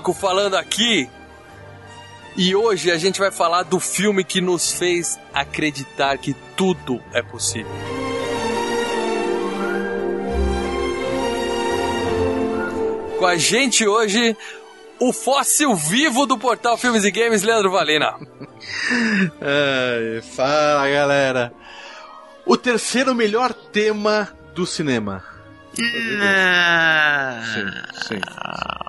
Franco falando aqui. E hoje a gente vai falar do filme que nos fez acreditar que tudo é possível. Com a gente hoje, o fóssil vivo do portal Filmes e Games, Leandro Valina. Fala galera. O terceiro melhor tema do cinema. Sim, sim.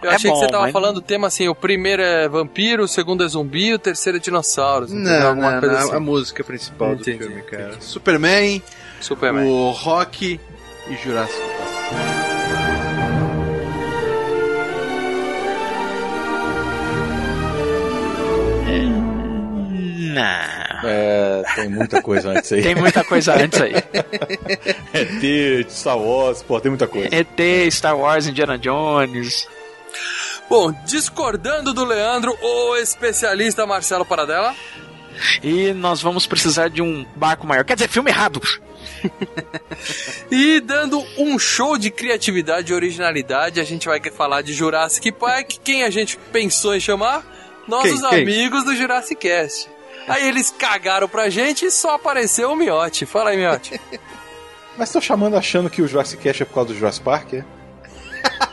Eu É achei que bom, você tava mas- falando o tema assim: o primeiro é vampiro, o segundo é zumbi, o terceiro é dinossauro. entendeu? Não, Alguma não, coisa não, assim. a música principal Entendi, do filme, cara. entendi. Superman, Superman. o Rock e Jurassic Park. Não. É, tem muita coisa antes aí. Tem muita coisa antes aí. ET, Star Wars, pô, tem muita coisa. ET, Star Wars, Indiana Jones. Bom, discordando do Leandro, o especialista Marcelo Paradela. E nós vamos precisar de um barco maior. Quer dizer, filme errado. E dando um show de criatividade e originalidade, a gente vai falar de Jurassic Park. Quem a gente pensou em chamar? Nossos Quem? Quem? amigos do Jurassic Cast. Aí eles cagaram pra gente e só apareceu o Miotti. Fala aí, Miotti. Mas tô chamando achando que o Jurassic Cast é por causa do Jurassic Park, é?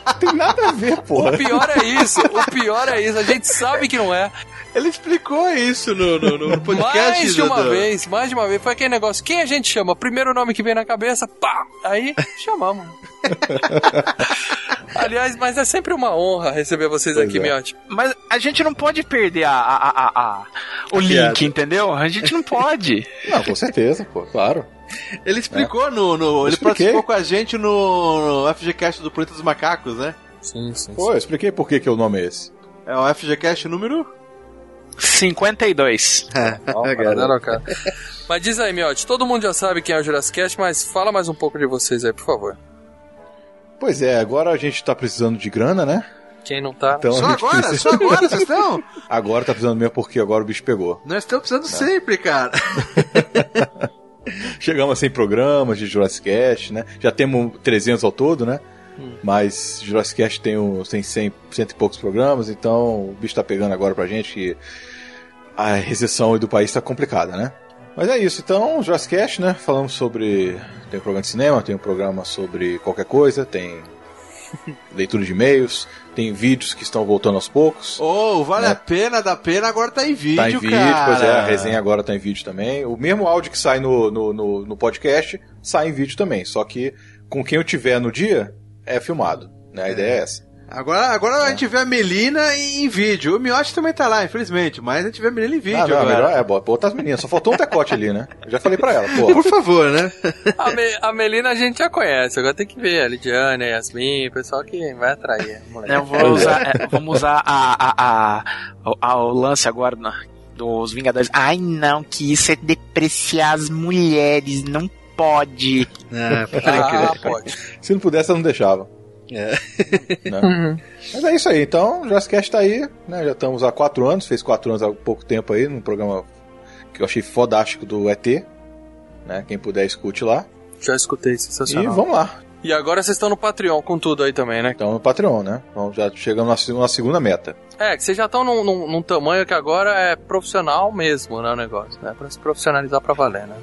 Não tem nada a ver, porra. O pior é isso, o pior é isso. A gente sabe que não é. Ele explicou isso no, no, no podcast. mais de uma do- vez, mais de uma vez. Foi aquele negócio. Quem a gente chama? Primeiro nome que vem na cabeça, pá! Aí chamamos. Aliás, mas é sempre uma honra receber vocês Pois aqui, é. Miotti. Mas a gente não pode perder a, a, a, a- a- o link, piada. entendeu? A gente não pode. Não, com certeza, pô, claro. Ele explicou no. no ele expliquei. participou com a gente no, no FGCast do Planeta dos Macacos, né? Sim, sim. Pô, eu expliquei por que, que o nome é esse. É o FGCast número. 52. Paradela, cara. Mas diz aí, Miotti, todo mundo já sabe quem é o Jurassic Cast, mas fala mais um pouco de vocês aí, por favor. Pois é, agora a gente tá precisando de grana, né? Quem não tá. Então Só agora? precisa... Só agora vocês estão? Agora tá precisando mesmo porque agora o bicho pegou. Nós estamos precisando sempre, cara. Chegamos a 100 programas de Jurassic Cast, né? Já temos 300 ao todo, né? Mas Jurassic Cast tem, uns, tem 100, cento e poucos programas, então o bicho tá pegando agora pra gente que a recessão do país tá complicada, né? Mas é isso, então, Jurassic Cast, né? Falamos sobre. Tem um programa de cinema, tem um programa sobre qualquer coisa, tem leitura de e-mails, tem vídeos que estão voltando aos poucos. Ô, vale Né? a pena, dá pena, agora tá em vídeo, Tá em vídeo, cara. pois é, a resenha agora tá em vídeo também. O mesmo áudio que sai no, no, no, no podcast sai em vídeo também. Só que com quem eu tiver no dia, é filmado. Né? A ideia é essa. Agora, agora É. a gente vê a Melina em vídeo. O Miotti também tá lá, infelizmente, mas a gente vê a Melina em vídeo ah, não, agora. melhor é bo- botar as meninas. Só faltou um decote ali, né? Eu já falei pra ela, pô. Por favor, né? A, Me- a Melina a gente já conhece, agora tem que ver a Lidiane, a Yasmin, o pessoal que vai atrair. moleque. Eu vou usar, é, vamos usar a, a, a, a- a- o lance agora na- dos Vingadores. Ai, não, que isso é depreciar as mulheres, não pode. Ah, Ah, pode. Se não pudesse, eu não deixava. É. Né? Mas é isso aí. Então, o Jurassic Cast tá aí, né? Já estamos há quatro anos, fez quatro anos há pouco tempo aí, num programa que eu achei fodástico do ET. Né? Quem puder, escute lá. Já escutei, E sensacional. vamos lá. E agora vocês estão no Patreon com tudo aí também, né? Então, no Patreon, né? Vamos, já chegamos na, na segunda meta. É, que vocês já estão num, num- num tamanho que agora é profissional mesmo, né, o negócio, né? Pra se profissionalizar pra valer, né?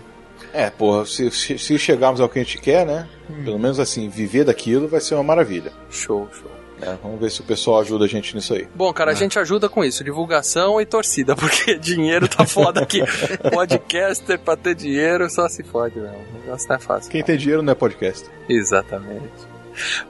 É, porra, se, se, se chegarmos ao que a gente quer, né? Pelo menos assim, viver daquilo vai ser uma maravilha. Show, show. né? Vamos ver se o pessoal ajuda a gente nisso aí. Bom, cara, a gente ajuda com isso, divulgação e torcida, porque dinheiro tá foda aqui. Podcaster pra ter dinheiro só se fode, não. O negócio não é fácil. Quem tem dinheiro não é podcast. Exatamente.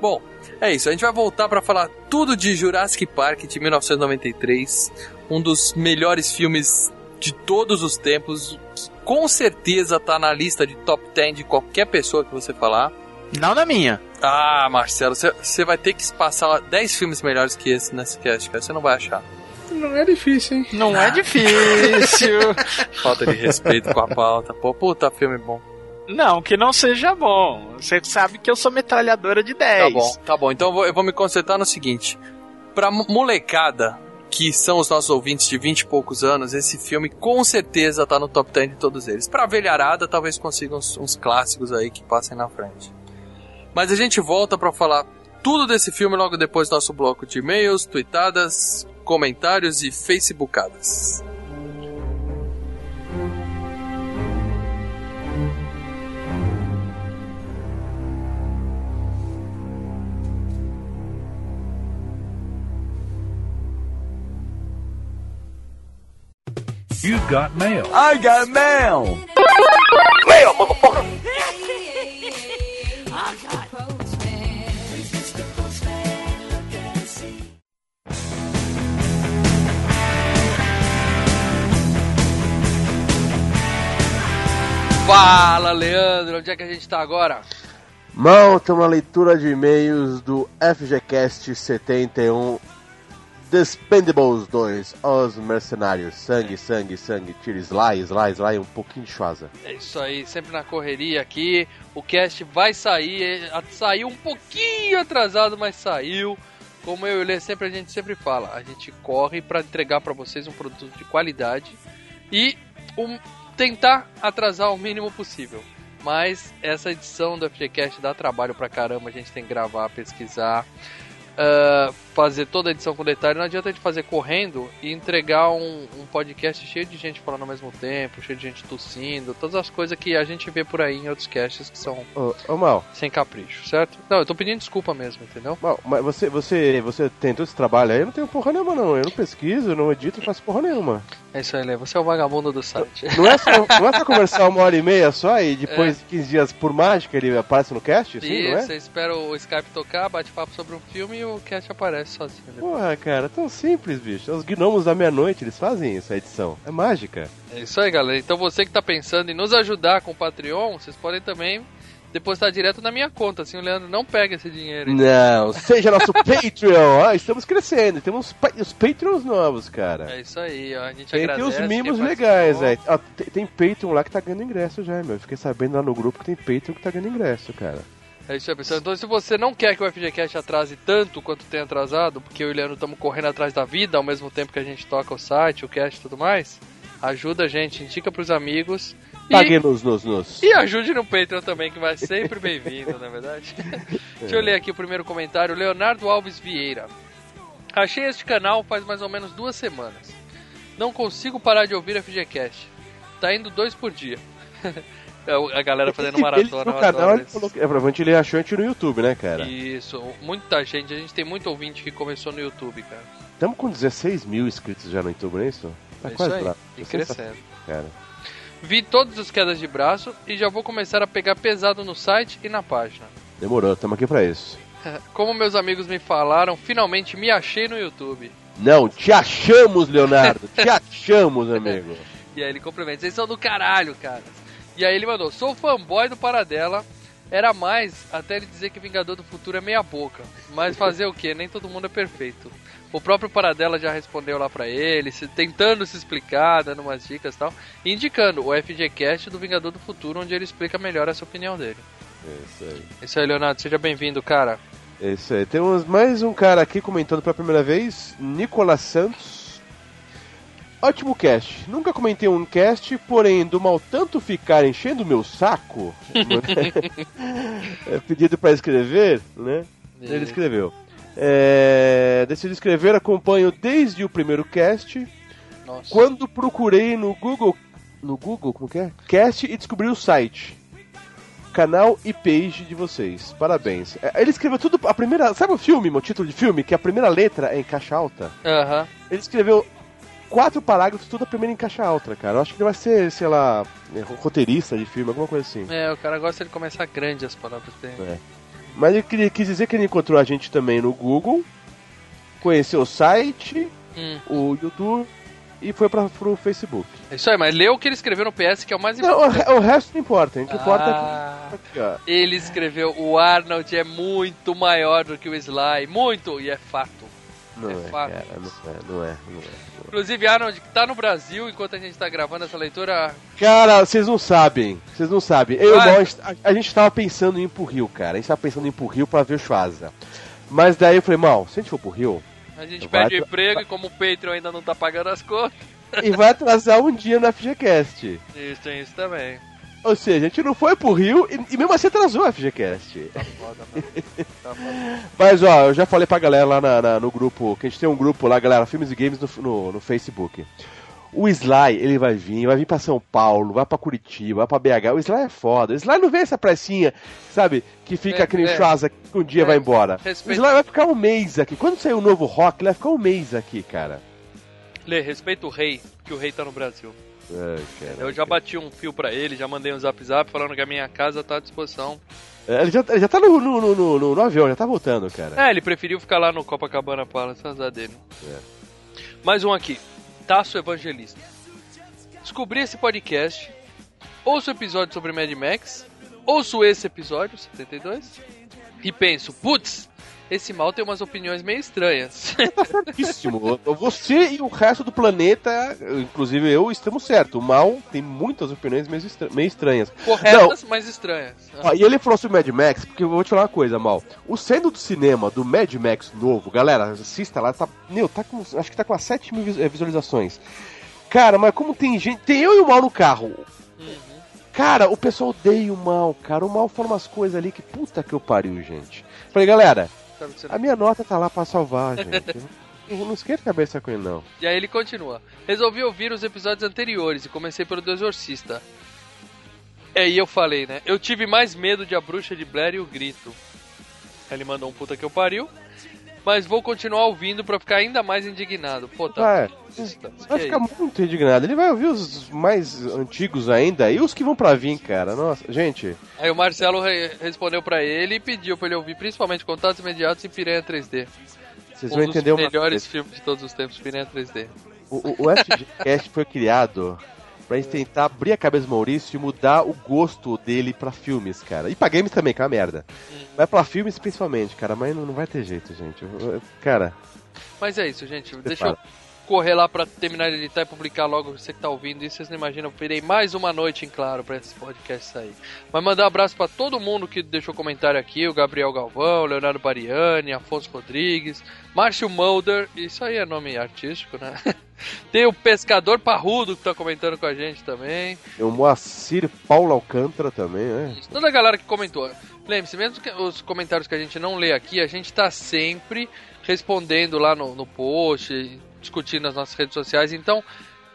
Bom, é isso. A gente vai voltar pra falar tudo de Jurassic Park de 1993, um dos melhores filmes de todos os tempos, com certeza tá na lista de top 10 de qualquer pessoa que você falar. Não na minha. Ah, Marcelo, você vai ter que passar 10 filmes melhores que esse nesse cast, cara. Você não vai achar. Não é difícil, hein? Não é difícil. Falta de respeito com a pauta. Pô, puta filme bom. Não, que não seja bom. Você sabe que eu sou metralhadora de 10. Tá bom, tá bom. Então eu vou, eu vou me concentrar no seguinte. Pra mo- molecada, que são os nossos ouvintes de 20 e poucos anos, esse filme com certeza tá no top 10 de todos eles. Pra velharada, talvez consigam uns, uns clássicos aí que passem na frente. Mas a gente volta pra falar tudo desse filme logo depois do nosso bloco de e-mails, tweetadas, comentários e facebookadas. You've got mail. I got mail. Fala, Leandro, onde é que a gente tá agora? Malta, uma leitura de e-mails do FGCast 71 Despendables 2, Os Mercenários. Sangue, sangue, sangue, tira slide, slide, slide, um pouquinho de chuasa. É isso aí, sempre na correria aqui. O cast vai sair, é, saiu um pouquinho atrasado, mas saiu. Como eu e o Lê sempre a gente sempre fala, a gente corre para entregar para vocês um produto de qualidade e um, tentar atrasar o mínimo possível. Mas essa edição do FGCast dá trabalho pra caramba, a gente tem que gravar, pesquisar, ah, fazer toda a edição com detalhe. Não adianta a gente fazer correndo e entregar um, um podcast cheio de gente falando ao mesmo tempo, cheio de gente tossindo, todas as coisas que a gente vê por aí em outros casts que são Ô, ô Mal, sem capricho, certo? Não, eu tô pedindo desculpa mesmo, entendeu? Mal, mas você, você, você tem todo esse trabalho aí? Eu não tenho porra nenhuma, não. Eu não pesquiso, eu não edito, não faço porra nenhuma. É isso aí, Lê. Você é o vagabundo do site. Não é só, não é só conversar uma hora e meia só e depois de 15 dias, por mágica, ele aparece no cast? Assim, não Isso, é? você espera o Skype tocar, bate papo sobre um filme e o cast aparece sozinho. né? Porra, cara, tão simples, bicho. Os gnomos da meia-noite, eles fazem essa edição. É mágica. É isso aí, galera. Então você que tá pensando em nos ajudar com o Patreon, vocês podem também depositar direto na minha conta, assim o Leandro não pega esse dinheiro. Não, seja nosso Patreon. Ah, estamos crescendo. Temos pa- os Patreons novos, cara. É isso aí, ó. A gente Tem, tem agradece. os mimos legais, velho. Ah, tem, tem Patreon lá que tá ganhando ingresso já, meu. Eu Fiquei sabendo lá no grupo que tem Patreon que tá ganhando ingresso, cara. É isso aí, pessoal. Então, se você não quer que o FGCast atrase tanto quanto tem atrasado, porque eu e o Leandro estamos correndo atrás da vida ao mesmo tempo que a gente toca o site, o cast e tudo mais, ajuda a gente, indica pros amigos. Pague nos, nos, nos. e ajude no Patreon também, que vai sempre bem-vindo, não é verdade? Deixa eu ler aqui o primeiro comentário. Leonardo Alves Vieira. Achei este canal faz mais ou menos duas semanas. Não consigo parar de ouvir FGCast. Tá indo dois por dia. É a galera fazendo maratona. ele, no canal, ele falou que, é, provavelmente ele achou a gente no YouTube, né, cara? Isso, muita gente. A gente tem muito ouvinte que começou no YouTube, cara. Estamos com 16 mil inscritos já no YouTube, não é isso? Tá É quase aí. lá. E crescendo. Cara. Vi todas as quedas de braço e já vou começar a pegar pesado no site e na página. Demorou, estamos aqui pra isso. Como meus amigos me falaram, finalmente me achei no YouTube. Não, te achamos, Leonardo. te achamos, amigo. E aí ele complementa, vocês são do caralho, cara. E aí ele mandou, sou fanboy do Paradela. Era mais até ele dizer que Vingador do Futuro é meia boca. Mas fazer o que? Nem todo mundo é perfeito. O próprio Paradela já respondeu lá pra ele, se- tentando se explicar, dando umas dicas e tal. E indicando o FGCast do Vingador do Futuro, onde ele explica melhor essa opinião dele. É isso aí. Isso aí, Leonardo, seja bem-vindo, cara. É isso aí. Temos mais um cara aqui comentando pela primeira vez, Nicolas Santos. Ótimo cast. Nunca comentei um cast, porém, do mal tanto ficar enchendo o meu saco, é pedido pra escrever, né? Ele escreveu. É, decidi escrever, acompanho desde o primeiro cast, Nossa. quando procurei no Google, no Google, como que é? Cast e descobri o site. Canal e page de vocês. Parabéns. É, Ele escreveu tudo, a primeira, sabe o filme, o título de filme, que a primeira letra é em caixa alta? Aham. Ele escreveu quatro parágrafos, tudo a primeira em caixa alta, cara. Eu acho que ele vai ser, sei lá, é, roteirista de filme, alguma coisa assim. É, o cara gosta de começar grande as palavras dele. É. Mas ele quis dizer que ele encontrou a gente também no Google, conheceu o site, Hum. o YouTube e foi pra, pro Facebook. É isso aí, mas lê o que ele escreveu no PS, que é o mais Não, importante. re- o resto não importa. O que importa Ah. é que. Aqui, ó. Ele escreveu: o Arnold é muito maior do que o Sly. Muito! E é fato. Não É é, fato. cara, não é, não é, não é. Inclusive, Arnold, que tá no Brasil enquanto a gente tá gravando essa leitura. Cara, vocês não sabem. Vocês não sabem. Eu Vai. Mal, a gente- a, gente tava pensando em ir pro Rio, cara. A gente tava pensando em ir pro Rio pra ver o Schwarza. Mas daí eu falei, Mal, se a gente for pro Rio, A gente Vai perde o tra- emprego e como o Patreon ainda não tá pagando as contas. e vai atrasar um dia no FGCast. Isso, tem isso também. Ou seja, a gente não foi pro Rio e, e mesmo assim atrasou o FGCast. Foda, mano. Tá foda. Mas ó, eu já falei pra galera lá na- na- no grupo, que a gente tem um grupo lá, galera, Filmes e Games no, no, no Facebook. O Sly, ele vai vir, vai vir pra São Paulo, vai pra Curitiba, vai pra BH. O Sly é foda. O Sly não vem essa pracinha, sabe? Que fica É, que nem é. Schwarza, que um dia É, vai embora. O respeito- Sly vai ficar um mês aqui. Quando sair o novo rock, ele vai ficar um mês aqui, cara. Lê, respeita o rei, que o rei tá no Brasil. Ai. Eu já bati um fio pra ele, já mandei um zap zap falando que a minha casa tá à disposição. É, Ele já, ele já tá no, no, no, no- no- no avião, já tá voltando, cara. É, ele preferiu ficar lá no Copacabana Palace, azar dele. É. Mais um aqui. Taço Evangelista. Descobri esse podcast, ouço o episódio sobre Mad Max, ouço esse episódio, 72, e penso, putz, esse mal tem umas opiniões meio estranhas. certíssimo. Você e o resto do planeta, inclusive eu, estamos certos. O mal tem muitas opiniões meio, meio estranhas. Corretas, mas estranhas. Ó, e ele falou sobre o Mad Max, porque eu vou te falar uma coisa, mal. O sendo do cinema do Mad Max novo, galera, assista lá, tá. Meu, tá com. Acho que tá com as 7 mil eh, visualizações. Cara, mas como tem gente. Tem eu e o mal no carro. Uhum. Cara, o pessoal odeia o mal, cara. O mal fala umas coisas ali que puta que eu pariu, gente. Falei, galera, Sabe que você a minha nota tá lá pra salvar, gente. Eu não esquenta a cabeça com ele, não. E aí ele continua. Resolvi ouvir os episódios anteriores e comecei pelo do Exorcista. E aí eu falei, né? Eu tive mais medo de A Bruxa de Blair e o Grito. Ele mandou um puta que eu pariu. Mas vou continuar ouvindo pra ficar ainda mais indignado. Pô, tá. Vai, vai é ficar muito indignado. Ele vai ouvir os mais antigos ainda e os que vão pra vir, cara. Nossa, gente. Aí o Marcelo re- respondeu pra ele e pediu pra ele ouvir principalmente Contatos Imediatos e Piranha 3D. Vocês um vão entender uma melhores coisa. filmes de todos os tempos, Piranha 3D. O, o, o FGCast foi criado pra gente tentar abrir a cabeça do Maurício e mudar o gosto dele pra filmes, cara. E pra games também, que é uma merda. Mas pra filmes principalmente, cara. Mas não, não vai ter jeito, gente. Eu- eu- Cara, Mas é isso, gente. Deixa eu. Correr lá pra terminar de editar e publicar logo você que tá ouvindo isso. Vocês não imaginam, eu virei mais uma noite em claro pra esse podcast sair. Mas mandar um abraço pra todo mundo que deixou comentário aqui: o Gabriel Galvão, o Leonardo Bariani, Afonso Rodrigues, Márcio Mulder. Isso aí é nome artístico, né? Tem o Pescador Parrudo que tá comentando com a gente também. o Moacir Paulo Alcântara também, né? Isso, Toda a galera que comentou. Lembre-se, mesmo que os comentários que a gente não lê aqui, a gente tá sempre respondendo lá no, no post, discutindo nas nossas redes sociais. Então,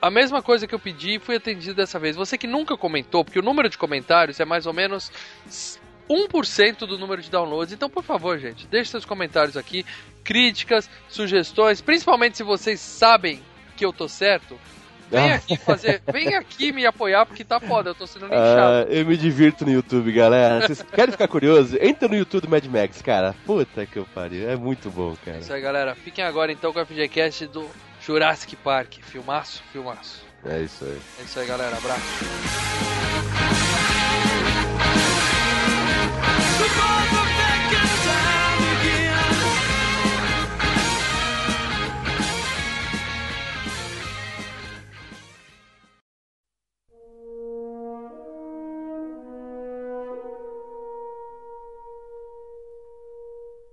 a mesma coisa que eu pedi fui atendido dessa vez. Você que nunca comentou, porque o número de comentários é mais ou menos 1% do número de downloads. Então, por favor, gente, deixe seus comentários aqui, críticas, sugestões, principalmente se vocês sabem que eu tô certo. Vem Ah. aqui fazer, vem aqui me apoiar porque tá foda, eu tô sendo linchado. Ah, eu me divirto no YouTube, galera. Vocês querem ficar curiosos? Entra no YouTube do Mad Max, cara. Puta que eu pariu. É muito bom, cara. Isso aí, galera. Fiquem agora então com o FGCast do Jurassic Park. Filmaço, filmaço. É isso aí. É isso aí, galera. Abraço.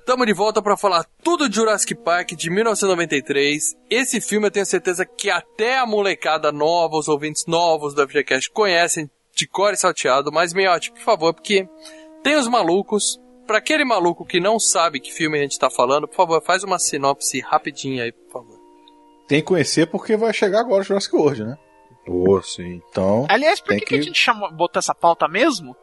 Tamo de volta pra falar tudo de Jurassic Park de 1993. Esse filme eu tenho certeza que até a molecada nova, os ouvintes novos do FGCast conhecem de cor e salteado, mas Meiote, por favor, porque tem os malucos. Pra aquele maluco que não sabe que filme a gente tá falando, por favor, faz uma sinopse rapidinha aí, por favor. Tem que conhecer porque vai chegar agora o Jurassic World, né? Pô, sim. Então, Aliás, por Tem que, que a que- gente chamou, botou essa pauta mesmo?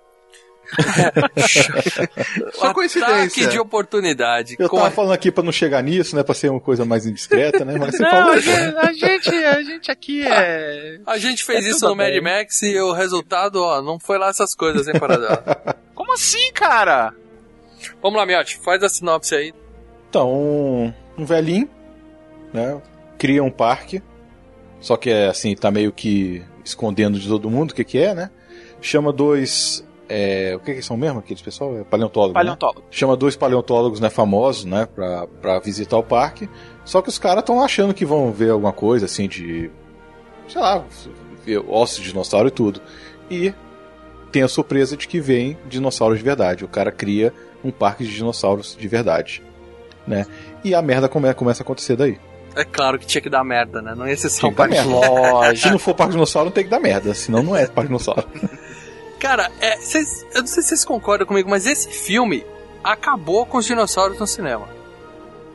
Só coincidência. Ataque de oportunidade. eu tava a- falando aqui pra não chegar nisso, né? Pra ser uma coisa mais indiscreta, né? Mas você Não, falou. a gente, a gente, a gente aqui é. A gente fez É isso no Mad bem. Max e o resultado, ó, não foi lá essas coisas, hein, Paradela? Como assim, cara? Vamos lá, Miotti, faz a sinopse aí. Então, um, um velhinho, né? Cria um parque só que é assim, tá meio que escondendo de todo mundo o que, que é, né? Chama dois. É, o que, que são mesmo aqueles pessoal? É paleontólogo. né? Paleontólogo. Chama dois paleontólogos né, famosos, né, pra, pra visitar o parque. Só que os caras estão achando que vão ver alguma coisa assim de. Sei lá, ver ossos de dinossauro e tudo. E tem a surpresa de que vem dinossauros de verdade. O cara cria um parque de dinossauros de verdade. Né? E a merda come, começa a acontecer daí. É claro que tinha que dar merda, né? Não ia ser só um parque. merda. Se não for parque de dinossauro, tem que dar merda. Senão não é parque de dinossauro. Cara, é, cês- eu não sei se vocês concordam comigo, mas esse filme acabou com os dinossauros no cinema.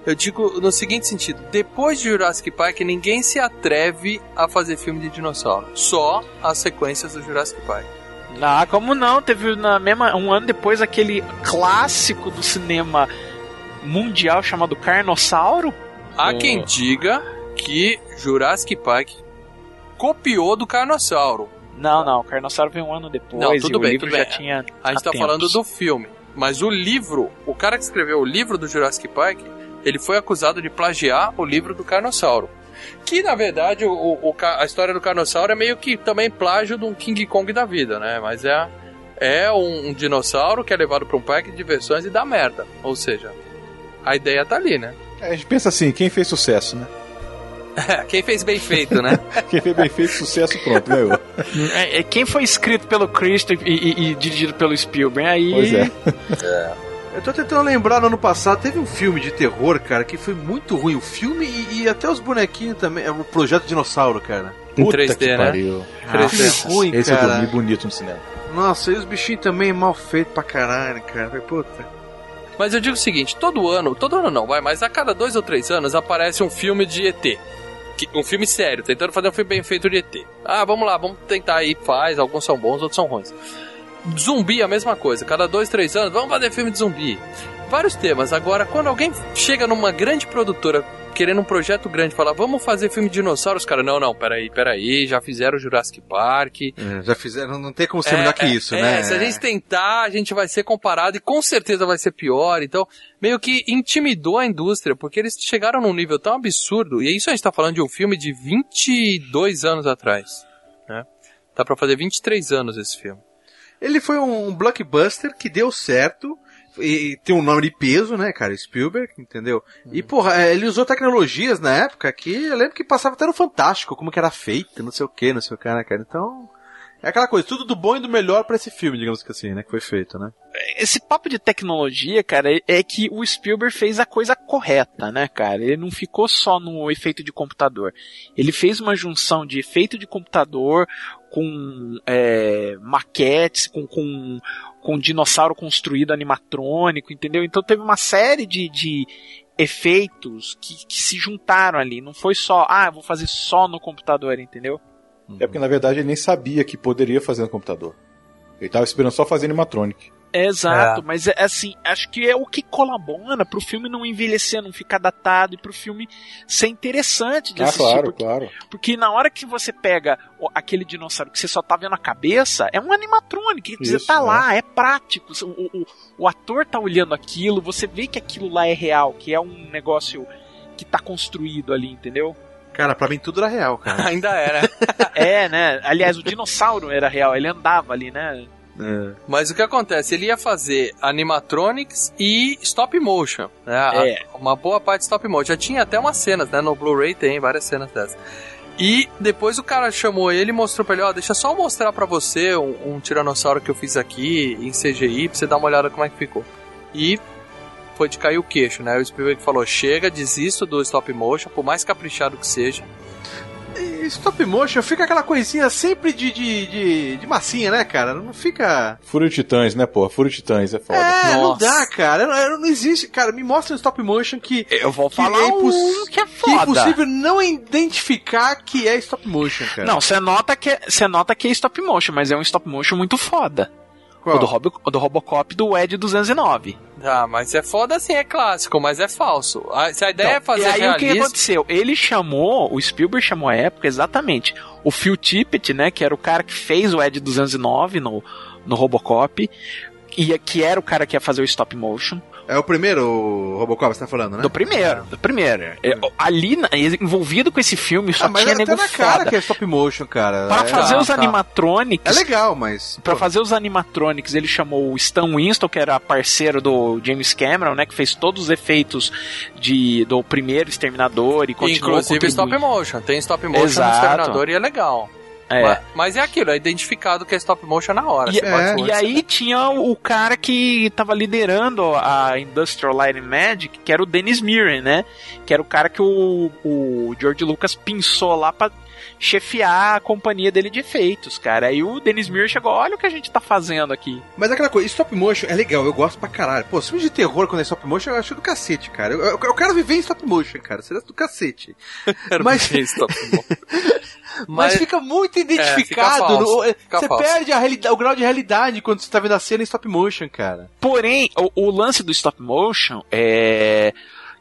Eu digo no seguinte sentido: depois de Jurassic Park, ninguém se atreve a fazer filme de dinossauro. Só as sequências do Jurassic Park. Ah, como não? Teve na mesma um ano depois aquele clássico do cinema mundial chamado Carnossauro. Há Oh. quem diga que Jurassic Park copiou do Carnossauro. Não, não, Carnossauro veio um ano depois Não, e tudo o bem, livro tudo já bem. tinha. A gente tá tempos. falando do filme. Mas o livro, o cara que escreveu o livro do Jurassic Park, ele foi acusado de plagiar o livro do Carnossauro. Que na verdade o, o- o a história do Carnossauro é meio que também plágio de um King Kong da vida, né? Mas é, é um, um dinossauro que é levado para um parque de diversões e dá merda. Ou seja, a ideia tá ali, né? É, a gente pensa assim, quem fez sucesso, né? Quem fez bem feito, né? Quem fez bem feito sucesso, pronto, ganhou. É, é, quem foi escrito pelo Christo e, e- e dirigido pelo Spielberg? Aí. Pois é. Eu tô tentando lembrar, no ano passado teve um filme de terror, cara, que foi muito ruim. O filme e, e até os bonequinhos também. É o Projeto Dinossauro, cara. Em Puta 3D, que né? pariu. Filme ruim, Esse eu cara. dormi bonito no cinema. Nossa, e os bichinhos também mal feitos pra caralho, cara. Puta. Mas eu digo o seguinte, todo ano, todo ano não, vai, mas a cada dois ou três anos aparece um filme de ET. Um filme sério, tentando fazer um filme bem feito de ET. Ah, vamos lá, vamos tentar aí, faz, alguns são bons, outros são ruins. Zumbi, a mesma coisa, cada dois, três anos, vamos fazer filme de zumbi. Vários temas. Agora, quando alguém chega numa grande produtora querendo um projeto grande, fala, vamos fazer filme de dinossauros, cara, não, não, peraí, peraí, já fizeram Jurassic Park, É, já fizeram, não tem como ser melhor que isso, é, né? Se a gente tentar, a gente vai ser comparado e com certeza vai ser pior. Então, meio que intimidou a indústria, porque eles chegaram num nível tão absurdo. E isso a gente tá falando de um filme de 22 anos atrás. Né? Tá pra fazer 23 anos esse filme. Ele foi um blockbuster que deu certo. E tem um nome de peso, né, cara? Spielberg, entendeu? E, porra, é, ele usou tecnologias na época que eu lembro que passava até no Fantástico, como que era feito, não sei o que, não sei o que, né, cara? Então. É aquela coisa, tudo do bom e do melhor pra esse filme, digamos que assim, né? Que foi feito, né? Esse papo de tecnologia, cara, é- é que o Spielberg fez a coisa correta, né, cara? Ele não ficou só no efeito de computador. Ele fez uma junção de efeito de computador com é, maquetes, com, com, com dinossauro construído animatrônico, entendeu? Então teve uma série de, de efeitos que, que se juntaram ali. Não foi só, ah, vou fazer só no computador, entendeu? É porque na verdade ele nem sabia que poderia fazer no computador. Ele tava esperando só fazer animatronic. Exato, mas é assim, acho que é o que colabora pro filme não envelhecer, não ficar datado e pro filme ser interessante de Ah, assistir. claro, porque, claro. porque na hora que você pega aquele dinossauro que você só tá vendo a cabeça, é um animatrônico, quer dizer, Isso, tá é. lá, é prático. O, o, o ator tá olhando aquilo, você vê que aquilo lá é real, que é um negócio que tá construído ali, entendeu? Cara, pra mim tudo era real, cara. Ainda era. é, né? Aliás, o dinossauro era real, ele andava ali, né? É. Mas o que acontece? Ele ia fazer animatronics e stop motion. Né? A- É. Uma boa parte de stop motion. Já tinha até umas cenas, né? No Blu-ray tem várias cenas dessas. E depois o cara chamou ele e mostrou pra ele, ó, deixa eu só mostrar pra você um, um tiranossauro que eu fiz aqui em CGI, pra você dar uma olhada como é que ficou. E foi de cair o queixo, né? O Spielberg falou, chega, desisto do stop motion, por mais caprichado que seja. E stop motion fica aquela coisinha sempre de, de, de, de massinha, né, cara? Não fica. Fúria de Titãs, né, pô? Fúria de Titãs é foda. É, não Nossa. dá, cara. Não, não existe. Cara, me mostra um stop motion que. Eu vou Que falar é imposs- um que é Que é foda. impossível não identificar que é stop motion, cara. Não, você nota que você nota que é stop motion, mas é um stop motion muito foda. Qual? O do, Robo, o do Robocop do Ed 209. Ah, mas é foda assim, é clássico, mas é falso. A- Se a ideia é fazer Então, e aí o que aconteceu? Ele chamou, o Spielberg chamou à época exatamente o Phil Tippett, né, que era o cara que fez o Ed 209 no, no Robocop, ia, que era o cara que ia fazer o stop motion. É o primeiro o Robocop, você tá falando, né? Do primeiro, do primeiro. É, ali, na- envolvido com esse filme, só Ah, mas tinha até nego na cara foda. que é stop motion, cara. Pra é, fazer tá, os tá. animatronics, é legal, mas. Pra pô, fazer os animatronics, ele chamou o Stan Winston, que era parceiro do James Cameron, né? Que fez todos os efeitos de, do primeiro Exterminador e continuou Inclusive stop motion. Tem stop motion Exato. no Exterminador e é legal. É. Mas, mas é aquilo, é identificado que é stop motion na hora. E, é, e aí tinha o cara que tava liderando a Industrial Light and Magic, que era o Dennis Mirren, né? Que era o cara que o, o George Lucas pinçou lá pra chefiar a companhia dele de efeitos, cara. Aí o Dennis Mirren chegou, olha o que a gente tá fazendo aqui. Mas é aquela coisa, stop motion é legal, eu gosto pra caralho. Pô, filme de terror quando é stop motion eu acho do cacete, cara. Eu, eu, eu quero viver em stop motion, cara. Seria do cacete. Mas- bem stop motion. Mas, Mas, fica muito fica identificado. falso, no- é, fica você falso. perde o grau de realidade quando você tá vendo a cena em stop motion, cara. Porém, o, o lance do stop motion é.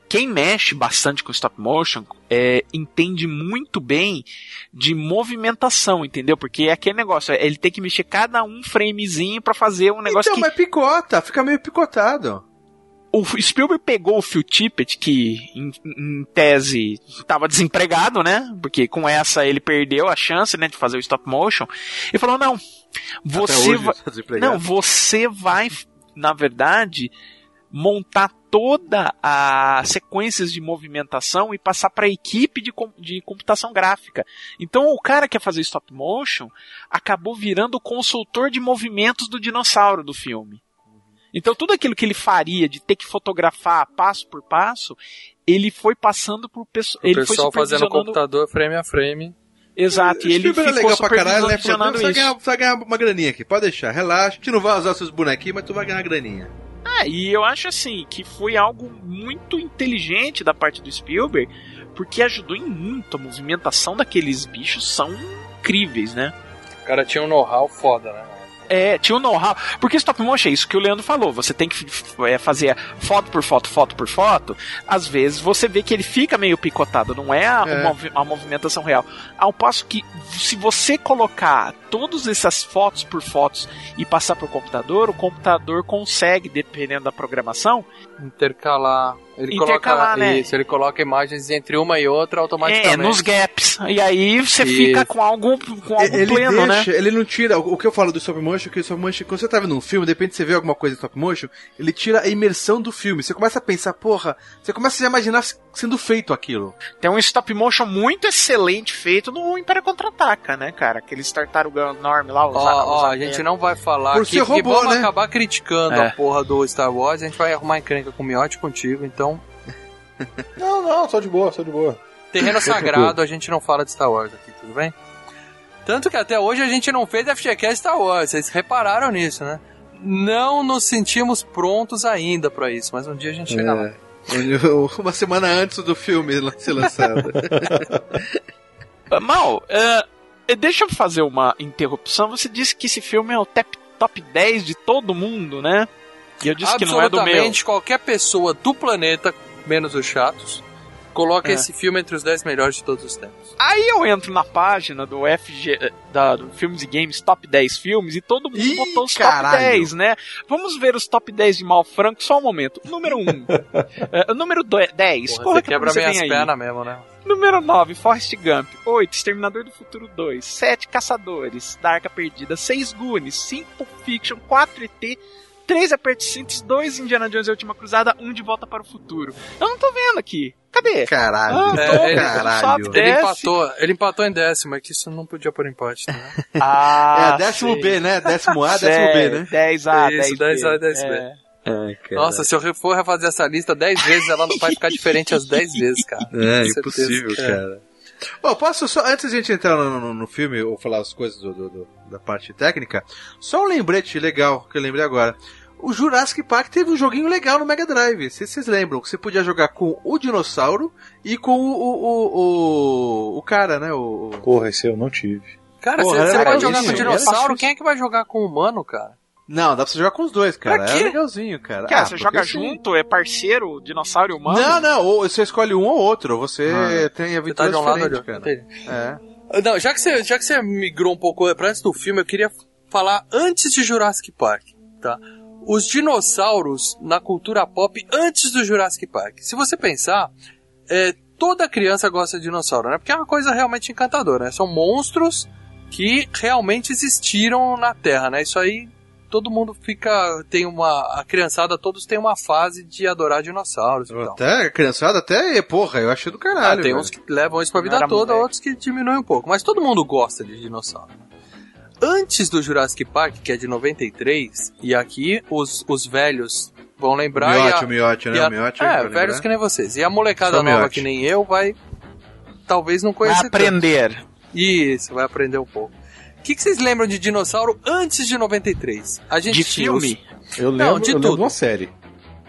Quem mexe bastante com stop motion é, entende muito bem de movimentação, entendeu? Porque é aquele negócio, ele tem que mexer cada um framezinho pra fazer um negócio então, que mas picota, fica meio picotado. o Spielberg pegou o Phil Tippett, que em, em tese estava desempregado, né? Porque com essa ele perdeu a chance, né, de fazer o stop motion, e falou: não, você vai. tá. Não, você vai, na verdade, montar toda a sequências de movimentação e passar para a equipe de, com- de computação gráfica. Então o cara que ia fazer stop motion acabou virando o consultor de movimentos do dinossauro do filme. Então tudo aquilo que ele faria de ter que fotografar passo por passo, ele foi passando por pessoa, o ele foi pessoal fazendo computador frame a frame. Exato, e ele Spielberg é ficou legal pra caralho, né? Você vai, isso. ganhar, você vai ganhar uma graninha aqui, pode deixar, relaxa. A gente não vai usar seus bonequinhos, mas tu vai ganhar uma graninha. Ah, e eu acho assim que foi algo muito inteligente da parte do Spielberg, porque ajudou em muito. A movimentação daqueles bichos são incríveis, né? O cara tinha um know-how foda, né? É, tinha um know-how. Porque stop motion é isso que o Leandro falou. Você tem que é, fazer foto por foto, foto por foto. Às vezes você vê que ele fica meio picotado, não é a, É. uma, a movimentação real. Ao passo que, se você colocar todas essas fotos por fotos e passar para o computador, o computador consegue, dependendo da programação, Intercalar. Ele Intercalar, coloca né? isso, ele coloca imagens entre uma e outra automaticamente. É, nos gaps. E aí você Isso. fica com algo, com algo ele pleno, né? deixa, ele não tira. O que eu falo do stop motion é que o stop motion, quando você tá vendo um filme, de repente você vê alguma coisa em stop motion, ele tira a imersão do filme. Você começa a pensar, porra, você começa a imaginar sendo feito aquilo. Tem um stop motion muito excelente feito no Império Contra-Ataca, né, cara? Aqueles tartaruga enorme lá. os- Ó, ó, os- a gente não vai falar Por aqui, ser robô, vamos né? acabar criticando É. a porra do Star Wars, a gente vai arrumar encrenca com o Miotti e contigo, então, Não, não, só de boa, só de boa. terreno sagrado, a gente não fala de Star Wars aqui, tudo bem? Tanto que até hoje a gente não fez FGCast Star Wars, vocês repararam nisso, né? Não nos sentimos prontos ainda pra isso, mas um dia a gente chega lá. Uma semana antes do filme ser lançado. Mal, é, deixa eu fazer uma interrupção. Você disse que esse filme é o top, top 10 de todo mundo, né? E eu disse que não é do meu. Absolutamente qualquer pessoa do planeta, menos os chatos, coloca É. esse filme entre os 10 melhores de todos os tempos. Aí eu entro na página do FG, eh, da, do Filmes e Games Top 10 filmes e todo mundo Ih, botou os caralho. top 10, né? Vamos ver os top 10 de Mal Franco só um momento. Número 1. uh, número do- 10. Porra, Porra, você que quebra minhas vem aí. pernas mesmo, né? Número 9, Forrest Gump. 8, Exterminador do Futuro 2. 7, Caçadores. Da Arca Perdida. 6, Goonies. 5, Pulp Fiction. 4, ET. 3, Aperte Cintos. 2, Indiana Jones e a Última Cruzada. 1, De Volta para o Futuro. Eu não tô vendo aqui. Cadê? Caralho. Ah, É, tô, ele- caralho. top Ele 10. empatou, ele empatou em décimo, é que isso não podia pôr empate, né? Ah, é, décimo sei. B, né? Décimo A, décimo B, né? 10A, Isso, 10 10A, 10B. É. Nossa, se eu for refazer essa lista 10 vezes, ela não vai ficar diferente as 10 vezes, cara. É, impossível, certeza. cara. Bom, posso só, antes de a gente entrar no, no- no filme ou falar as coisas do- do- do- da parte técnica, só um lembrete legal que eu lembrei agora. O Jurassic Park teve um joguinho legal no Mega Drive. Se vocês lembram, que você podia jogar com o dinossauro e com o, o, o, o, o cara, né? O, o- Porra, esse eu não tive. Cara, Porra, você, você pode legal jogar com isso, dinossauro, quem é que vai jogar com humano, cara? Não, dá pra você jogar com os dois, cara. Pra quê? É legalzinho, cara. Cara, Ah, você joga junto, é parceiro, dinossauro e humano? Não, não, ou você escolhe um ou outro. Você Ah. tem Você tá aventuras de um lado cara. Entendi. É. Não, já que, você, já que você migrou um pouco pra antes do filme, eu queria falar antes de Jurassic Park, tá? Os dinossauros na cultura pop antes do Jurassic Park. Se você pensar, é, toda criança gosta de dinossauro, né? Porque é uma coisa realmente encantadora, né? São monstros que realmente existiram na Terra, né? Isso aí todo mundo fica tem uma a criançada todos têm uma fase de adorar dinossauros e tal. Até, a criançada até, porra, eu achei do Ah, caralho. tem velho. uns que levam isso pra vida toda, moleque. outros que diminuem um pouco. Mas todo mundo gosta de dinossauro. Antes do Jurassic Park, que é de 93, e aqui os, os velhos vão lembrar. e Miote, a- o miote, né? e a- miote. é, velhos lembrar. que nem vocês. E a molecada Só nova miote. que nem eu vai. Talvez não Vai conhecer. tanto. aprender. Isso, vai aprender um pouco. O que, que vocês lembram de dinossauro antes de 93? A gente De tinha os- filme? Eu Não, lembro, de eu lembro tudo. de uma série.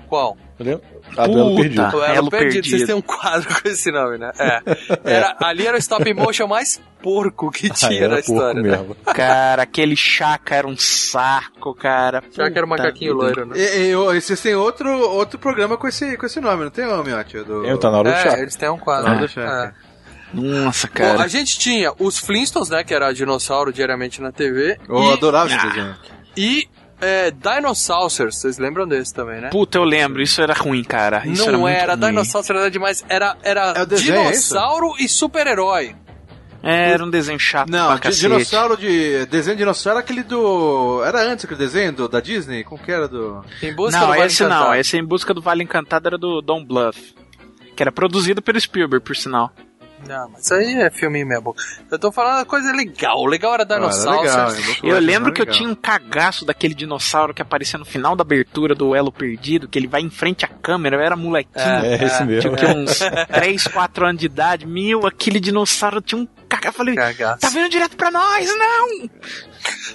Qual? Eu lembro. A do Elo Puta. Perdido. O Elo, Elo perdido. Perdido. Vocês têm um quadro com esse nome, né? É. Era, ali era o stop motion mais porco que Ah, tinha era na história. Né? mesmo. Cara, aquele chaca era um saco, cara. Já que era o Puta macaquinho vida. loiro, né? E, e, vocês têm outro, outro programa com esse, com esse nome, não tem, ô, Miote? Do... Eu tá na hora do É, chá. eles têm um quadro. Ah, né? É. Nossa, Bom, cara. a gente tinha os Flintstones, né? Que era dinossauro diariamente na TV. Eu e, adorava esse desenho. e é, Dinosaurs, vocês lembram desse também, né? Puta, eu lembro, isso era ruim, cara. Isso era, Não era. Dinosaurs era demais. Era, era É o desenho, é dinossauro e super-herói. É, era um desenho chato Não, pra cacete. dinossauro de. Desenho de dinossauro era aquele do. Era antes aquele desenho do, da Disney? Como que era do. Em busca Não, do Vale esse não. Encantado. Esse Em Busca do Vale Encantado era do Don Bluth. Que era produzido pelo Spielberg, por sinal. Não, mas isso aí é filme meia boca. Eu tô falando da coisa legal. O legal era Ah, era Dinosaurs. legal, hein? Eu lembro que eu legal. tinha um cagaço daquele dinossauro que aparecia no final da abertura do Elo Perdido, que ele vai em frente à câmera, eu era molequinho. É, esse mesmo. Tinha quê, uns 3, 4 anos de idade. Meu, aquele dinossauro tinha um cagaço. Eu falei, Cagaço. tá vindo direto pra nós, não!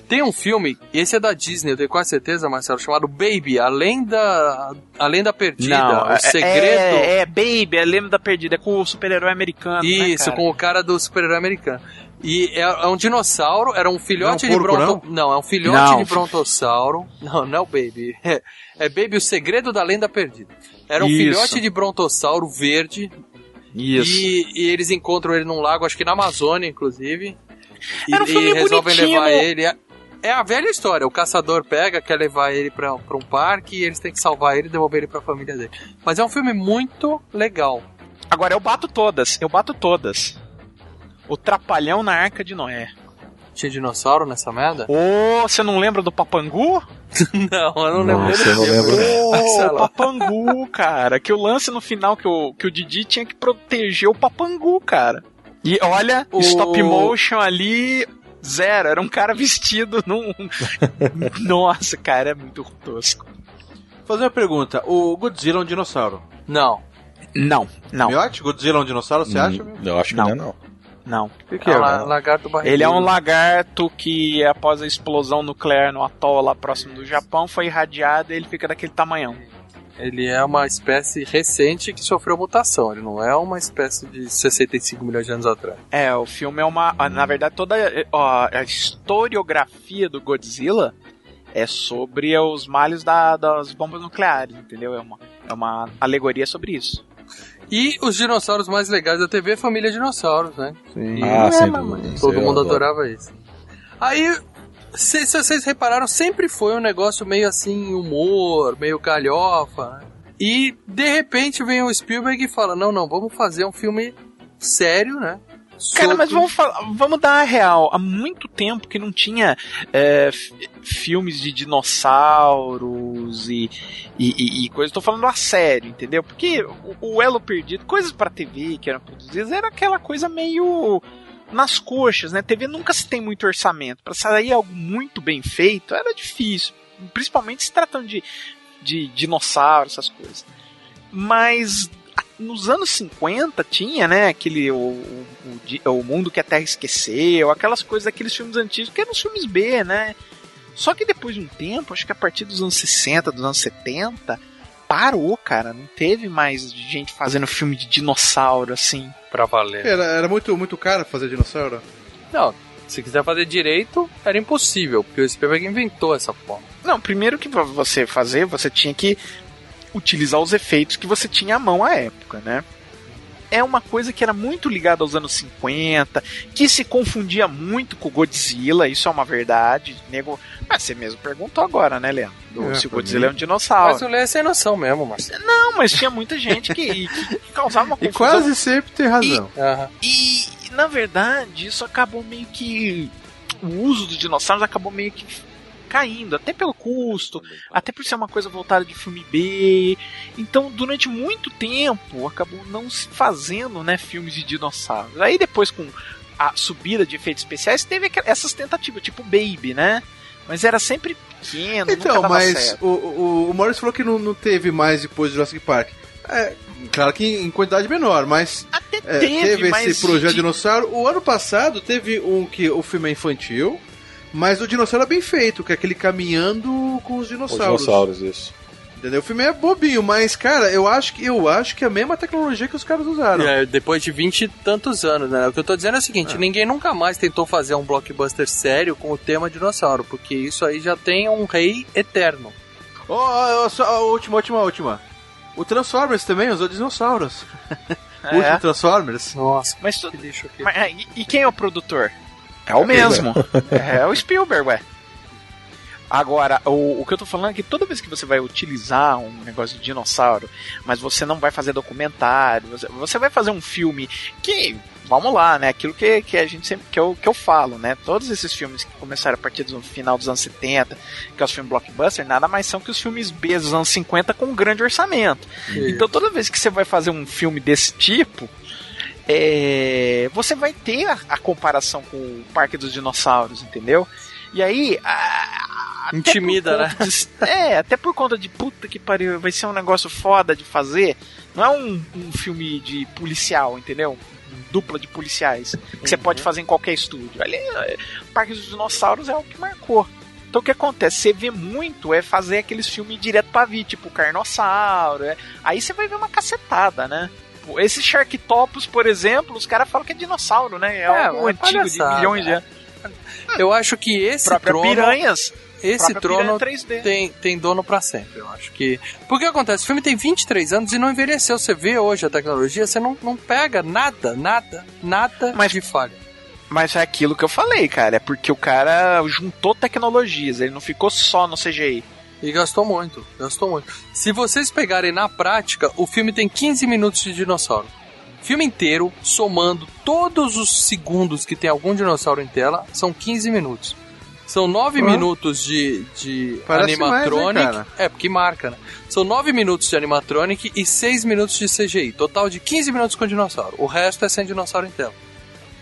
Tem um filme, esse é da Disney, eu tenho quase certeza, Marcelo, chamado Baby, Além da, Além da Perdida, não, o é- segredo. É, é Baby, é Lembro da Perdida, é com o super-herói americano. né, Isso, cara? com o cara do super-herói americano. E é, é um dinossauro, era um filhote Não um de bronto... não? é um filhote Não. de brontossauro. Não, não é o Baby. É, é Baby, o segredo da lenda perdida. Era um Isso. filhote de brontossauro verde. Isso. E, e eles encontram ele num lago, acho que na Amazônia, inclusive. E, Era um filme e resolvem bonitinho. levar ele. É, é a velha história. O caçador pega, quer levar ele pra, pra um parque e eles têm que salvar ele e devolver ele pra família dele. Mas é um filme muito legal. Agora eu bato todas, eu bato todas. O Trapalhão na Arca de Noé. Tinha dinossauro nessa merda? Ô, você não lembra do Papangu? Não, eu não lembro Nossa, dele. eu não lembro. Ô. Papangu, cara. Que o lance no final que o, que o Didi tinha que proteger o Papangu, cara. E olha, O- stop motion ali, zero. Era um cara vestido num. Nossa, cara, é muito tosco. Vou fazer uma pergunta. O Godzilla é um dinossauro. Não. Não, não, Miote, Godzilla é um dinossauro, você acha? Hum, Eu acho que Não. não é, não. O que, É é? um lagarto barrigudo. Ele é um lagarto que, após a explosão nuclear no atol lá próximo do Japão, foi irradiado e ele fica daquele tamanhão. Ele é uma espécie recente que sofreu mutação. Ele não é uma espécie de 65 milhões de anos atrás. É, o filme é uma. Na verdade, toda ó, a historiografia do Godzilla é sobre os males da- das bombas nucleares, entendeu? É uma, é uma alegoria sobre isso. E os dinossauros mais legais da TV, Família Dinossauros, né? Sim. Ah, É, mas- dúvida. Isso Todo mundo adoro. adorava isso. Aí, se, se vocês repararam, sempre foi um negócio meio assim, humor, meio galhofa. né? E, de repente, vem o Spielberg e fala, não, não, vamos fazer um filme sério, né? Cara, Sobre- mas vamos, falar, vamos dar a real. Há muito tempo que não tinha é, filmes de dinossauros e, e, e, coisas. Tô falando a sério, entendeu? Porque o, o Elo Perdido, coisas pra TV que eram produzidas, era aquela coisa meio nas coxas, né? TV nunca se tem muito orçamento. Pra sair algo muito bem feito era difícil. Principalmente se tratando de, de dinossauros, essas coisas. Mas nos anos 50 tinha, né, aquele o, o, o mundo que a Terra esqueceu, aquelas coisas daqueles filmes antigos que eram os filmes B, né? Só que depois de um tempo, acho que a partir dos anos 60, dos anos 70, parou, cara, não teve mais gente fazendo filme de dinossauro assim. Pra valer. Era, era muito, muito caro fazer dinossauro? Não, se quiser fazer direito, era impossível, porque o Spielberg inventou essa forma. Não, primeiro que pra você fazer, você tinha que utilizar os efeitos que você tinha à mão à época, né? é uma coisa que era muito ligada aos anos 50, que se confundia muito com o Godzilla, isso é uma verdade. Nego... Mas você mesmo perguntou agora, né, Leandro? Do- É, se o Godzilla mim. é um dinossauro. Mas o Lê é sem noção mesmo, Marcelo. Não, mas tinha muita gente que, que- causava uma E confusão. quase sempre tem razão. Aham. E, na verdade, isso acabou meio que. O uso dos dinossauros acabou meio que caindo, até pelo custo, até por ser uma coisa voltada de filme B. Então, durante muito tempo, acabou não se fazendo né, filmes de dinossauros. Aí depois, com a subida de efeitos especiais, teve essas tentativas, tipo Baby, né? Mas era sempre pequeno, nunca Então, dava mas certo. o, o, o Morris falou que não, não teve mais depois do Jurassic Park. É, claro que em quantidade menor, mas Até é, teve, teve, mas esse projeto de- dinossauro. O ano passado teve um que o filme é infantil, mas o dinossauro é bem feito, que é aquele caminhando com os Os dinossauros. dinossauros, isso. Entendeu? O filme é bobinho, mas cara, eu acho que eu acho que é a mesma tecnologia que os caras usaram. É, depois de vinte e tantos anos, né? O que eu tô dizendo é o seguinte: ninguém nunca mais tentou fazer um blockbuster sério com o tema dinossauro, porque isso aí já tem um rei eterno. Ó, ó, ó, só a última, última, última. O Transformers também usou dinossauros. O último É, Transformers. Nossa, mas tu- que lixo aqui. Mas, é, e, e quem é o produtor? É o mesmo. é o Spielberg, ué. Agora, o, o que eu tô falando é que toda vez que você vai utilizar um negócio de dinossauro, mas você não vai fazer documentário, você, você vai fazer um filme que, vamos lá, né? Aquilo que, que a gente sempre que eu, que eu falo, né? Todos esses filmes que começaram a partir do final dos anos 70, que é os filmes blockbuster, nada mais são que os filmes B dos anos 50 com um grande orçamento. Então toda vez que você vai fazer um filme desse tipo, é, você vai ter a, a comparação com o Parque dos Dinossauros, entendeu? E aí. a- Intimida, conta de- é, até por conta de puta que pariu, vai ser um negócio foda de fazer. Não é um, um filme de policial, entendeu? Dupla de policiais. Que você pode fazer em qualquer estúdio. Ali, é, Parque dos Dinossauros é o que marcou. Então o que acontece? Você vê muito é fazer aqueles filmes direto pra vir, tipo Carnossauro. é. Aí você vai ver uma cacetada, né? Pô, Esse Sharktopus, por exemplo, os caras falam que é dinossauro, né? É, É, algo é antigo de milhões de é. anos. Eu acho que esse Própria trono, piranhas. esse trono piranha 3D. tem, tem dono pra sempre, eu acho que. Porque acontece, o filme tem 23 anos e não envelheceu. Você vê hoje a tecnologia, você não, não pega nada, nada, nada Mas- de falha. Mas é aquilo que eu falei, cara. É porque o cara juntou tecnologias, ele não ficou só no CGI. E gastou muito, gastou muito. Se vocês pegarem na prática, o filme tem 15 minutos de dinossauro. Filme inteiro, somando todos os segundos que tem algum dinossauro em tela, são 15 minutos. São 9 Ah. minutos de, de Parece animatronic. mais, né, é, porque marca, né? São 9 minutos de animatronic e 6 minutos de CGI. Total de 15 minutos com dinossauro. O resto é sem dinossauro em tela.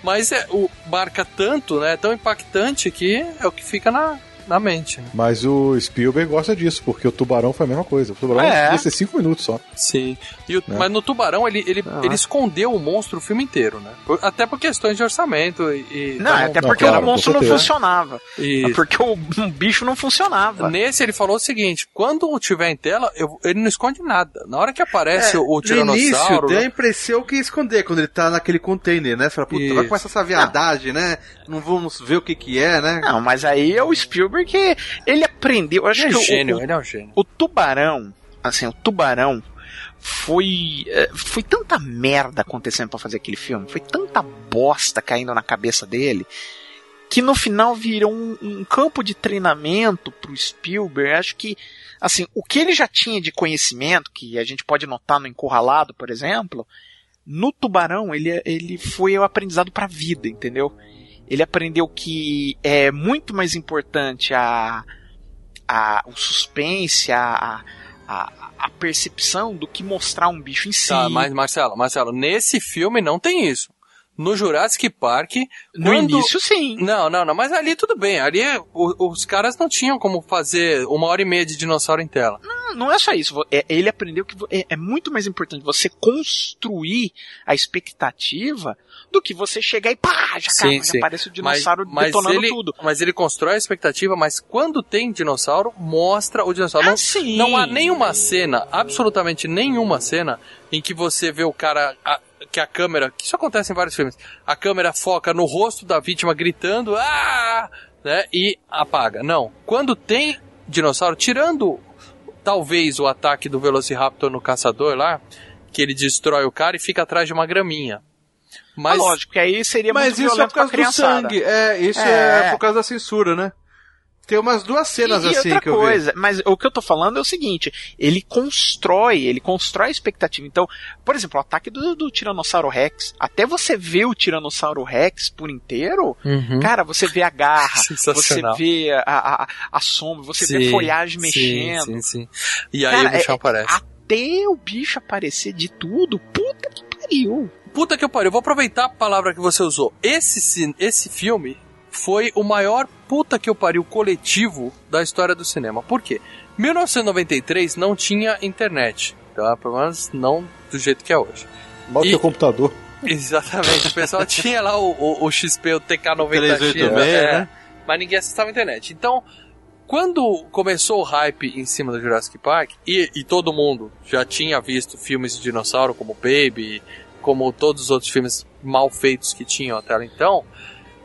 Mas é, o marca tanto, né? É tão impactante que é o que fica na, na mente. Né? Mas o Spielberg gosta disso, porque o Tubarão foi a mesma coisa. O Tubarão É. ia ser 5 minutos só. Sim. E o- Né? Mas no Tubarão ele, ele, Ah. ele escondeu o monstro o filme inteiro, né? Até por questões de orçamento e. e- Não, então, até não, porque claro, o monstro não funcionava. e- Porque o, o bicho não funcionava. Nesse ele falou o seguinte: quando tiver em tela, eu- ele não esconde nada. Na hora que aparece o É, no tiranossauro. início, deu a impressão que ia esconder quando ele tá naquele container, né? Você fala, puta, vai começar essa viadagem, né? Não vamos ver o que que é, né? Não, mas aí é o Spielberg que ele aprendeu. Eu acho Ele é que o- gênio, o, ele é um gênio. o tubarão, assim, o tubarão foi eh, foi tanta merda acontecendo pra fazer aquele filme, foi tanta bosta caindo na cabeça dele que no final virou um, um campo de treinamento pro Spielberg. Acho que assim, o que ele já tinha de conhecimento, que a gente pode notar no Encurralado, por exemplo, no Tubarão ele ele foi o aprendizado pra vida, entendeu? Ele aprendeu que é muito mais importante a a, o suspense, a, a, a percepção do que mostrar um bicho em si. Tá, mas Marcelo, Marcelo, nesse filme não tem isso. No Jurassic Park. no quando- início, sim. Não, não, não, mas ali tudo bem. Ali o- os caras não tinham como fazer uma hora e meia de dinossauro em tela. Não, não é só isso. é- ele aprendeu que é, é muito mais importante você construir a expectativa do que você chegar e pá, já, Sim, já sim. aparece o dinossauro mas detonando ele, tudo. Mas ele constrói a expectativa, mas quando tem dinossauro, mostra o dinossauro. Ah, não, não há nenhuma cena, absolutamente nenhuma cena, em que você vê o cara. a- que a câmera. Que isso acontece em vários filmes. A câmera foca no rosto da vítima gritando. Ah! Né, e apaga. Não. Quando tem dinossauro, tirando talvez o ataque do Velociraptor no caçador lá, que ele destrói o cara e fica atrás de uma graminha. Mas, Mas lógico, que aí seria Mas muito isso é por causa pra do sangue. É, isso é. É. por causa da censura, né? Tem umas duas cenas e, e assim outra que eu vi. coisa, mas o que eu tô falando é o seguinte, ele constrói, ele constrói a expectativa. Então, por exemplo, o ataque do, do Tiranossauro Rex, até você ver o Tiranossauro Rex por inteiro, Uhum. cara, você vê a garra, você vê a, a, a sombra, você vê a folhagem mexendo. Sim, sim, sim. E aí Cara, o bichão é- aparece. Até o bicho aparecer de tudo, puta que pariu. Puta que eu pariu, eu vou aproveitar a palavra que você usou. Esse, esse filme foi o maior puta que eu pariu coletivo da história do cinema. Por quê? 1993 não tinha internet. Tá? Pelo menos não do jeito que é hoje. Mal E- teu computador. Exatamente. O pessoal tinha lá o, o, o XP, o TK90X, 386, é, né? mas ninguém acessava a internet. Então, quando começou o hype em cima do Jurassic Park, e, e todo mundo já tinha visto filmes de dinossauro como Baby, como todos os outros filmes mal feitos que tinham até lá então,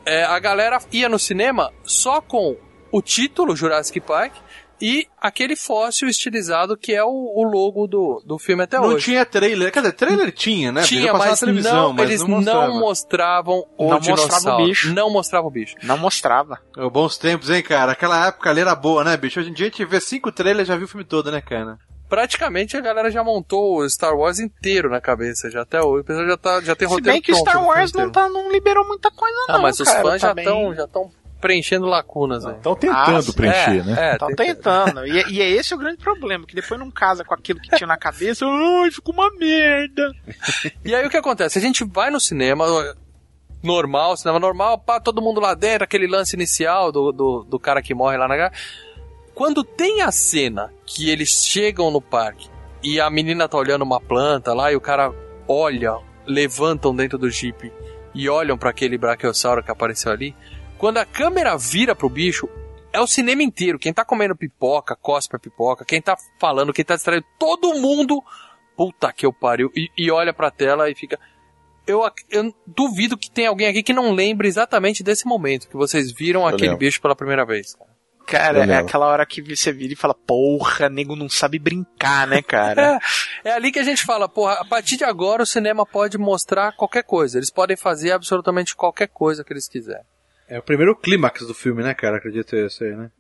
é, a galera ia no cinema só com o título Jurassic Park e aquele fóssil estilizado que é o, o logo do, do filme até Não hoje. tinha trailer. Quer dizer, trailer tinha, né? Tinha, mas, não, mas eles não, mostrava. não mostravam o Não mostrava o dinossauro. bicho. Não mostrava o bicho. Não mostrava. Ô, Bons tempos, hein, cara? Aquela época ali era boa, né, bicho? Hoje em dia a gente vê cinco trailers e já viu o filme todo, né, cara? Praticamente a galera já montou o Star Wars inteiro na cabeça, já até hoje. O pessoal já, tá, já tem Se roteiro bem que pronto Star Wars não, tá, não liberou muita coisa, não. Ah, mas os cara, fãs tá já bem- estão já tão preenchendo lacunas aí. Estão tentando Ah, preencher, é, né? É, Estão tem- tentando. E, e é esse o grande problema, que depois não casa com aquilo que tinha na cabeça. Ai, ficou uma merda. E aí o que acontece? A gente vai no cinema normal, cinema normal, pá, todo mundo lá dentro, aquele lance inicial do, do, do cara que morre lá na. Quando tem a cena que eles chegam no parque e a menina tá olhando uma planta lá e o cara olha, levantam dentro do jeep e olham para aquele brachiossauro que apareceu ali, quando a câmera vira pro bicho, é o cinema inteiro. Quem tá comendo pipoca, cospe a pipoca, quem tá falando, quem tá distraído, todo mundo puta que eu pariu, e, e olha pra tela e fica. Eu, eu duvido que tenha alguém aqui que não lembre exatamente desse momento que vocês viram aquele lembro. bicho pela primeira vez. cara. Cara, Eu é aquela hora que você vira e fala, porra, nego não sabe brincar, né, cara? É ali que a gente fala, porra, a partir de agora o cinema pode mostrar qualquer coisa. Eles podem fazer absolutamente qualquer coisa que eles quiserem. É o primeiro clímax do filme, né, cara? Acredito isso aí, né?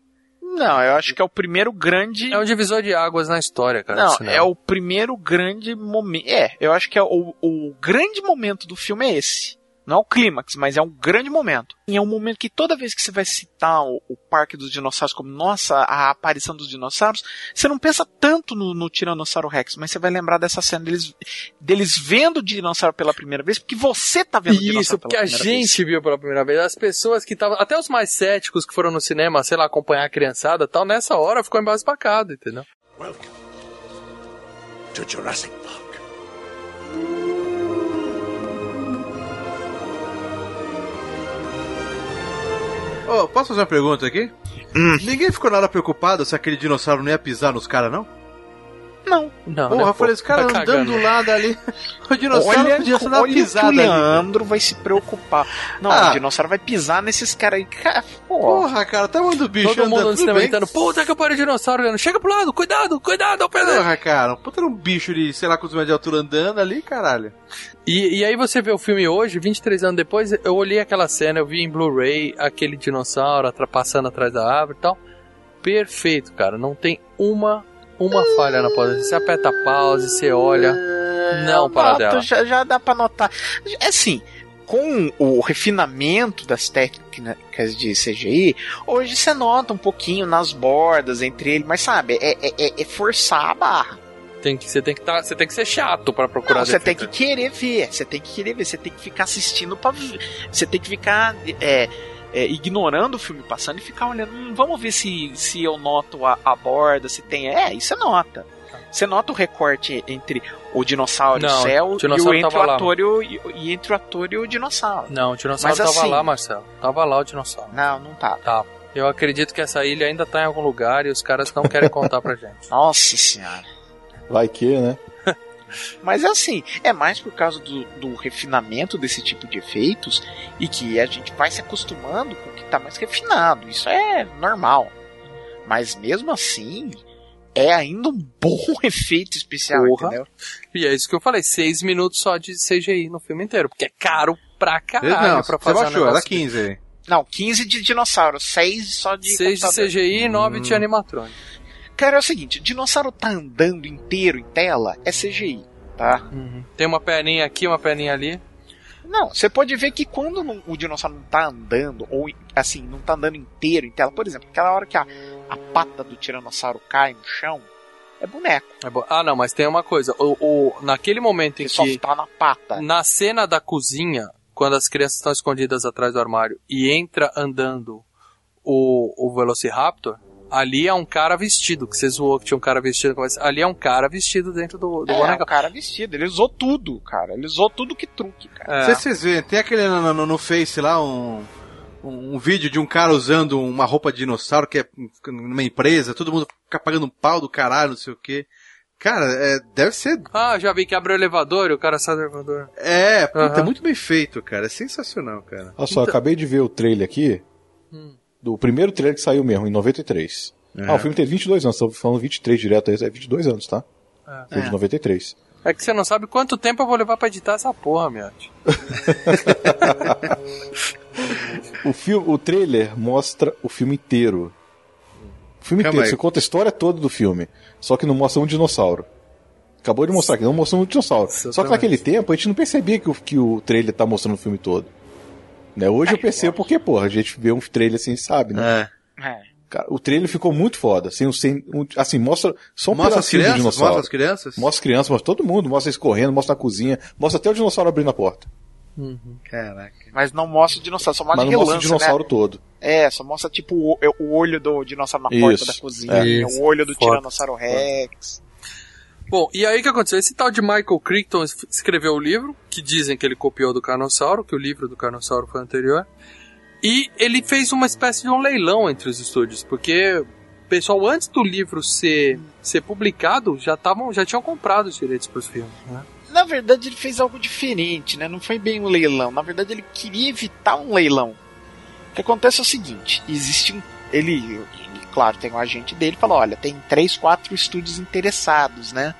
não, eu acho que é o primeiro grande. É um divisor de águas na história, cara. Não, é o primeiro grande momento. É, eu acho que é o, o grande momento do filme é esse. Não é o clímax, mas é um grande momento. E é um momento que toda vez que você vai citar o, o Parque dos Dinossauros como, nossa, a aparição dos dinossauros, você não pensa tanto no, no Tiranossauro Rex, mas você vai lembrar dessa cena deles, deles vendo o dinossauro pela primeira vez, porque você tá vendo o Isso, dinossauro porque pela a primeira gente viu pela primeira vez. As pessoas que estavam. Até os mais céticos que foram no cinema, sei lá, acompanhar a criançada e tal, nessa hora ficou embasbacado, entendeu? Welcome to Jurassic Park. Ô, posso fazer uma pergunta aqui? Hum. Ninguém ficou nada preocupado se aquele dinossauro não ia pisar nos caras, não? Não. Não, Porra, né, eu falei, esse cara tá andando do lado ali. O dinossauro Olha, podia ser uma olha que o pisada ali. Leandro vai se preocupar. Não, Ah. o dinossauro vai pisar nesses caras aí. Cara. Porra, cara, tá mandando bicho Todo mundo bem. gritando, puta que pariu dinossauro, Leandro. Chega pro lado, cuidado, cuidado, dele. Porra, cara, puta era um bicho de, sei lá, quantos metros de altura andando ali, caralho. E, e aí você vê o filme hoje, 23 anos depois, eu olhei aquela cena, eu vi em Blu-ray aquele dinossauro passando atrás da árvore e tal. Perfeito, cara. Não tem uma, uma falha na pause. Você aperta pause, você olha. Não, para dela. Já, já dá pra notar. É assim, com o refinamento das técnicas de CGI, hoje você nota um pouquinho nas bordas entre ele, mas sabe, é, é- é- é forçar a barra. Tem que, você, tem que tá, você tem que ser chato pra procurar Não, você tem que querer ver, você tem que querer ver, você tem que ficar assistindo pra ver. Você tem que ficar é, é, ignorando o filme passando e ficar olhando. "Hum, vamos ver se, se eu noto a, a borda, se tem. É, isso você nota. Você nota o recorte entre o dinossauro e Não, o céu o dinossauro e, o, entre tava o ator e, o, e- entre o ator e o dinossauro. Não, o dinossauro Mas tava assim- lá, Marcelo. Tava lá o dinossauro. Não, não tá. Tá. Eu acredito que essa ilha ainda tá em algum lugar e os caras não querem contar pra gente. Nossa senhora. Vai que, né? Mas assim, é mais por causa do, do refinamento desse tipo de efeitos e que a gente vai se acostumando com o que tá mais refinado. Isso é normal. Mas mesmo assim, é ainda um bom efeito especial, Porra. entendeu? E é isso que eu falei, seis minutos só de CGI no filme inteiro, porque é caro pra caralho não, pra você fazer um baixou, era negócio 15 aí. Não, 15 de dinossauro, 6 só de 6 de. CGI e 9 Hum. de animatrônico. Cara, é o seguinte, dinossauro tá andando inteiro em tela, é CGI, tá? Tem uma perninha aqui, uma perninha ali. Não, você pode ver que quando o dinossauro não tá andando, ou assim, não tá andando inteiro em tela, por exemplo, aquela hora que a, a pata do tiranossauro cai no chão, é boneco, É bo- Ah, não, mas tem uma coisa. O, o- naquele momento em ele só que. tá na pata. Na cena da cozinha, quando as crianças estão escondidas atrás do armário e entra andando o, o Velociraptor, ali é um cara vestido, que você zoou que tinha um cara vestido. mas Ali é um cara vestido dentro do, do É, boneco. o cara vestido, ele usou tudo, cara. Ele usou tudo que truque, cara. É. Não sei se vocês veem, tem aquele no, no- no Face lá, um, um, um vídeo de um cara usando uma roupa de dinossauro que é numa empresa, todo mundo fica pagando um pau do caralho, não sei o que. Cara, é, deve ser. Ah, já vi que abre o elevador e o cara sai do elevador. É, puta, é muito bem feito, cara. É sensacional, cara. Olha só, eu acabei de ver o trailer aqui. Hum. Do primeiro trailer que saiu mesmo, em 93. Ah, o filme tem 22 anos, tô falando 23 direto, é 22 anos, tá? É. Foi de 93. É que você não sabe quanto tempo eu vou levar pra editar essa porra, Miotti. O, filme, o trailer mostra o filme inteiro. O filme Calma inteiro, aí. você conta a história toda do filme. Só que não mostra um dinossauro. Acabou de mostrar aqui, não mostrou um dinossauro. Só que Exatamente. naquele tempo a gente não percebia que o, que o trailer tá mostrando o filme todo. Né? Hoje eu percebo porque, porra, a gente vê um trailer assim, sabe, né? É. É. Cara, o trailer ficou muito foda. Um- assim, mostra só um Mostra as crianças? dinossauro. Mostra as crianças? Mostra as crianças, mostra todo mundo, mostra eles correndo, mostra na cozinha, mostra até o dinossauro abrindo a porta. Caraca. Mas não mostra o dinossauro, só mostra Mas de não mostra o relance, dinossauro né? todo. É, só mostra tipo o, o olho do dinossauro na Isso, porta da cozinha, é. O olho do Foda. tiranossauro Rex. Bom, e aí o que aconteceu? Esse tal de Michael Crichton es- escreveu o livro, que dizem que ele copiou do Carnossauro, que o livro do Carnossauro foi anterior. E ele fez uma espécie de um leilão entre os estúdios, porque pessoal, antes do livro ser, ser publicado, já, tavam, já tinham comprado os direitos para os filmes. Né? Na verdade, ele fez algo diferente, né? Não foi bem um leilão. Na verdade, ele queria evitar um leilão. O que acontece é o seguinte: existe um. Ele, claro, tem um agente dele falou: olha, tem três, quatro estúdios interessados, né?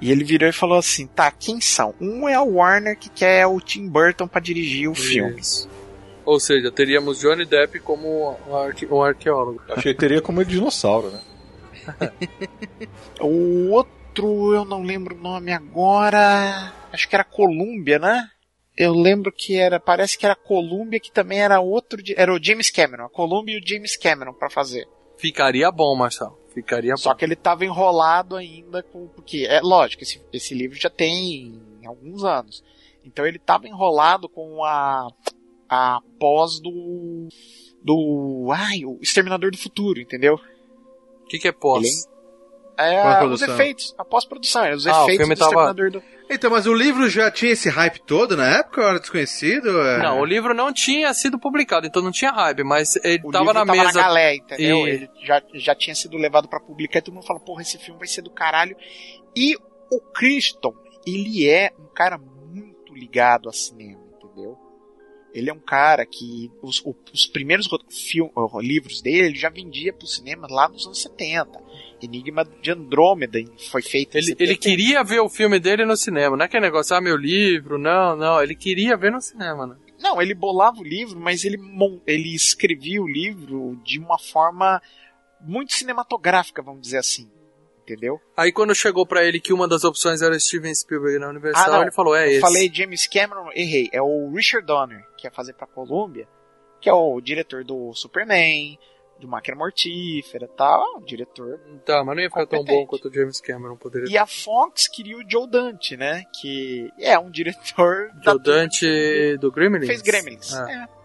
E ele virou e falou assim: tá, quem são? Um é a Warner que quer o Tim Burton pra dirigir o filme. Isso. Ou seja, teríamos Johnny Depp como um, arque- um arqueólogo. Achei que teria como dinossauro, né? O outro, eu não lembro o nome agora. Acho que era Columbia, né? Eu lembro que era, parece que era Columbia, que também era outro, de- era o James Cameron, a Columbia e o James Cameron pra fazer. Ficaria bom, Marcelo. Ficaria Só bom. que ele tava enrolado ainda com, porque é lógico, esse, esse livro já tem alguns anos. Então ele tava enrolado com a a pós do do, ai, o Exterminador do Futuro, entendeu? O que, que é pós? É, os efeitos, a pós-produção, é, os Ah, o efeitos filme do tava- Exterminador do Então, mas o livro já tinha esse hype todo na época? Ou era desconhecido? É... Não, o livro não tinha sido publicado, então não tinha hype, mas ele O tava na tava mesa. na galé, entendeu? E- Ele já, já tinha sido levado pra publicar e todo mundo fala, porra, esse filme vai ser do caralho. E o Crichton, ele é um cara muito ligado a cinema? Ele é um cara que os, o- os primeiros ro- fil- ó, livros dele ele já vendia pro cinema lá nos anos 70. Enigma de Andrômeda foi feito Ele, ele 71. queria ver o filme dele no cinema, não é aquele negócio, ah, meu livro, não, não, ele queria ver no cinema, né? Não, ele bolava o livro, mas ele, ele escrevia o livro de uma forma muito cinematográfica, vamos dizer assim. Entendeu? Aí quando chegou pra ele que uma das opções era Steven Spielberg na Universal, Ah, ele falou, é Eu esse. falei James Cameron, errei. É o Richard Donner, que ia fazer pra Columbia, que é o diretor do Superman, do Máquina Mortífera e tal. É um diretor. Tá, mas não ia ficar tão Competente. bom quanto o James Cameron poderia. E a Fox queria o Joe Dante, né? Que é um diretor da Joe Dante do Gremlins? fez Gremlins. Ah. É.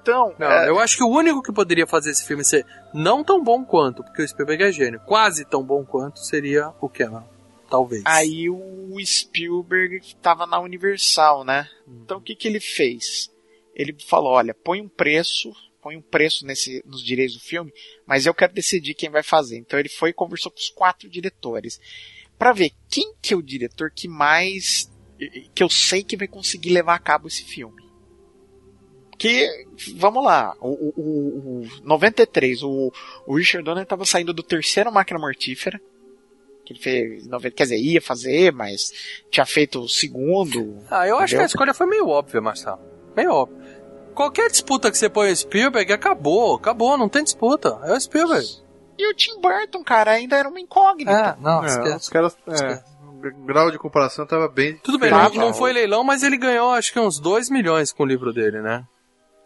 Então, Não, é, eu acho que o único que poderia fazer esse filme ser não tão bom quanto, porque o Spielberg é gênio, quase tão bom quanto seria o Cameron. Talvez. Aí o Spielberg tava na Universal, né? Então o que que ele fez? Ele falou, olha, põe um preço, põe um preço nesse, nos direitos do filme, mas eu quero decidir quem vai fazer. Então ele foi e conversou com os quatro diretores Pra ver quem que é o diretor que mais que eu sei que vai conseguir levar a cabo esse filme. Que, vamos lá, o, o, o 93, o, o Richard Donner estava saindo do terceiro Máquina Mortífera, que ele fez, quer dizer, ia fazer, mas tinha feito o segundo. Ah, eu acho entendeu? que a escolha foi meio óbvia, Marcelo. Meio óbvia. Qualquer disputa que você põe o Spielberg, acabou, acabou, não tem disputa. É o Spielberg. E o Tim Burton, cara, ainda era uma incógnita. É, não, É, os caras. É, o grau de comparação tava bem. Tudo bem, não, não foi leilão, mas ele ganhou acho que uns 2 milhões com o livro dele, né?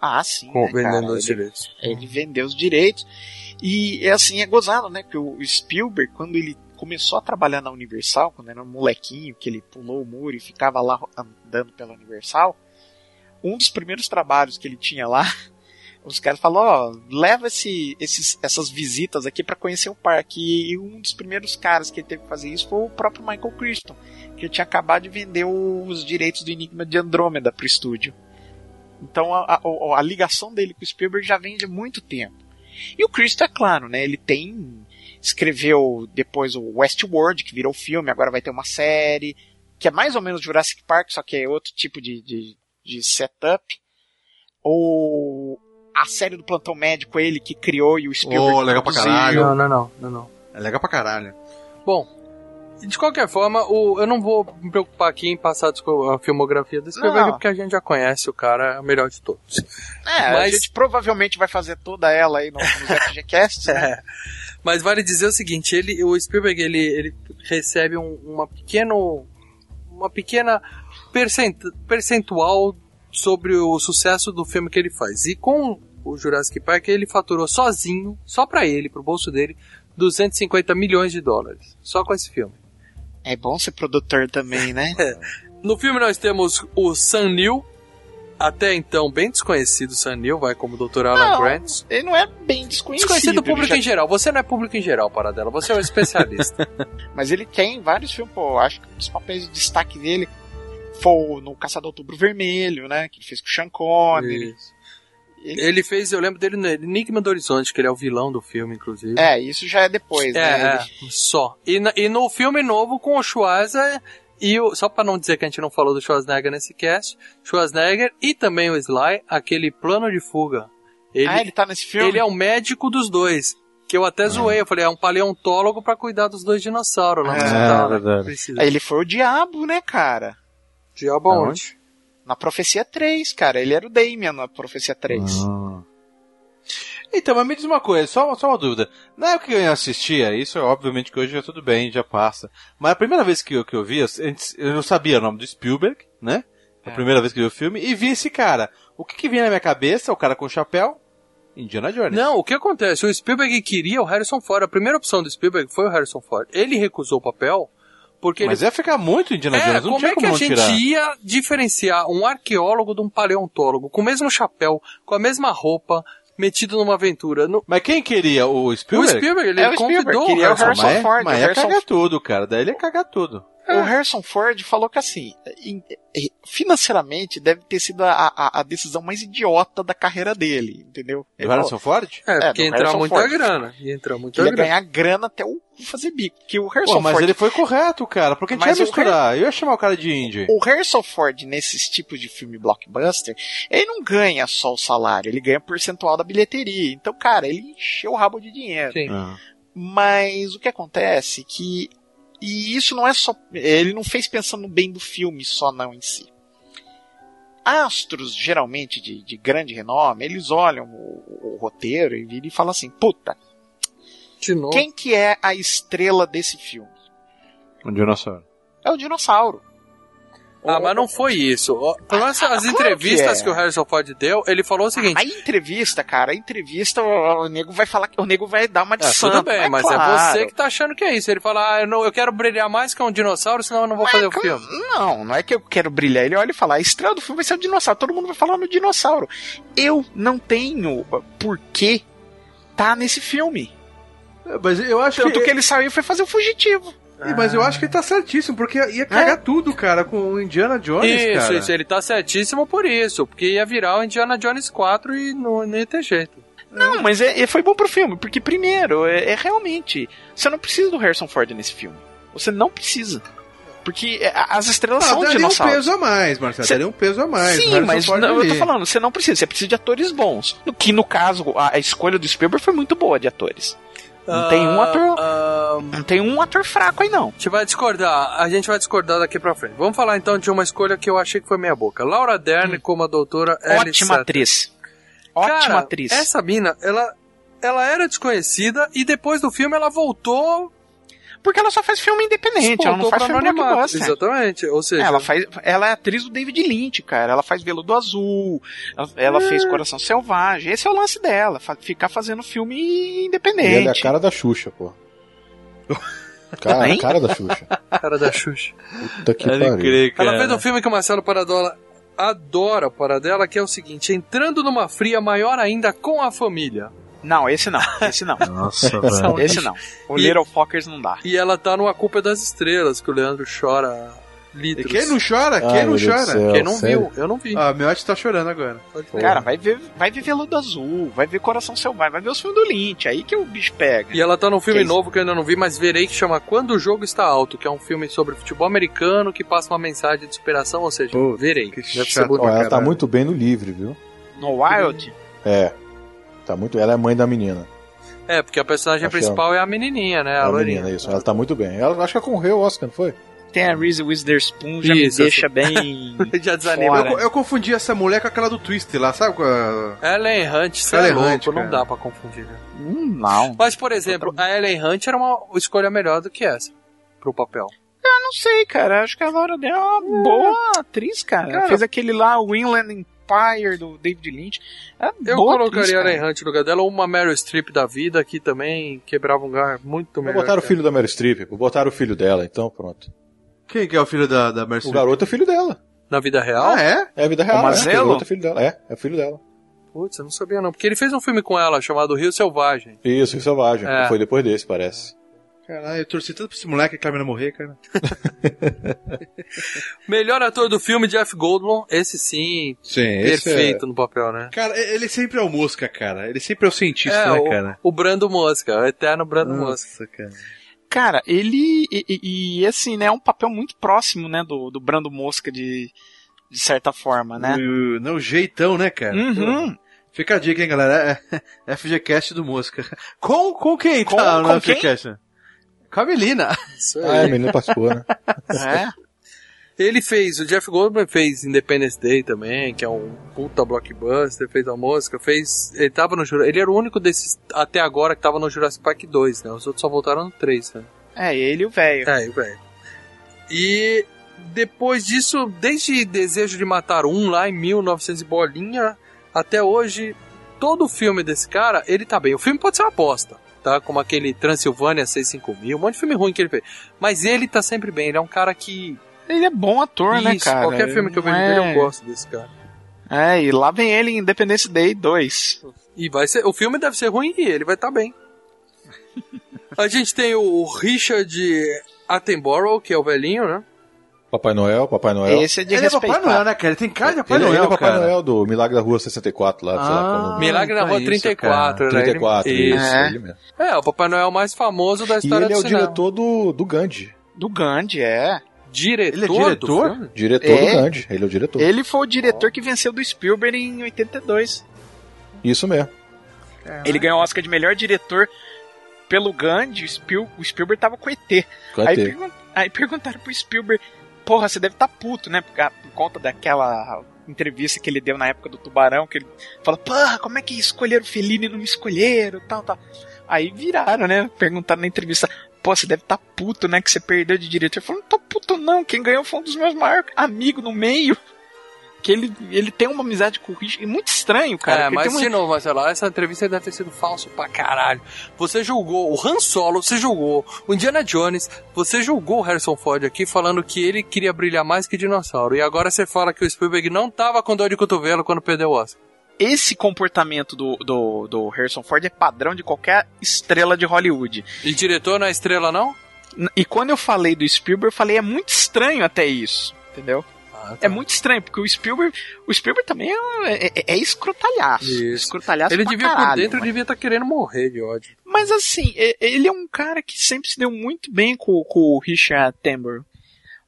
Ah, sim. Com, né, vendendo os Ele- direitos. Ele vendeu os direitos. E é assim, é gozado, né? Que o Spielberg, quando ele começou a trabalhar na Universal, quando era um molequinho, que ele pulou o muro e ficava lá andando pela Universal, um dos primeiros trabalhos que ele tinha lá, os caras falaram, ó, leva esse, esses, essas visitas aqui para conhecer o parque. E um dos primeiros caras que ele teve que fazer isso foi o próprio Michael Crichton, que tinha acabado de vender os direitos do Enigma de Andrômeda pro estúdio. Então a, a- a ligação dele com o Spielberg já vem de muito tempo. E o Cristo é claro, né? Ele tem escreveu depois o Westworld, que virou filme, agora vai ter uma série, que é mais ou menos Jurassic Park, só que é outro tipo de, de, de setup. Ou a série do Plantão Médico, ele que criou e o Spielberg Oh, legal pra caralho. Não, não, não, não, não. É legal pra caralho. Bom, de qualquer forma, o, eu não vou me preocupar aqui em passar a a filmografia do Spielberg, porque a gente já conhece o cara, é o melhor de todos. É, a Mas- gente provavelmente vai fazer toda ela aí no, nos FGCasts, né? É. Mas vale dizer o seguinte, ele, o Spielberg ele, ele recebe um, uma pequeno, uma pequena percent, percentual sobre o sucesso do filme que ele faz. E com o Jurassic Park ele faturou sozinho, só pra ele, pro bolso dele, 250 milhões de dólares. Só com esse filme. É bom ser produtor também, né? No filme nós temos o Sam Neill, até então bem desconhecido Sam Neill, vai como Dr. Alan Não, Grant. Ele não é bem desconhecido. Desconhecido do público ele em geral. Você não é público em geral, Paradela. Você é um especialista. Mas ele tem vários filmes, pô, acho que um dos papéis de destaque dele foi no Caçador Outubro Vermelho, né? Que ele fez com o Sean Connery. Isso. Ele- Ele fez, eu lembro dele no Enigma do Horizonte, que ele é o vilão do filme, inclusive. É, isso já é depois, né? É, é, Ele- só. E, e no filme novo com o Schwarzer e o. Só pra não dizer que a gente não falou do Schwarzenegger nesse cast, Schwarzenegger e também o Sly, aquele plano de fuga. Ele, Ah, ele tá nesse filme? ele é o médico dos dois. Que eu até zoei, eu falei, é um paleontólogo pra cuidar dos dois dinossauros lá no É, hospital. né? verdade. Ele foi o diabo, né, cara? Diabo aonde? Na Profecia 3, cara. Ele era o Damien na Profecia 3. Ah. Então, mas me diz uma coisa, só, só uma dúvida. Na época que eu assistia, isso é obviamente que hoje já tudo bem, já passa. Mas a primeira vez que eu, que eu vi, eu não sabia o nome do Spielberg, né? A É. primeira vez que eu vi o filme, e vi esse cara. O que, que vinha na minha cabeça? O cara com chapéu? Indiana Jones. Não, o que acontece? O Spielberg queria o Harrison Ford. A primeira opção do Spielberg foi o Harrison Ford. Ele recusou o papel porque Mas ele ia ficar muito Indiana É, Jones, não como tinha é que como a gente tirar. ia diferenciar um arqueólogo de um paleontólogo com o mesmo chapéu, com a mesma roupa, metido numa aventura? No- Mas quem queria? O o Spielberg? Spielberg, ele É, o Spielberg convidou queria o Harrison mas, Ford, Mas o ia Harrison- cagar tudo, cara. Daí ele ia cagar tudo. O Harrison Ford falou que assim, em- financeiramente deve ter sido a, a- a decisão mais idiota da carreira dele, entendeu? Ele O Harrison Ford? É, É, porque do entra Harrison muita Ford. grana. Ia entrar muita ele ia grana. ganhar grana até o fazer bico. Que o Harrison Pô, mas Ford ele foi correto, cara. Porque a gente Mas ia misturar. Eu ia chamar o cara de indie. O Harrison Ford, nesses tipos de filme blockbuster, ele não ganha só o salário, ele ganha percentual da bilheteria. Então, cara, ele encheu o rabo de dinheiro. Sim. Ah. Mas o que acontece é que. E isso não é só. Ele não fez pensando no bem do filme só, não, em si. Astros, geralmente, de, de grande renome, eles olham o, o roteiro e viram e falam assim: puta, De novo. quem que é a estrela desse filme? Um dinossauro. É o dinossauro. Ah, mas não foi isso. Pelo menos as claro entrevistas que que, é. o Harrison Ford deu, ele falou o seguinte. A entrevista, cara, a entrevista, o, o nego vai falar que o nego vai dar uma de Ah, santo. tudo bem, mas é claro. você que tá achando que é isso. Ele fala, ah, eu, não, eu quero brilhar mais que um dinossauro, senão eu não vou Mas, fazer o cara, filme. Não, não é que eu quero brilhar. Ele olha e fala: a estrela do filme vai ser o dinossauro. Todo mundo vai falar no dinossauro. Eu não tenho uh, por que tá nesse filme. Mas eu acho Tanto que ele saiu e foi fazer o fugitivo. Ih, Mas eu acho que ele tá certíssimo, porque ia cagar tudo, cara, com o Indiana Jones, Isso, cara. isso, ele tá certíssimo por isso, porque ia virar o Indiana Jones 4 e não, não ia ter jeito. Não, mas é, é- foi bom pro filme, porque primeiro, é, é realmente. Você não precisa do Harrison Ford nesse filme. Você não precisa. Porque é, as estrelas Ah, são daria um dinossauros. peso a mais, Marcelo. Cê- Daria um peso a mais. Sim, mas não, eu tô falando, você não precisa, você precisa de atores bons. Que no caso, a, a escolha do Spielberg foi muito boa de atores. Não tem um ator- ah, Não tem um ator fraco aí não. a gente vai discordar, a gente vai discordar daqui pra frente. Vamos falar então de uma escolha que eu achei que foi meia boca. Laura Dern como a doutora Ellie Ótima atriz. Ótima Cara, atriz. Essa mina, ela, ela era desconhecida e depois do filme ela voltou. Porque ela só faz filme independente, ela não faz filme blockbuster. Exatamente. Ou seja, Ela, faz, ela é atriz do David Lynch, cara. Ela faz Veludo Azul. Ela, ela É. fez Coração Selvagem. Esse é o lance dela. fa- ficar fazendo filme E independente. ele é a cara da Xuxa, pô. Cara, Hein? cara da Xuxa. cara da Xuxa. Puta que pariu. Ela fez um filme que o Marcelo Paradola adora para dela, que é o seguinte: entrando numa fria maior ainda com a família. Não, esse não. Esse não. Nossa, velho. esse não. O E- Little Fockers não dá. E ela tá no A Culpa é das Estrelas, que o Leandro chora E litros. quem não chora? Ai, Quem meu não chora? céu, Quem não sério? viu? Eu não vi. Ah, Miotti tá chorando agora. Cara, vai ver, vai ver Veludo Azul, vai ver Coração Selvagem, vai ver os filmes do Lynch, aí que o bicho pega. E ela tá num filme Que novo que eu ainda não vi, mas verei que chama Quando o Jogo Está Alto, que é um filme sobre futebol americano que passa uma mensagem de superação, ou seja, Pô, verei. que chato. Ó, ela tá muito bem no livre, viu? No Wild, É. Tá muito. Ela é mãe da menina. É, porque a personagem Acho principal é a menininha, né? A, a loirinha. menina, isso. Ela tá muito bem. Ela acho que ela concorreu ao Oscar, não foi? tem a Reese Witherspoon, já Isso, me deixa bem... Já desanima. Eu, eu confundi essa mulher com aquela do Twister lá, sabe? A... Ellen Hunt, você é Ellen louco, Hunt, não dá pra confundir. né? Hum, não. Mas, por exemplo, a Ellen Hunt era uma escolha melhor do que essa pro papel. Não sei, cara. Acho que a Laura Dern é uma boa atriz, cara. Cara- Fez aquele lá, o Inland Empire, do David Lynch. É Eu colocaria atriz, a Hunt no lugar dela, ou uma Meryl Streep da vida, que também quebrava um lugar muito melhor. botar o filho da Meryl Streep. Vou botar o filho dela, então pronto. Quem que é o filho da, da Mercy? O garoto é filho dela. ela. Na vida real? Ah, é? É a vida real. O é. O garoto é filho dela. É, é o filho dela. Putz, eu não sabia não. Porque ele fez um filme com ela chamado Rio Selvagem. Isso, Rio Selvagem. É. Foi depois desse, parece. Caralho, eu torci tanto pra esse moleque que a mina morrer, cara. Melhor ator do filme, Jeff Goldblum. Esse sim, Sim, perfeito no papel, né? Cara, ele sempre é o mosca, cara. Ele sempre é o cientista, É, né, o, cara? o Brando Mosca, o eterno Brando Mosca. Nossa, cara. Cara, ele. E, e- e, assim, né? É um papel muito próximo, né? Do, do Brando Mosca, de, de certa forma, né? O, não, o jeitão, né, cara? Uhum. Fica a dica, hein, galera. É FGCast do Mosca. Com, com quem Com- tá no com quem? Com a Melina. Isso Ah, a aí. menina participou, né? É. Ele fez, o Jeff Goldblum fez Independence Day também, que é um puta blockbuster, fez a música, fez. Ele tava no Jurassic. Ele era o único desses até agora que tava no Jurassic Park 2, né? Os outros só voltaram no 3, né? É, ele e o velho. É, velho. E depois disso, desde Desejo de Matar Um, lá em 1900 e bolinha, até hoje, todo filme desse cara, ele tá bem. O filme pode ser uma bosta, tá? Como aquele Transilvânia 65000, um monte de filme ruim que ele fez. Mas ele tá sempre bem, ele é um cara que. Ele é bom ator, né, Isso, cara? qualquer filme que eu vejo é... dele, eu gosto desse cara. É, e lá vem ele em Independence Day 2. E vai ser. O filme deve ser ruim e ele vai estar bem. A gente tem o Richard Attenborough, que é o velhinho, né? Papai Noel, Papai Noel. Esse é de Ele é Papai respeitar. Noel, né, cara? Ele tem cara de Papai ele, Noel, ele é o Papai cara. Noel do Milagre da Rua 64 lá, sei lá Ah. como. Milagre na então Rua é isso, 34, né? 34, Ele- isso, É. ele mesmo. É, o Papai Noel mais famoso da E história ele é do o cinema. diretor do, do Gandhi. Do Gandhi, é. Diretor? Ele é diretor? do? Diretor É. do Gandhi. Ele é o diretor. Ele foi o diretor que venceu do Spielberg em 82. Isso mesmo. Ele ganhou o Oscar de melhor diretor pelo Gandhi. O, Spiel- o Spielberg tava com ET. Vai Aí, pergun- aí perguntaram pro Spielberg, porra, você deve estar tá puto, né? Por, por conta daquela entrevista que ele deu na época do Tubarão, que ele fala, porra, como é que escolheram o Fellini e não me escolheram, tal, tal. Aí viraram, né? Perguntaram na entrevista, pô, você deve estar tá puto, né? Que você perdeu de diretor. Ele falou, não tô puto não, quem ganhou foi um dos meus maiores amigos no meio. Que ele, ele tem uma amizade com o Richard, muito estranho, cara. é, mas tem de uma... novo, Marcelo, essa entrevista deve ter sido falso pra caralho. Você julgou o Han Solo, você julgou o Indiana Jones, você julgou o Harrison Ford aqui falando que ele queria brilhar mais que dinossauro. E agora você fala que o Spielberg não tava com dor de cotovelo quando perdeu o Oscar. Esse comportamento do, do, do Harrison Ford é padrão de qualquer estrela de Hollywood. E diretor não é estrela, não? E quando eu falei do Spielberg, eu falei, é muito estranho até isso, entendeu? Ah, É muito estranho, porque o Spielberg, o Spielberg também é, é, é escrotalhaço. Isso. Escrotalhaço Ele pra devia, por caralho, dentro, mas- devia estar querendo morrer de ódio. Mas assim, é- ele é um cara que sempre se deu muito bem com, com o Richard Attenborough.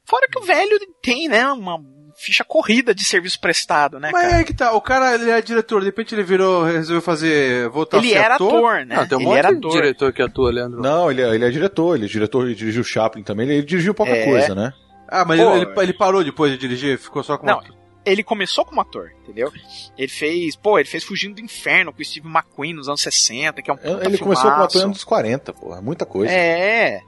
Fora que o velho tem, né, uma ficha corrida de serviço prestado, né, Mas cara? é que tá, o cara ele é diretor, de repente ele virou, resolveu fazer, voltar Ele a ser era ator. ator, né? Ah, tem um ele monte era ator. diretor que atua, Leandro. Não, ele é, ele é diretor, ele é diretor, ele dirigiu Chaplin também, ele dirigiu pouca É. coisa, né? Ah, mas Pô, ele, ele parou depois de dirigir, ficou só com Não, ele começou como ator, entendeu? Ele fez, pô, ele fez Fugindo do Inferno com o Steve McQueen nos anos 60, que é um puta Ele começou como filmaço. ator nos 40, porra, muita coisa. É.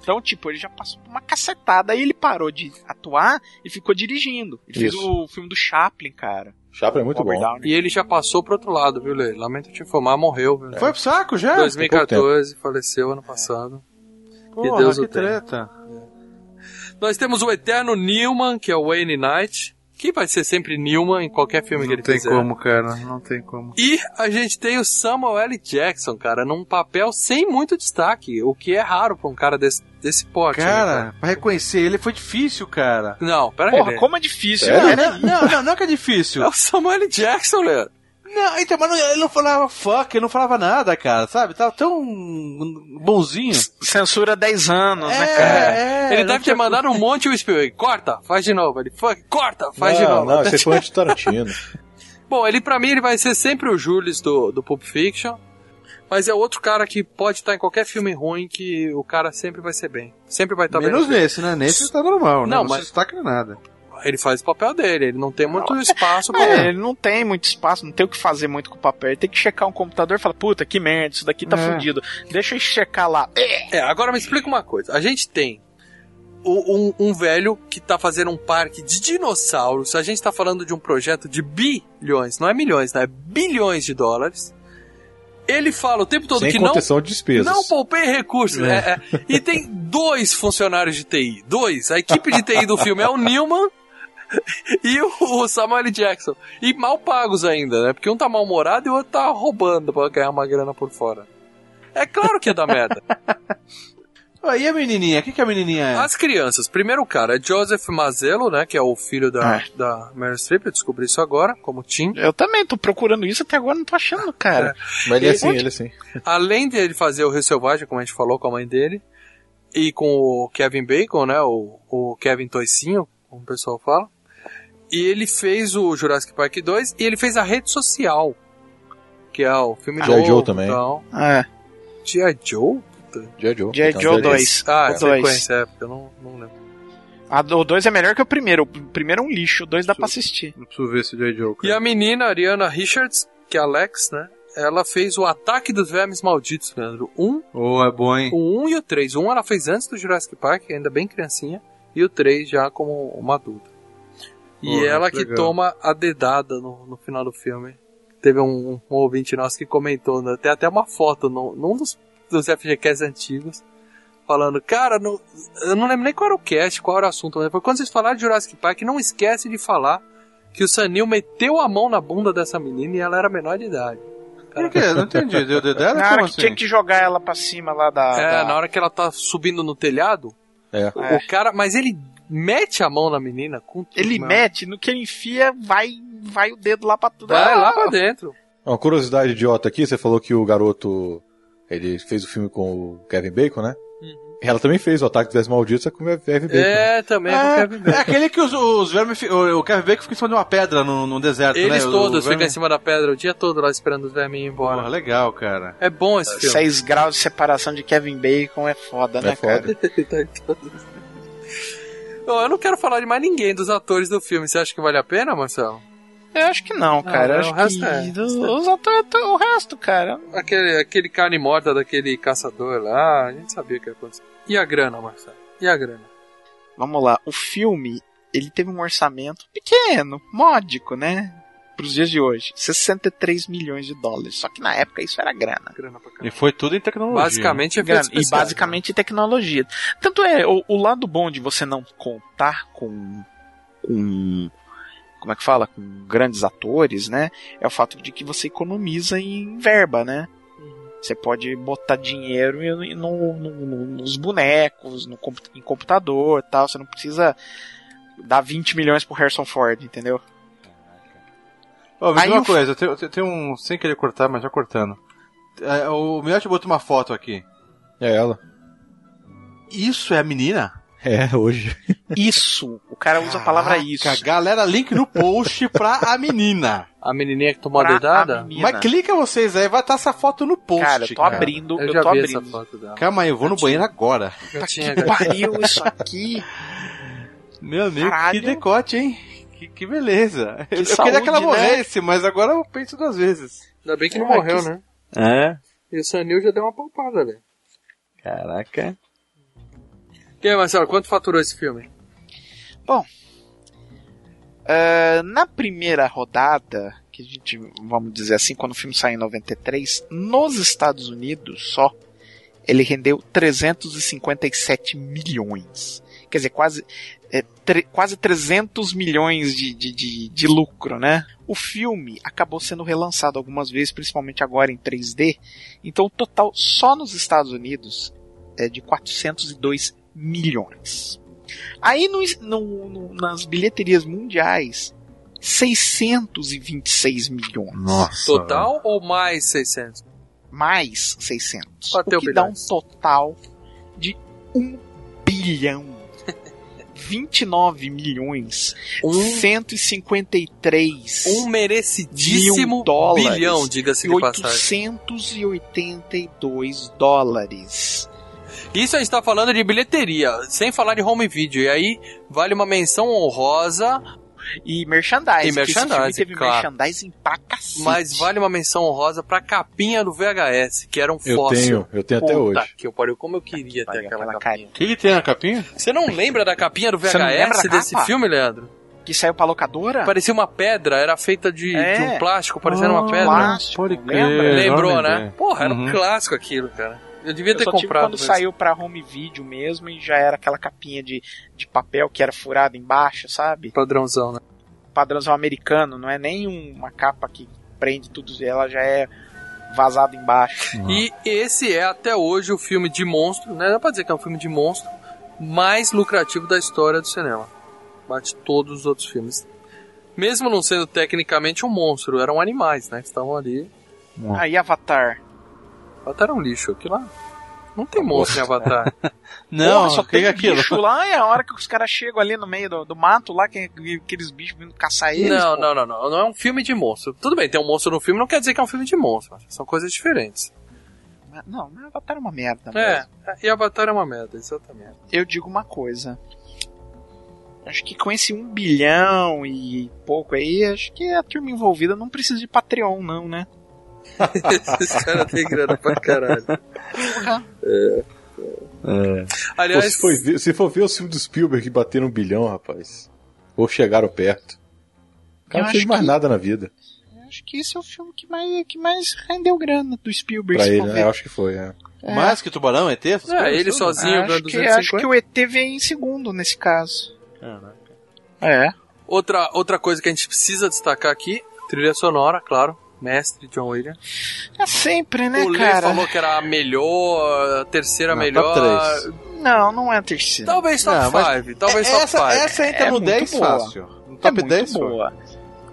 Então, tipo, ele já passou por uma cacetada. Aí ele parou de atuar e ficou dirigindo. Ele fez Isso. o filme do Chaplin, cara. Chaplin é muito Robert bom. Downey. E ele já passou pro outro lado, viu, Lê? Lamento te informar, morreu. Viu? Foi pro saco já? 2014, faleceu ano passado. Porra, Deus que o tenha. treta. Nós temos o eterno Newman, que é o Wayne Knight, que vai ser sempre Newman em qualquer filme que Não ele tem fizer. como, cara, não tem como. E a gente tem o Samuel L. Jackson, cara, num papel sem muito destaque, o que é raro pra um cara desse, desse porte. né, Cara, pra reconhecer ele foi difícil, cara. Não, pera aí. Porra, Lê. como é difícil, né? Não, não, não, não que é difícil. É o Samuel L. Jackson, Leandro. Não, então, mas ele não falava fuck, ele não falava nada, cara, sabe? Tava tão bonzinho. Censura 10 anos, né, É, cara? é, ele deve ter mandado um monte o Spielberg. Corta, faz de novo. Ele fuck, corta, faz de não, novo. não, esse foi antes de Tarantino. Bom, ele pra mim ele vai ser sempre o Julius do, do Pulp Fiction. Mas é outro cara que pode estar em qualquer filme ruim que o cara sempre vai ser bem. Sempre vai estar Menos bem. nesse, né? Nesse tá normal, né? Não, Não, mas- se destaca nada. Ele faz o papel dele, ele não tem muito espaço pra. É, ele não tem muito espaço, não tem o que fazer muito com o papel. Ele tem que checar um computador e falar, puta, que merda, isso daqui tá É. fudido. Deixa eu checar lá. É, agora me explica uma coisa. A gente tem o- um, um velho que tá fazendo um parque de dinossauros. A gente tá falando de um projeto de bilhões, não é milhões, né? É bilhões de dólares. Ele fala o tempo todo Sem que não de despesas. Não poupei recursos. É. é, é. E tem dois funcionários de TI. Dois. A equipe de TI do filme é o Newman e o, o Samuel L. Jackson. E mal pagos ainda, né? Porque um tá mal-humorado e o outro tá roubando pra ganhar uma grana por fora. É claro que é da merda. Ah, e a menininha? O que, que a menininha é? As crianças. Primeiro cara é Joseph Mazzello, né? Que é o filho da, É. da Meryl Streep. Eu descobri isso agora, como Tim. Eu também tô procurando isso até agora, não tô achando, cara. Mas ele é assim, ele é assim. Além de ele fazer o Rio Selvagem, como a gente falou com a mãe dele, e com o Kevin Bacon, né? O, o Kevin Toicinho, como o pessoal fala. E ele fez o Jurassic Park 2 e ele fez a rede social. Que é o filme G.I. novo. Joe também. Então. É, G.I. Joe? G.I. Joe. G.I. Então, Joe ele- 2. Ah, é o 2. sequência, é, porque eu não, não lembro. A, o 2 é melhor que o primeiro. O primeiro é um lixo, o 2 dá pra assistir. Não preciso ver esse J. Joe. E a menina, Ariana Richards, que é a Alex, né? Ela fez o Ataque dos Vermes Malditos, Leandro. Um Oh, é bom, hein? O 1 e o 3. O 1 ela fez antes do Jurassic Park, ainda bem criancinha. E o 3 já como uma adulta. E Porra, ela que que legal. toma a dedada no, no final do filme. Teve um, um ouvinte nosso que comentou, né? tem até uma foto no, num dos, dos FGCasts antigos, falando, cara, no- eu não lembro nem qual era o cast, qual era o assunto, mas foi quando vocês falaram de Jurassic Park, não esquece de falar que o Sanil meteu a mão na bunda dessa menina e ela era menor de idade. Por quê? Não entendi. Deu dedo dela? Na hora que assim? tinha que jogar ela pra cima lá da. É, da- na hora que ela tá subindo no telhado, É. o- É. o cara, mas ele mete a mão na menina com tudo, Ele mano. mete, no que ele enfia, vai, vai o dedo lá pra tudo. Vai Ah, lá pra dentro. Uma curiosidade idiota aqui, você falou que o garoto ele fez o filme com o Kevin Bacon, né? Ela também fez o Ataque dos Malditos com o Kevin Bacon. né? É, também com o É, Kevin Bacon. é aquele que os, os vermes. O, o Kevin Bacon fica em cima de uma pedra no, no deserto, né? Eles todos o ficam verme- em cima da pedra o dia todo lá esperando os vermes ir embora. Porra, legal, cara. É bom esse filme. 6 graus de separação de Kevin Bacon é foda, né, É foda. cara? Eu não quero falar de mais ninguém dos atores do filme. Você acha que vale a pena, Marcelo? Eu acho que não, cara. é, eu o acho resto que é. do- os atores, o resto, cara. Aquele, aquele carne morta daquele caçador lá, a gente sabia o que ia acontecer. E a grana, Marcelo? E a grana? Vamos lá, o filme, ele teve um orçamento pequeno, módico, né? Pros dias de hoje. 63 milhões de dólares. Só que na época isso era grana. Grana pra E foi tudo em tecnologia. Basicamente é Grana, e basicamente tecnologia. Tanto é, o, o lado bom de você não contar com, com. Como é que fala? Com grandes atores, né? É o fato de que você economiza em verba, né? Você pode botar dinheiro no- no- no- nos bonecos, no, em computador e tal. Você não precisa dar 20 milhões pro Harrison Ford, entendeu? Diz Aí uma coisa, tem, tem- tem um. Sem querer cortar, mas já cortando. É, o Miotti botou uma foto aqui. É ela. Isso é a menina? É, hoje. Isso. O cara usa a palavra isso. Caraca, Galera, link no post pra a menina. A menininha que tomou a Pra dedada? a menina. Mas clica vocês aí, vai estar essa foto no post. Cara, eu tô cara. abrindo, Eu eu, já tô vi abrindo. essa foto dela. Calma aí, eu vou no banheiro agora. Gatinha, Que gatinha. pariu isso aqui. Meu amigo, Caralho. que decote, hein? Que, que beleza. eu, eu saúde, queria que ela né? morresse, mas agora eu penso duas vezes. Ainda bem que não Ah, morreu, que- né? É? E o Sanil já deu uma palpada, velho. Caraca. E aí, Marcelo, quanto faturou esse filme? Ah, na primeira rodada, que a gente, vamos dizer assim, quando o filme saiu em 93, nos Estados Unidos só, ele rendeu 357 milhões. Quer dizer, quase, é, tre- quase 300 milhões de, de, de, de lucro, né? O filme acabou sendo relançado algumas vezes, principalmente agora em 3D. Então o total só nos Estados Unidos é de 402 milhões. Aí no- no- no- nas bilheterias mundiais, 626 milhões. Nossa. Total ou mais 600? Mais 600. Bateu o que dá um bilhões. total de 1 bilhão. 29 milhões. Um, 153 um merecidíssimo dólares bilhão, diga-se e de passagem. 882 dólares. Isso a gente tá falando de bilheteria, sem falar de home video. E aí vale uma menção honrosa, E merchandising. E que esse filme merchandising, teve claro. merchandising pra cacete. mas vale uma menção honrosa pra capinha do VHS, que era um Eu fóssil. tenho, eu tenho até Puta hoje. que eu pariu, como eu queria ter aquela, aquela capinha. O que, que tem na capinha? Você não lembra da capinha do Você não lembra VHS desse filme, Leandro? Que saiu pra locadora? Parecia uma pedra, era feita de, É. de um plástico, parecendo uma pedra. plástico, lembra? Lembrou, né? Porra, era um Uhum. clássico aquilo, cara. Eu devia Eu ter só tive comprado. quando mas- saiu pra home video mesmo e já era aquela capinha de, de papel que era furada embaixo, sabe? Padrãozão, né? Padrãozão americano, não é nem uma capa que prende tudo, ela já é vazada embaixo. E esse é até hoje o filme de monstro, né? Dá pra dizer que é um filme de monstro mais lucrativo da história do cinema. Bate todos os outros filmes. Mesmo não sendo tecnicamente um monstro, eram animais, né? Que estavam ali. Aí Avatar. Até era um lixo. Aquilo lá. Não tem monstro em Avatar. Não, Porra, só que tem é aquilo? bicho lá, é a hora que os caras chegam ali no meio do, do mato lá, que aqueles bichos vindo caçar eles. não, pô. não, não, não. Não é um filme de monstro. Tudo bem, tem um monstro no filme, não quer dizer que é um filme de monstro. São coisas diferentes. Não, não, Avatar é uma merda. É, mesmo. e Avatar é uma merda, exatamente. Eu digo uma coisa. Acho que com esse um bilhão e pouco aí, acho que a turma envolvida não precisa de Patreon, não, né? Esses caras têm grana pra caralho. Porra. Pô, Aliás, se, for ver, se for ver o filme do Spielberg que bateram um bilhão, rapaz. Ou chegaram perto. O cara não fez mais que- nada na vida. Acho que esse é o filme que mais, que mais rendeu grana do Spielberg. Pra ele, né? acho que foi, é. É. Mais que Tubarão, ET? É, coisas ele tudo? sozinho acho, que, 250. acho que o ET vem em segundo nesse caso. Caraca. É. Outra, outra coisa que a gente precisa destacar aqui, trilha sonora, claro. Mestre John Williams. É sempre, né, o Lê cara? falou que era a melhor, a terceira Não, melhor. top três. Não, não é a terceira. Talvez top Não, mas 5. Talvez É, top essa, 5. essa entra É no muito 10 boa. fácil. No é top muito 10 foi. boa.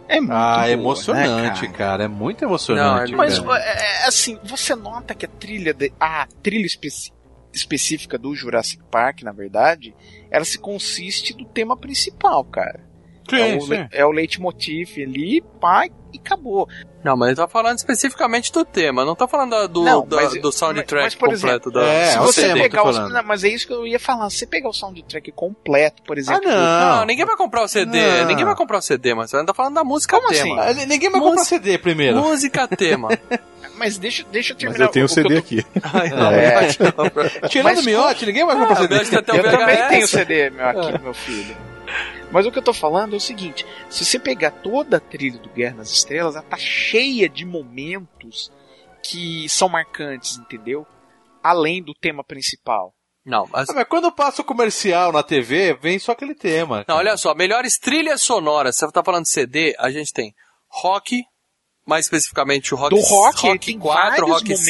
É muito Ah, boa, emocionante, né, cara? É muito emocionante. Não, Mas, cara. é, é, assim, você nota que a trilha, de, a trilha especi- específica do Jurassic Park, na verdade, ela se consiste do tema principal, cara. é, o, le- é o leitmotiv ali, pá, e acabou. Não, mas ele tá falando especificamente do tema, não tá falando do, Não, da- mas- do soundtrack mas, por completo da. É, se é o você tô pegar não, mas é isso que eu ia falar. Se você pegar o soundtrack completo, por Ah, exemplo, Não, não. ninguém vai comprar o CD, Não. ninguém vai comprar o CD, mas você tá falando da música Como tema. Ah, Ninguém vai comprar Música- CD primeiro. Música tema. mas deixa, deixa eu Mas terminar. eu tenho o o CD eu tô- aqui. Ai, não, É. Tirando Mas o miote, ninguém vai comprar Ah, CD. eu o também tenho CD meu, aqui, meu filho. Mas o que eu tô falando é o seguinte: se você pegar toda a trilha do Guerra nas Estrelas, ela tá cheia de momentos que são marcantes, entendeu? Além do tema principal. Não, mas Ah, mas quando passa o comercial na TV, vem só aquele tema. Não, olha só, melhores trilhas sonoras. Você tá falando de CD, a gente tem rock, mais especificamente o rock, Do rock, rock tem 4, vários rock momentos.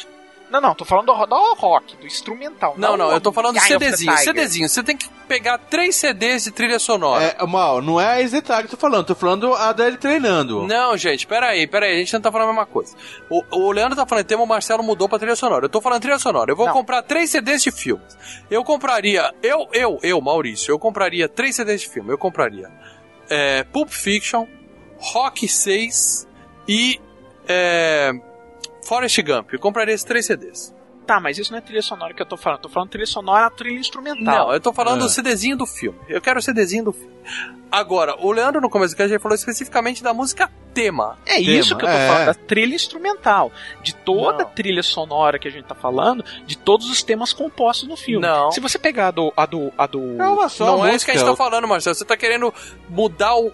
6. Não, não, tô falando do, do rock, do instrumental. Não, não, eu tô falando do CDzinho. CDzinho, você tem que pegar três CDs de trilha sonora. É, mal, não é a Exetar que eu tô falando, tô falando a dele treinando. Não, gente, peraí, peraí, a gente não tá falando a mesma coisa. O, o Leandro tá falando tema, o Marcelo mudou pra trilha sonora. Eu tô falando trilha sonora. Eu vou Não. comprar três CDs de filmes. Eu compraria, eu, eu, eu, Maurício, eu compraria três CDs de filme. Eu compraria é, Pulp Fiction, Rock 6 e é, Forrest Gump. Eu compraria esses três CDs. Tá, mas isso não é trilha sonora que eu tô falando. Eu tô falando trilha sonora, trilha instrumental. Não, eu tô falando É. do CDzinho do filme. Eu quero o CDzinho do filme. Agora, o Leandro no começo do cast ele falou especificamente da música tema. É isso que eu tô é. falando, da trilha instrumental. De toda Não. a trilha sonora que a gente tá falando, de todos os temas compostos no filme. Não. Se você pegar a do. A do, a do É uma só não música. é isso que a gente tá falando, Marcelo. Você tá querendo mudar o.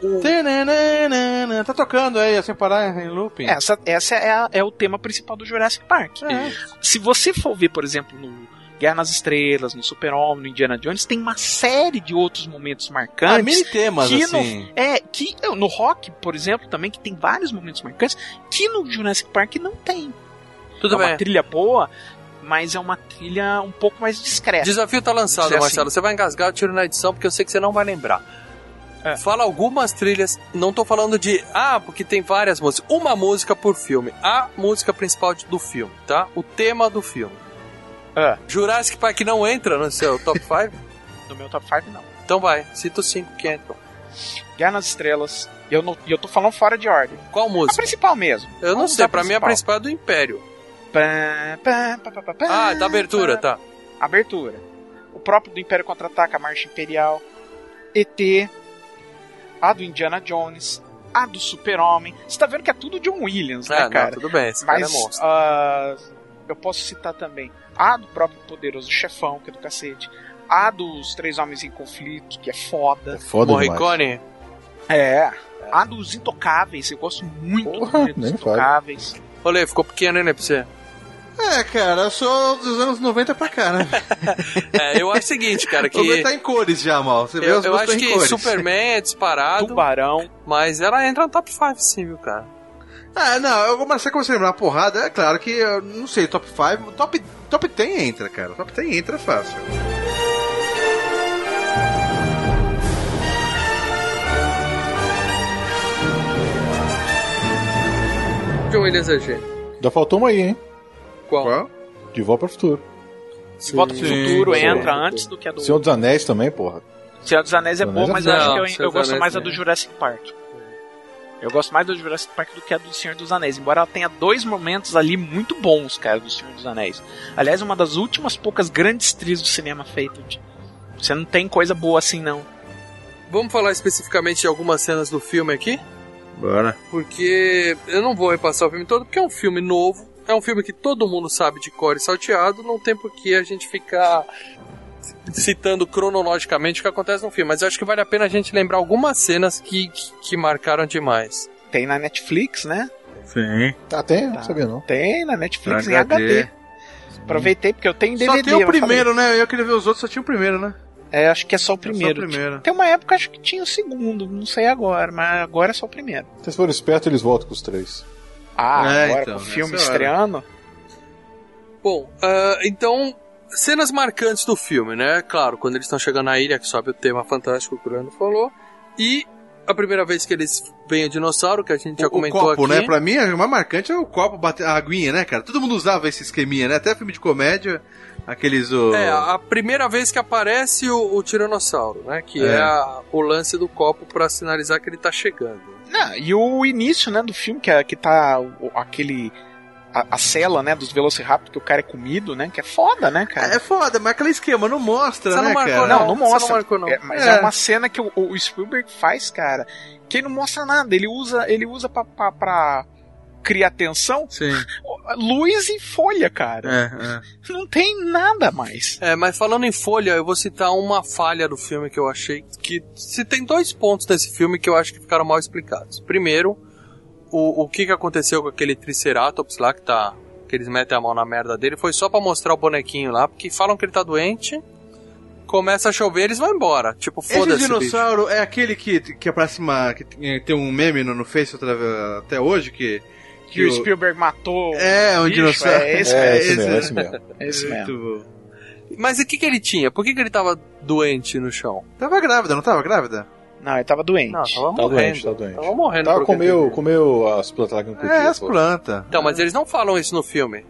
Tá tocando aí, sem parar em looping. essa essa é, a- é o tema principal do Jurassic Park. É. Se você for ver, por exemplo, no Guerra nas Estrelas, no Super-Homem, no Indiana Jones, tem uma série de outros momentos Ah, marcantes. mini temas, que assim. no, é, que no rock, por exemplo, também, que tem vários momentos marcantes, que no Jurassic Park não tem. Tudo é uma bem. trilha boa, mas é uma trilha um pouco mais discreta. Desafio tá lançado, Dizer Marcelo. assim. Você vai engasgar, eu tiro na edição, porque eu sei que você não vai lembrar. É. Fala algumas trilhas. Não tô falando de. Ah, porque tem várias músicas. Uma música por filme. A música principal do filme, tá? O tema do filme. É. Jurassic Park não entra no seu top 5? No meu top 5, não. então vai, cita os 5 que entram. Guerra nas Estrelas, e eu, não, eu tô falando fora de ordem. Qual A música? principal mesmo. Eu não sei, pra mim a principal é do Império. Pá, pá, pá, Ah, da abertura, tá. Abertura. O próprio do Império Contra-Ataca, a Marcha Imperial. ET. A do Indiana Jones. A do Super-Homem. Você tá vendo que é tudo John Williams, né, Ah, não, cara? tudo bem, esse cara é Mas monstro. ah, eu posso citar também a do próprio Poderoso Chefão, que é do cacete. A dos Três Homens em Conflito, que é foda. É foda. Morricone? É. A dos Intocáveis, eu gosto muito Porra, dos Intocáveis. Olê, ficou pequeno, né, pra você? É, cara, eu sou dos anos 90 pra cá, né? É, eu acho o seguinte, cara, que. O meu tá em cores já, mal. Você vê Eu, os eu meus acho que cores. Superman é disparado, Tubarão. mas ela entra no top 5 sim, viu, cara? Ah, não, eu comecei a começar a lembrar uma porrada, é claro que, eu não sei, top 5, top, top 10 entra, cara. Top 10 entra fácil. John Williams é gênio. Ainda faltou uma aí, hein? Qual? Qual? De volta pro futuro. De Volta pro Sim, Futuro sim. entra antes do que a do Senhor dos Anéis também, porra. Senhor dos Anéis é dos mas eu Anéis acho que eu, eu gosto Anéis mais da não. do Jurassic Park. Eu gosto mais do Jurassic Park do que a do Senhor dos Anéis, embora ela tenha dois momentos ali muito bons, cara, do Senhor dos Anéis. Aliás, uma das últimas poucas grandes trilhas do cinema feito. de- Você não tem coisa boa assim, não. Vamos falar especificamente de algumas cenas do filme aqui? Bora. Porque eu não vou repassar o filme todo, porque é um filme novo, é um filme que todo mundo sabe de cor e salteado, não tem por que a gente ficar citando cronologicamente o que acontece no filme, mas eu acho que vale a pena a gente lembrar algumas cenas que, que, que marcaram demais. Tem na Netflix, né? Sim. Ah, tem? Não Tá. sabia não. Tem na Netflix em HD. HD. Aproveitei porque eu tenho Só DVD. tem o primeiro, né? Eu queria ver os outros, só tinha o primeiro, né? É, acho que é só o É só o primeiro. primeiro. Tem uma época acho que tinha o segundo, não sei agora, mas agora é só o primeiro. Se vocês forem espertos, eles voltam com os três. Ah, É, agora então, com o filme nessa hora. estreando. Bom, ah, então, cenas marcantes do filme, né? Claro, quando eles estão chegando na ilha, que sobe o tema fantástico que o Bruno falou, e a primeira vez que eles veem o dinossauro, que a gente já o, o comentou copo, aqui. né? Pra mim, o mais marcante é o copo bater a aguinha, né, cara? Todo mundo usava esse esqueminha, né? Até filme de comédia, aqueles... O... É, a primeira vez que aparece o, o Tiranossauro, né? Que é, É. a- o lance do copo pra sinalizar que ele tá chegando. Não, e o início, né, do filme, que, é, que tá o- aquele. A, a cela, né, dos Velociraptor, que o cara é comido, né? Que é foda, né, cara? É foda, mas aquele esquema não mostra, Você né, não marcou, cara? Não, não Você não mostra. marcou, não. É, mas É. é. uma cena que o, o Spielberg faz, cara, que ele não mostra nada. Ele usa, ele usa pra, pra, pra criar tensão Sim, luz e folha, cara. é, é. Não tem nada mais. É, mas falando em folha, eu vou citar uma falha do filme que eu achei que se tem dois pontos nesse filme que eu acho que ficaram mal explicados. Primeiro, o, o que que aconteceu com aquele Triceratops lá que tá que eles metem a mão na merda dele foi só pra mostrar o bonequinho lá, porque falam que ele tá doente. Começa a chover, eles vão embora. Tipo, Esse foda-se. bicho. dinossauro é aquele que, que aparece uma. que tem tem um meme no, no Face até hoje, que, Que o Spielberg matou. É, um bicho, dinossauro. É esse É, mesmo. esse mesmo, é esse mesmo. É esse mesmo. Mas o que, que ele tinha? Por que, que ele tava doente no chão? Tava grávida, não tava grávida? Não, ele tava doente. Não, tava Tá morrendo. doente, tá doente. Tava morrendo. Tava comeu, comeu as plantas lá que não podia. É, as plantas. Então, mas eles não falam isso no filme.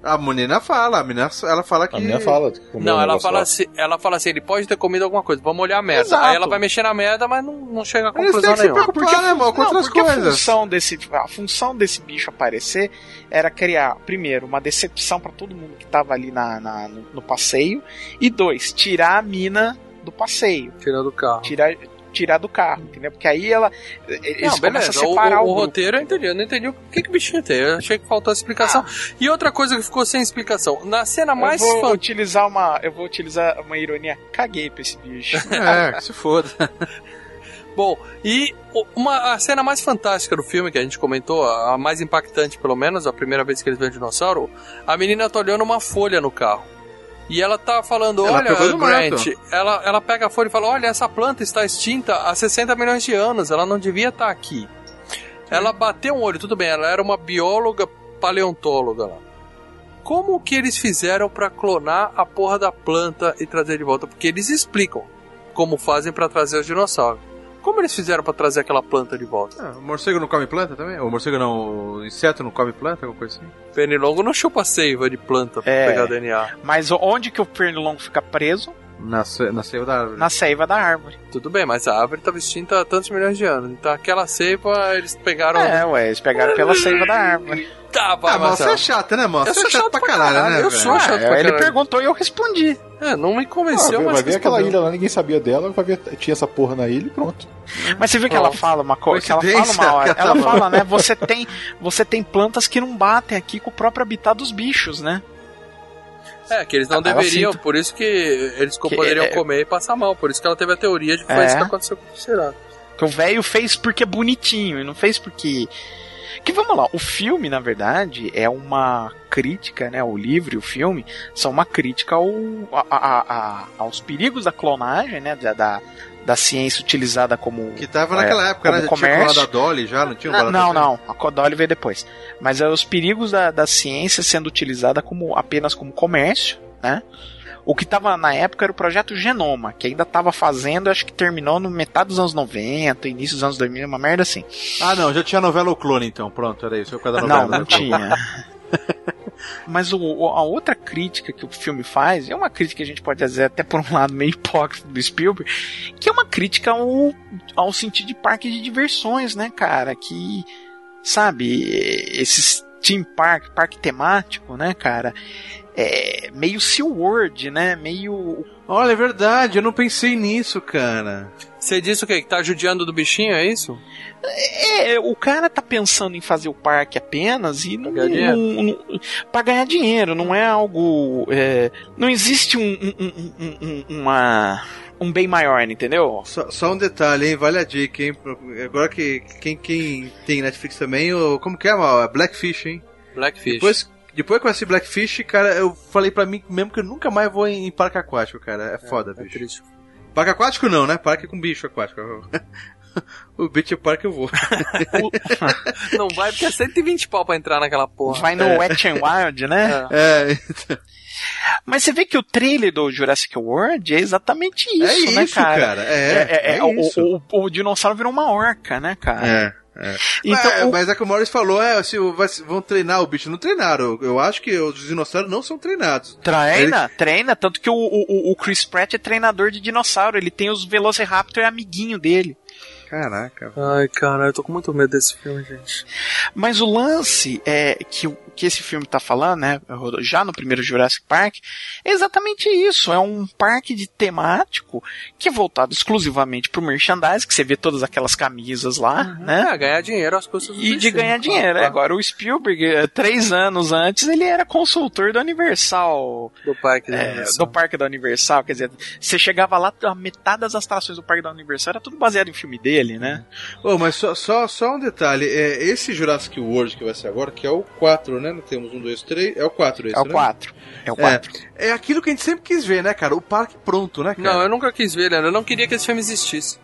A menina fala, a menina, ela fala que... A menina fala que comeu Não, ela fala, assim, ela fala assim, ele pode ter comido alguma coisa, vamos olhar a merda. Exato. Aí ela vai mexer na merda, mas não, não chega a Eles têm conclusão que se nenhuma. preocupar, né, irmão, com Não, outras porque a coisas. função, desse, a função desse bicho aparecer era criar, primeiro, uma decepção pra todo mundo que tava ali na, na- no, no passeio, e dois, tirar a mina do passeio, Tirando o carro. tirar, tirar do carro, entendeu? Porque aí ela. Eles Não, beleza. a separar o- o, o roteiro eu entendi. Eu não entendi o que, que o bichinho tem. Eu achei que faltou explicação. E outra coisa que ficou sem explicação. Na cena mais eu vou fantástica. utilizar uma, eu vou utilizar uma ironia. Caguei pra esse bicho. É, se foda. Bom, e uma, a cena mais fantástica do filme, que a gente comentou, a, a mais impactante pelo menos, a primeira vez que eles veem o dinossauro, a menina tá olhando uma folha no carro. E ela tá falando, Ela olha, Grant, mato. ela, ela pega a folha e fala, olha, essa planta está extinta há 60 milhões de anos, ela não devia estar aqui. Ela bateu um olho, tudo bem, ela era uma bióloga paleontóloga lá. Como que eles fizeram pra clonar a porra da planta e trazer de volta? Porque eles explicam como fazem pra trazer os dinossauros. Como eles fizeram pra trazer aquela planta de volta? Ah, o morcego não come planta também? O morcego não. O inseto não come planta, alguma coisa assim? Pernilongo não chupa seiva de planta pra É. pegar DNA. Mas onde que o pernilongo fica preso? Na, na seiva da árvore. Na seiva da árvore. Tudo bem, mas a árvore estava extinta há tantos milhões de anos. Então aquela seiva eles pegaram. É, ué, eles pegaram pela seiva da árvore. Tá, vai, Ah, mas você é chata, né, mano? Eu Você sou é chato chato pra pra caralho, caralho, né? eu velho? sou Ah, chato pra ele caralho. perguntou e eu respondi. É, não me Ah, convenceu, vai mas ver aquela ilha lá, ninguém sabia dela, vai ver, tinha essa porra na ilha e pronto. Mas você viu que ela fala uma coisa, que ela fala uma hora. Ela tá fala, né? Você tem, você tem plantas que não batem aqui com o próprio habitat dos bichos, né? É, que eles não Ela deveriam, por isso que eles Que poderiam é- comer e passar mal. Por isso que ela teve a teoria de que foi É. isso que aconteceu com o Triceratops. Que o velho fez porque é bonitinho e não fez porque. Que vamos lá, o filme, na verdade, é uma crítica, né? O livro e o filme são uma crítica ao, a- a- a- aos perigos da clonagem, né? Da, da, da ciência utilizada como. Que tava É, naquela época, né? como tinha comércio. colado a Dolly já, não tinha um Não, não, não, a Codoli veio depois. Mas é os perigos da, da ciência sendo utilizada como apenas como comércio, né? O que estava na época era o projeto Genoma, que ainda estava fazendo, acho que terminou no metade dos anos 90, início dos anos 2000, uma merda assim. Ah, não, já tinha novela O Clone, então. Pronto, era isso. Foi causa da novela. Não, não né? tinha. Mas o- a outra crítica que o filme faz, é uma crítica que a gente pode dizer até por um lado meio hipócrita do Spielberg, que é uma crítica ao, ao sentido de parque de diversões, né, cara? Que, sabe, esses theme park, parque temático, né, cara? É meio SeaWorld, né? Meio Olha, é verdade, eu não pensei nisso, cara. Você disse o quê? Que tá judiando do bichinho, é isso? É, o cara tá pensando em fazer o parque apenas e não, Pra ganhar não, não- pra ganhar dinheiro, não é algo. é, não existe um, um, um- um- um- uma, um bem maior, entendeu? Só, só um detalhe, hein? Vale a dica, hein? Agora que quem, quem tem Netflix também, o, como que é, mal? É Blackfish, hein? Blackfish. Depois, depois que eu assisti Blackfish, cara, eu falei pra mim mesmo que eu nunca mais vou em, em parque aquático, cara. É foda, é bicho. triste. Parque aquático não, né? Parque com bicho aquático. o Beach Park eu vou. Não vai porque é 120 pau pra entrar naquela porra. Vai no Wet n Wild, né? É. É, Mas você vê que o trailer do Jurassic World é exatamente isso, é né, isso, cara? cara. É, É, é, é o, isso. o- o- o dinossauro virou uma orca, né, cara? É. Então, É, o- Mas é que o Morris falou, é, se vão treinar o bicho. Não treinaram. Eu acho que os dinossauros não são treinados. Treina, treina, tanto que o, o, o Chris Pratt é treinador de dinossauro, ele tem os Velociraptor amiguinho dele. Caraca. Ai, cara, eu tô com muito medo desse filme, gente. Mas o lance é que, o- que esse filme tá falando, né, já no primeiro Jurassic Park, é exatamente isso, é um parque de temático que é voltado exclusivamente pro merchandise, que você vê todas aquelas camisas lá, né? É, ganhar dinheiro às custas do E de ganhar dinheiro. Claro, Agora, o Spielberg, eh, três anos antes, ele era consultor da Universal, Do parque da é, Universal. do Parque da Universal. Quer dizer, você chegava lá, a metade das atrações do Parque da Universal era tudo baseado em filme dele, né? Ô, mas só, só, só um detalhe. É, esse Jurassic World que vai ser agora, que é o 4, né? Não temos um, dois, três. É o 4 esse, É o né? 4. É o 4. É aquilo que a gente sempre quis ver, né, cara? O parque pronto, né, cara? Não, eu nunca quis ver, Leandro. Eu não queria que esse filme existisse.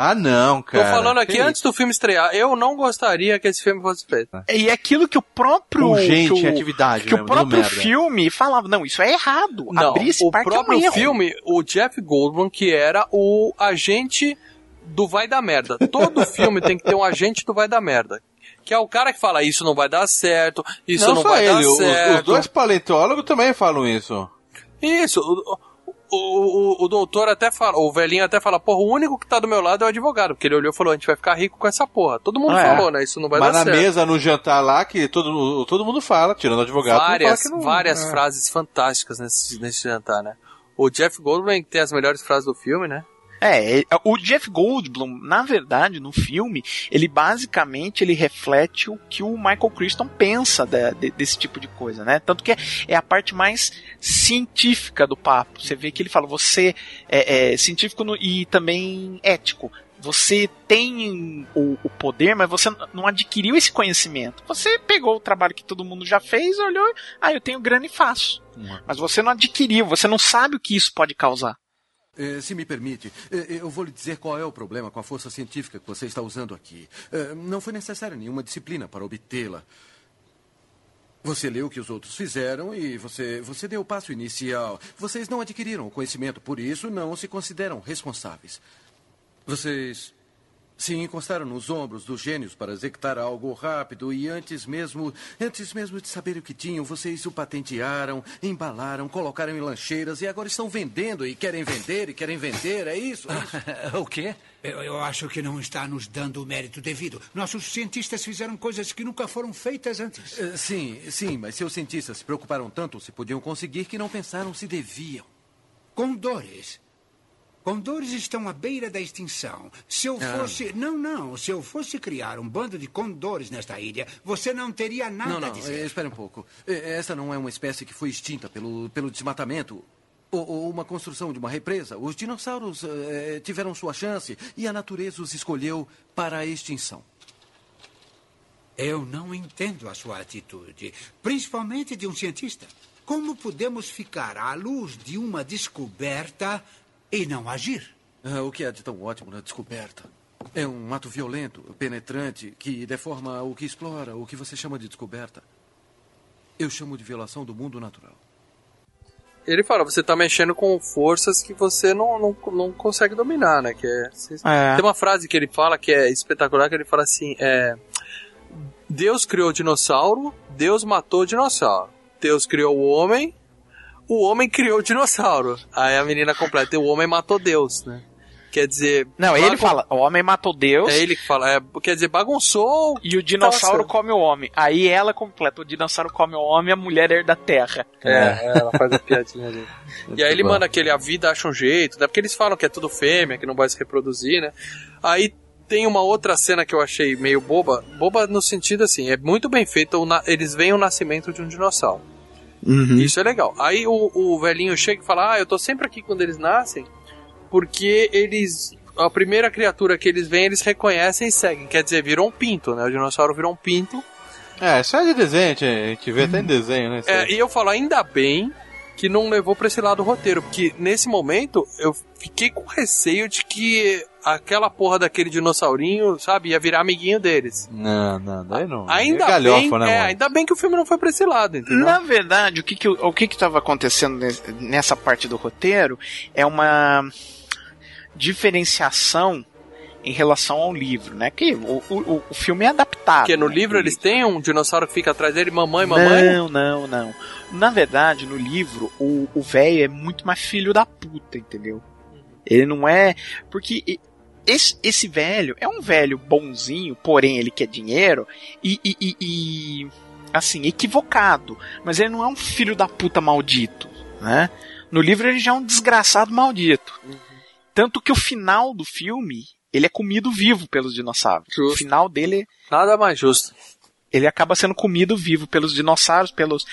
Ah, não, Tô cara. falando aqui Que antes do filme estrear. Eu não gostaria que esse filme fosse feito. E é aquilo que o próprio. Que o, atividade que o mesmo, deu próprio merda. filme falava, não, isso é errado. Não, Abrir esse o parque é próprio um erro. filme, o Jeff Goldblum, que era o agente do vai dar merda. Todo filme tem que ter um agente do vai dar merda. Que é o cara que fala, isso não vai dar certo, isso não, não só vai ele, dar os, certo. os dois paleontólogos também falam isso. Isso, o, o, o, o doutor até fala, o velhinho até fala, porra, o único que tá do meu lado é o advogado, porque ele olhou e falou, a gente vai ficar rico com essa porra. Todo mundo É. falou, né? Isso não vai Mas dar na certo. mesa, no jantar lá, que todo, todo mundo fala, tirando o advogado, várias, não- várias é. frases fantásticas nesse, nesse jantar, né? O Jeff Goldblum tem as melhores frases do filme, né? É, é, o Jeff Goldblum, na verdade, no filme, ele basicamente ele reflete o que o Michael Crichton pensa da- de- desse tipo de coisa, né? Tanto que é, é a parte mais científica do papo. Você vê que ele fala, você é, é científico no- e também ético. Você tem o, o poder, mas você não adquiriu esse conhecimento. Você pegou o trabalho que todo mundo já fez, olhou, ah, eu tenho grana e faço. Mas você não adquiriu, você não sabe o que isso pode causar. Eh, se me permite, eh, eu vou lhe dizer qual é o problema com a força científica que você está usando aqui. Eh, não foi necessária nenhuma disciplina para obtê-la. Você leu o que os outros fizeram e você, você deu o passo inicial. Vocês não adquiriram o conhecimento, por isso não se consideram responsáveis. Vocês se encostaram nos ombros dos gênios para executar algo rápido e antes mesmo, antes mesmo de saberem o que tinham, vocês o patentearam, embalaram, colocaram em lancheiras e agora estão vendendo e querem vender e querem vender, é isso? É isso? o quê? Eu, eu acho que não está nos dando o mérito devido. Nossos cientistas fizeram coisas que nunca foram feitas antes. Eh, Sim, sim, mas seus cientistas se preocuparam tanto se podiam conseguir que não pensaram se deviam. Condores. Condores estão à beira da extinção. Se eu Ah. fosse. Não, não. Se eu fosse criar um bando de condores nesta ilha, você não teria nada Não, a não, dizer. eh, espere um pouco. Eh, Essa não é uma espécie que foi extinta pelo, pelo desmatamento. Ou, ou uma construção de uma represa. Os dinossauros eh, tiveram sua chance e a natureza os escolheu para a extinção. Eu não entendo a sua atitude, principalmente de um cientista. Como podemos ficar à luz de uma descoberta e não agir? Ah, o que há de tão ótimo na descoberta? É um ato violento, penetrante, que deforma o que explora, o que você chama de descoberta. Eu chamo de violação do mundo natural. Ele fala, você tá mexendo com forças que você não, não, não consegue dominar, né? Que é, É. Tem uma frase que ele fala que é espetacular, que ele fala assim, é... Deus criou o dinossauro, Deus matou o dinossauro. Deus criou o homem, o homem criou o dinossauro. Aí a menina completa, o homem matou Deus, né? Quer dizer... Não, ele bagun- fala, o homem matou Deus É ele que fala, é, quer dizer, bagunçou... e o dinossauro Nossa. come o homem. Aí ela completa, o dinossauro come o homem e a mulher herda a terra. É, ela faz a piadinha ali. E aí ele bom. manda aquele, a vida acha um jeito, né? Porque eles falam que é tudo fêmea, que não vai se reproduzir, né? Aí tem uma outra cena que eu achei meio boba, boba no sentido assim, é muito bem feita, o na- eles veem o nascimento de um dinossauro. Isso é legal. Aí o, o velhinho chega e fala, ah, eu tô sempre aqui quando eles nascem, porque eles... A primeira criatura que eles veem, eles reconhecem e seguem. Quer dizer, virou um pinto, né? O dinossauro virou um pinto. É, isso é de desenho, a gente vê até em desenho, né? É, e eu falo, ainda bem que não levou pra esse lado do roteiro, porque nesse momento eu fiquei com receio de que aquela porra daquele dinossaurinho, sabe, ia virar amiguinho deles. Não, não, daí não. Ainda é galhofa, bem, né, é, ainda bem que o filme não foi pra esse lado, entendeu? Na verdade, o que que, o que que tava acontecendo nes- nessa parte do roteiro é uma diferenciação em relação ao livro, né? Que o, o, o filme é adaptado. Porque no né, livro eles têm um dinossauro que fica atrás dele, mamãe, mamãe. Não, não, não. Na verdade, no livro, o o velho é muito mais filho da puta, entendeu? Ele não é. Porque esse, esse velho é um velho bonzinho, porém ele quer dinheiro e, e, e- e, assim, equivocado. Mas ele não é um filho da puta maldito, né? No livro ele já é um desgraçado maldito. Tanto que o final do filme, ele é comido vivo pelos dinossauros. O Justo. final dele Nada mais justo. ele acaba sendo comido vivo pelos dinossauros, pelos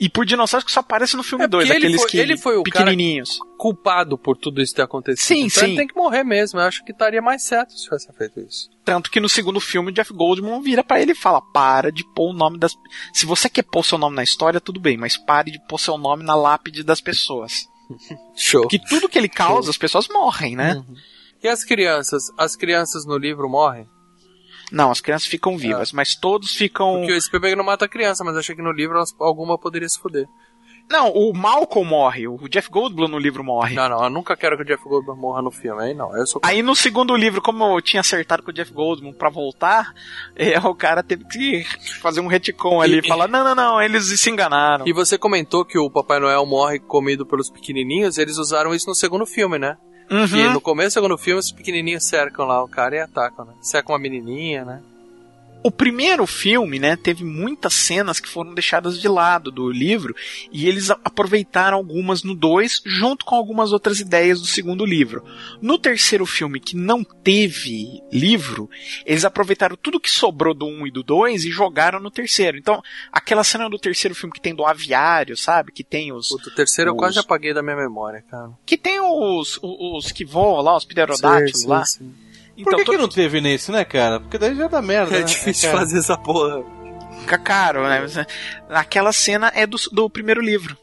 e por dinossauros que só aparecem no filme É, porque 2, ele aqueles foi- que ele foi o cara- pequenininhos. Culpado por tudo isso ter acontecido. Sim, então ele sim. tem que morrer mesmo. Eu acho que estaria mais certo se tivesse feito isso. Tanto que no segundo filme o Jeff Goldblum vira pra ele e fala: "Para de pôr o nome das Se você quer pôr seu nome na história, tudo bem, mas pare de pôr seu nome na lápide das pessoas." Show. Que tudo que ele causa, as pessoas morrem, né? E as crianças? As crianças no livro morrem? Não, as crianças ficam vivas, mas todos ficam. Porque o Spielberg não mata a criança, mas achei que no livro elas- alguma poderia se fuder. Não, o Malcolm morre, o Jeff Goldblum no livro morre. Não, não, eu nunca quero que o Jeff Goldblum morra no filme, aí não. Sou Aí no segundo livro, como eu tinha acertado com o Jeff Goldblum pra voltar, é, o cara teve que fazer um retcon ali e falar: não, não, não, eles se enganaram. E você comentou que o Papai Noel morre comido pelos pequenininhos, eles usaram isso no segundo filme, né? Uhum. Que no começo do segundo filme, os pequenininhos cercam lá o cara e atacam, né? Cercam uma menininha, né? O primeiro filme, né, teve muitas cenas que foram deixadas de lado do livro e eles aproveitaram algumas no 2 junto com algumas outras ideias do segundo livro. No terceiro filme, que não teve livro, eles aproveitaram tudo que sobrou do 1 um e do 2 e jogaram no terceiro. Então, aquela cena do terceiro filme que tem do aviário, sabe? Que tem os. O terceiro eu os- quase apaguei da minha memória, cara. Que tem os, os, os que voam lá, os pterodáctilos Sim, lá. sim, sim. Por que, to- que não teve nesse, né, cara? Porque daí já dá merda, É né? difícil cara? fazer essa porra. Fica caro, né? Aquela cena é do, do primeiro livro.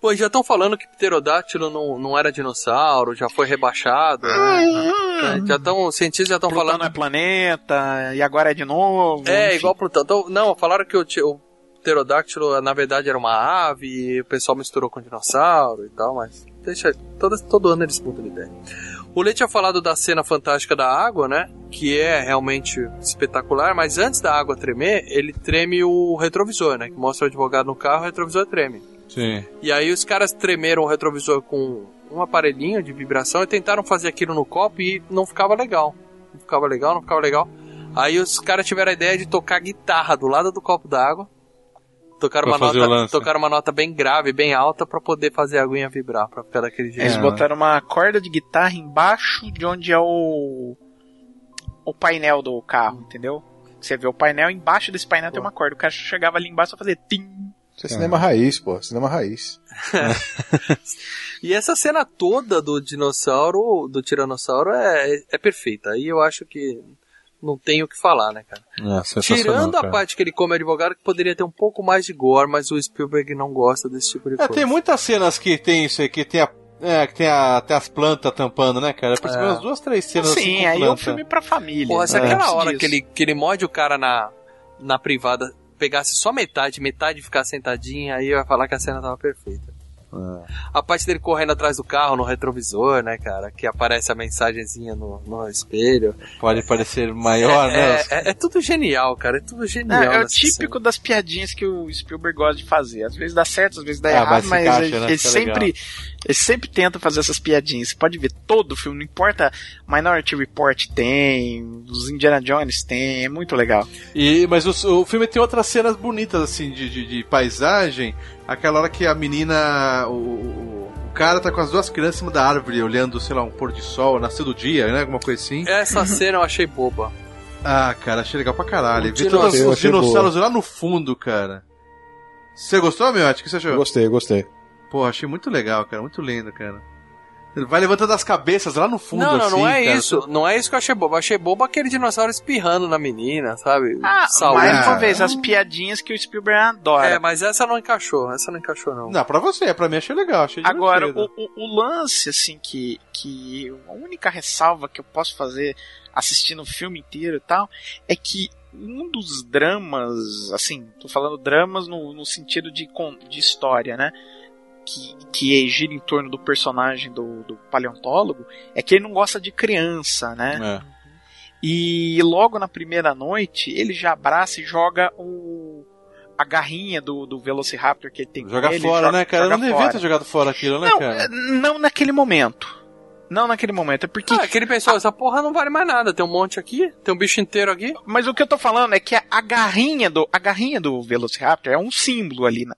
Pô, já estão falando que pterodátilo não, não era dinossauro, já foi rebaixado. né? Já estão, os cientistas já estão Plutão falando. não é planeta, e agora é de novo. É, enfim. igual Plutão. Então, não, falaram que o, o pterodáctilo na verdade era uma ave e o pessoal misturou com dinossauro e tal, mas deixa. Todo, todo ano eles mudam de ideia. O Lê tinha falado da cena fantástica da água, né? Que é realmente espetacular, mas antes da água tremer, ele treme o retrovisor, né? Que mostra o advogado no carro, o retrovisor treme. Sim. E aí os caras tremeram o retrovisor com um aparelhinho de vibração e tentaram fazer aquilo no copo e não ficava legal. Não ficava legal, não ficava legal. Aí os caras tiveram a ideia de tocar guitarra do lado do copo d'água. Tocaram uma, fazer nota, tocaram uma nota bem grave, bem alta pra poder fazer a aguinha vibrar, pra ficar daquele jeito. Eles É. botaram uma corda de guitarra embaixo de onde é o. o painel do carro, entendeu? Você vê o painel, embaixo desse painel tem uma corda. O cara chegava ali embaixo e fazia tim. Isso é cinema raiz, pô. Cinema raiz. E essa cena toda do dinossauro, do tiranossauro, é, é perfeita. Aí eu acho que não tem o que falar, né, cara? É, Tirando a cara. parte que ele come advogado, que poderia ter um pouco mais de gore, mas o Spielberg não gosta desse tipo de É, coisa. tem muitas cenas que tem isso aí, que tem a. É, que tem a, tem as plantas tampando, né, cara? Eu percebi É. umas duas, três cenas assim Sim, com aí é um filme pra família. Porra, se né? aquela hora que ele, que ele morde o cara na, na privada pegasse só metade, metade ficar sentadinha, aí vai falar que a cena tava perfeita. A parte dele correndo atrás do carro no retrovisor, né, cara? Que aparece a mensagenzinha no, no espelho. Pode parecer maior, né? É, é- é tudo genial, cara. É tudo genial. É, é o típico das piadinhas que o Spielberg gosta de fazer. Às vezes dá certo, às vezes dá Ah, errado, mas encaixa, ele, né? ele é sempre, ele sempre tenta fazer essas piadinhas. Você pode ver todo o filme, não importa. Minority Report tem, os Indiana Jones tem, é muito legal. E, mas o, o filme tem outras cenas bonitas, assim, de, de, de paisagem. Aquela hora que a menina. O, o, cara tá com as duas crianças em cima da árvore, olhando, sei lá, um pôr de sol, nascer do dia, né? Alguma coisa assim. Essa cena eu achei boba. Ah, cara, achei legal pra caralho. Ver todos os dinossauros lá no fundo, cara. Você gostou, meu? O que você achou? Gostei, gostei. Pô, achei muito legal, cara. Muito lindo, cara. Ele vai levantando as cabeças lá no fundo, não, não, assim, não é cara. isso. Não é isso que eu achei bobo. Eu achei bobo aquele dinossauro espirrando na menina, sabe? Ah, Saúde. mais uma Ah. vez, as piadinhas que o Spielberg adora. É, mas essa não encaixou. Essa não encaixou, não. Não, pra você, pra mim achei legal, achei Agora, o, o, o lance, assim, que, que a única ressalva que eu posso fazer assistindo o filme inteiro e tal, é que um dos dramas, assim, tô falando dramas no, no sentido de, de história, né? Que, que gira em torno do personagem do, do paleontólogo, é que ele não gosta de criança, né? É. E logo na primeira noite, ele já abraça e joga o, a garrinha do, do Velociraptor que ele tem com Joga ele, fora, joga- né, cara? Eu joga não devia ter jogado fora aquilo, né, Não, cara? é, não naquele momento. Não naquele momento. É porque. Ah, é que ele pensou, essa porra não vale mais nada. Tem um monte aqui, tem um bicho inteiro aqui. Mas o que eu tô falando é que a, a garrinha do a garrinha do Velociraptor é um símbolo ali na,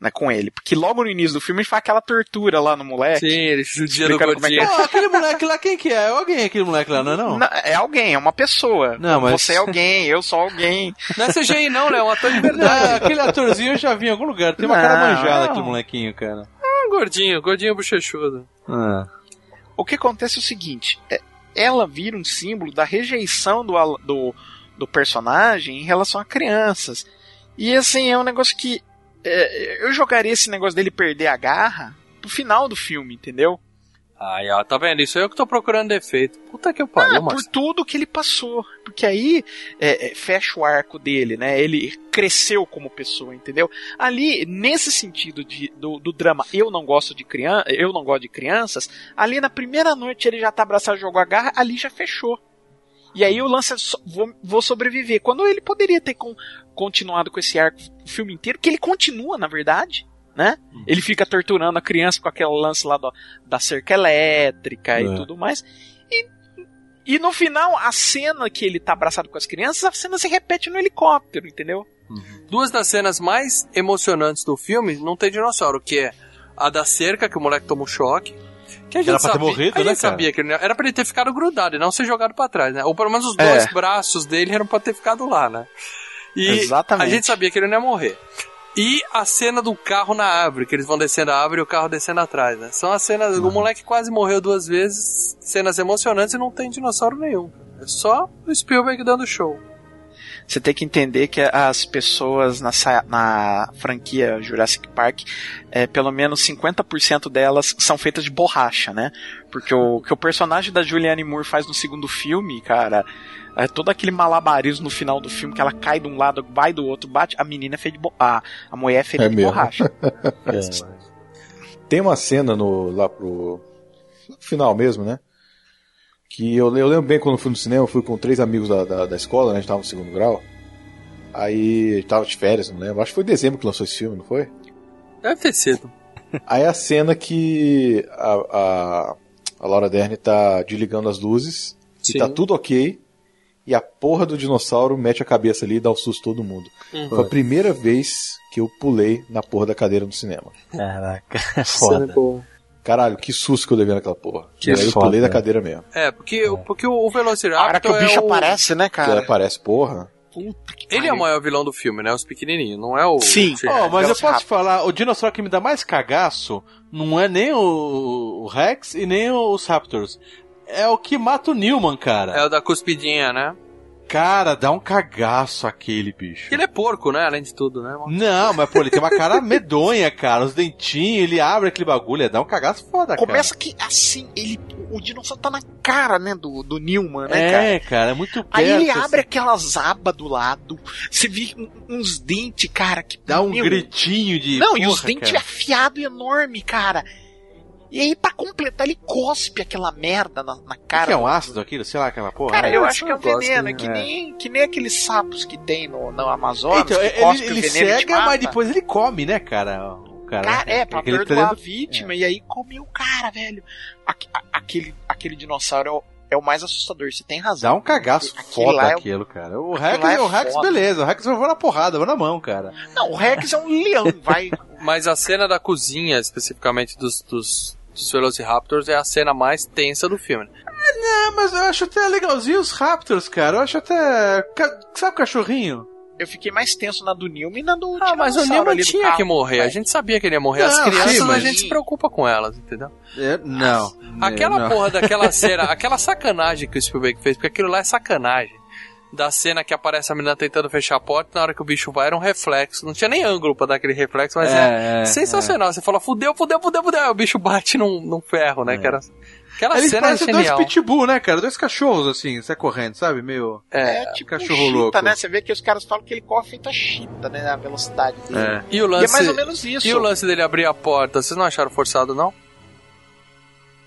na- com ele. Porque logo no início do filme ele faz aquela tortura lá no moleque. Sim, ele judia do como é que gordinho. Pô, aquele moleque lá, quem que é? É alguém aquele moleque lá, não é não? Não, é alguém, é uma pessoa. Não, mas- Você é alguém, eu sou alguém. Não é CGI não, né? É um ator de Não, verdade. aquele atorzinho eu já vi em algum lugar. Tem uma Não. cara manjada aquele molequinho, cara. É um gordinho, gordinho bochechudo. Ah. O que acontece é o seguinte: é, ela vira um símbolo da rejeição do, do, do personagem em relação a crianças. E assim, é um negócio que. É, eu jogaria esse negócio dele perder a garra pro final do filme, entendeu? Aí, ó, tá vendo? Isso é eu que tô procurando defeito. Puta que eu pariu, Ah, mano. por tudo que ele passou. Porque aí é, é, fecha o arco dele, né? Ele cresceu como pessoa, entendeu? Ali, nesse sentido de, do, do drama, eu não gosto de criança, eu não gosto de crianças. Ali na primeira noite ele já tá abraçado, jogou a garra, ali já fechou. E aí o lance é só, vou, vou sobreviver. Quando ele poderia ter con- continuado com esse arco o filme inteiro, que ele continua, na verdade, né? Ele fica torturando a criança com aquele lance lá do- da cerca elétrica e É. tudo mais. E, e no final, a cena que ele tá abraçado com as crianças, a cena se repete no helicóptero, entendeu? Duas das cenas mais emocionantes do filme não tem dinossauro, que é a da cerca, que o moleque toma um choque. Que a gente Era pra ter sabia, morrido, a gente né, cara? sabia que ele não- era pra ele ter ficado grudado e não ser jogado pra trás, né? Ou pelo menos os É. dois braços dele eram pra ter ficado lá, né? E Exatamente. a gente sabia que ele não ia morrer. E a cena do carro na árvore, que eles vão descendo a árvore e o carro descendo atrás, né? São as cenas. O moleque quase morreu duas vezes, cenas emocionantes e não tem dinossauro nenhum. É só o Spielberg dando show. Você tem que entender que as pessoas na, na franquia Jurassic Park, é, pelo menos 50% delas são feitas de borracha, né? Porque o que o personagem da Julianne Moore faz no segundo filme, cara, é todo aquele malabarismo no final do filme que ela cai de um lado, vai do outro, bate, a menina é feita de bo a, a mulher é feita É de mesmo. borracha. Tem uma cena no, lá pro no final mesmo, né? Que eu, eu lembro bem quando eu fui no cinema, eu fui com três amigos da, da, da escola, né? A gente tava no segundo grau. Aí a gente tava de férias, não lembro. Acho que foi em dezembro que lançou esse filme, não foi? Deve ter sido. Aí a cena que a, a, a Laura Dern tá desligando as luzes Sim. e tá tudo ok. E a porra do dinossauro mete a cabeça ali e dá um susto todo mundo. Uhum. Foi a primeira vez que eu pulei na porra da cadeira no cinema. Caraca, é foda. Caralho, que susto que eu levei naquela porra. Que Aí eu foda, pulei da né? cadeira mesmo. É, porque, porque o Velociraptor. A hora que o bicho é o... aparece, né, Que cara? ela parece porra. Puta que Ele é o pariu. maior vilão do filme, né? Os pequenininhos, não é o. Sim. Oh, mas eu posso te falar, o dinossauro que me dá mais cagaço não é nem o, o Rex e nem os Raptors. É o que mata o Newman, cara. É o da cuspidinha, né? Cara, dá um cagaço aquele bicho. Ele é porco, né? Além de tudo, né? Não, mas pô, ele tem uma cara medonha, cara. Os dentinhos, ele abre aquele bagulho, dá um cagaço foda, Começa que assim, ele. O dinossauro tá na cara, né, do, do Newman, cara. né, cara? É, cara, é muito perto. Aí ele assim. abre aquelas abas do lado, você vê uns dentes, cara, que Dá um meu, gritinho de. Não, e porra, os dentes cara. afiados e enorme, cara. E aí, pra completar, ele cospe aquela merda na, na cara. que é um ácido aquilo? Sei lá, aquela porra. Cara, né? eu acho que é um eu gosto, veneno, é né? que, É. nem, que nem aqueles sapos que tem no, no Amazonas. Então, que ele, cospe ele o veneno e te cega, mas depois ele come, né, cara? Cara, Cara, é, pra perdoar a treino- vítima, e aí comeu o cara, velho. Aque- a- aquele, aquele dinossauro é o, é o mais assustador, você tem razão. Dá um cagaço Aquele foda é aquilo, cara. O Rex, lá é o Rex, foda. beleza. O Rex eu vou na porrada, eu vou na mão, cara. Não, o Rex é um leão, vai. Mas a cena da cozinha, especificamente dos, dos, dos Velociraptors, é a cena mais tensa do filme. É, mas eu acho até legalzinho os Raptors, cara. Eu acho até. ca- Sabe o cachorrinho? Eu fiquei mais tenso na do Newman e na do Ah, mas o do tinha carro. que morrer. A gente sabia que ele ia morrer. As Não, crianças, sim, a mas- gente se preocupa com elas, entendeu? É, não. Aquela não. porra daquela cena, aquela sacanagem que o Spielberg fez, porque aquilo lá é sacanagem. Da cena que aparece a menina tentando fechar a porta, na hora que o bicho vai era um reflexo. Não tinha nem ângulo pra dar aquele reflexo, mas é, É, é, sensacional. Você fala, fudeu, fudeu, fudeu, fudeu. Aí o bicho bate num, num ferro, né? Que era, aquela Eles cena é parecem dois genial. pitbull, né, cara? Dois cachorros, assim, sai correndo, sabe? Meio. É. É tipo cachorro um chita, louco. né? Você vê que os caras falam que ele corre feito a chita, né? A velocidade dele. É. E o E lance, é mais ou menos isso. e o lance dele abrir a porta, vocês não acharam forçado, não?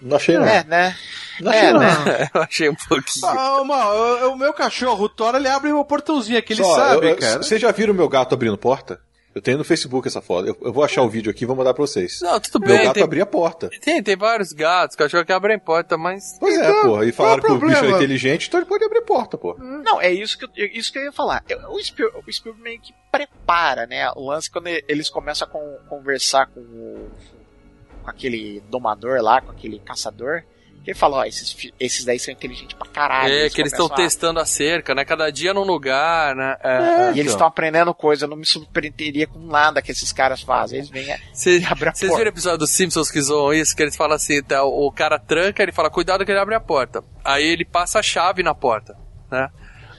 Não achei, não. É, né? Não achei, É, não. né? Eu achei um pouquinho. Ah, o, o meu cachorro, o Thor, ele abre o portãozinho aqui, ele Só, sabe, eu- eu- cara. Vocês já viram meu gato abrindo porta? Eu tenho no Facebook essa foto. Eu, eu vou achar o vídeo aqui e vou mandar pra vocês. Não, tudo Meu bem. gato Tem, abria a porta. tem, tem vários gatos, cachorro que abrem porta, mas. Pois é, Então, porra. E qual falaram é o que o bicho é inteligente, então ele pode abrir porta, porra. Não, é isso que, eu, isso que eu ia falar. Eu- O Spiel- o Spielberg meio que prepara, né? O lance quando eles começam a con- conversar com, o, com aquele domador lá, com aquele caçador. que Ele fala, ó, esses, esses daí são inteligentes pra caralho. é, que eles estão a- testando a cerca, né? Cada dia num lugar, né? É, É, E eles então. estão aprendendo coisa, eu não me surpreenderia com nada que esses caras fazem. Eles vêm Vocês e abrem a vocês viram o episódio dos Simpsons que zoam isso? Que eles falam assim, tá, o cara tranca, ele fala, cuidado que ele abre a porta. Aí ele passa a chave na porta, né?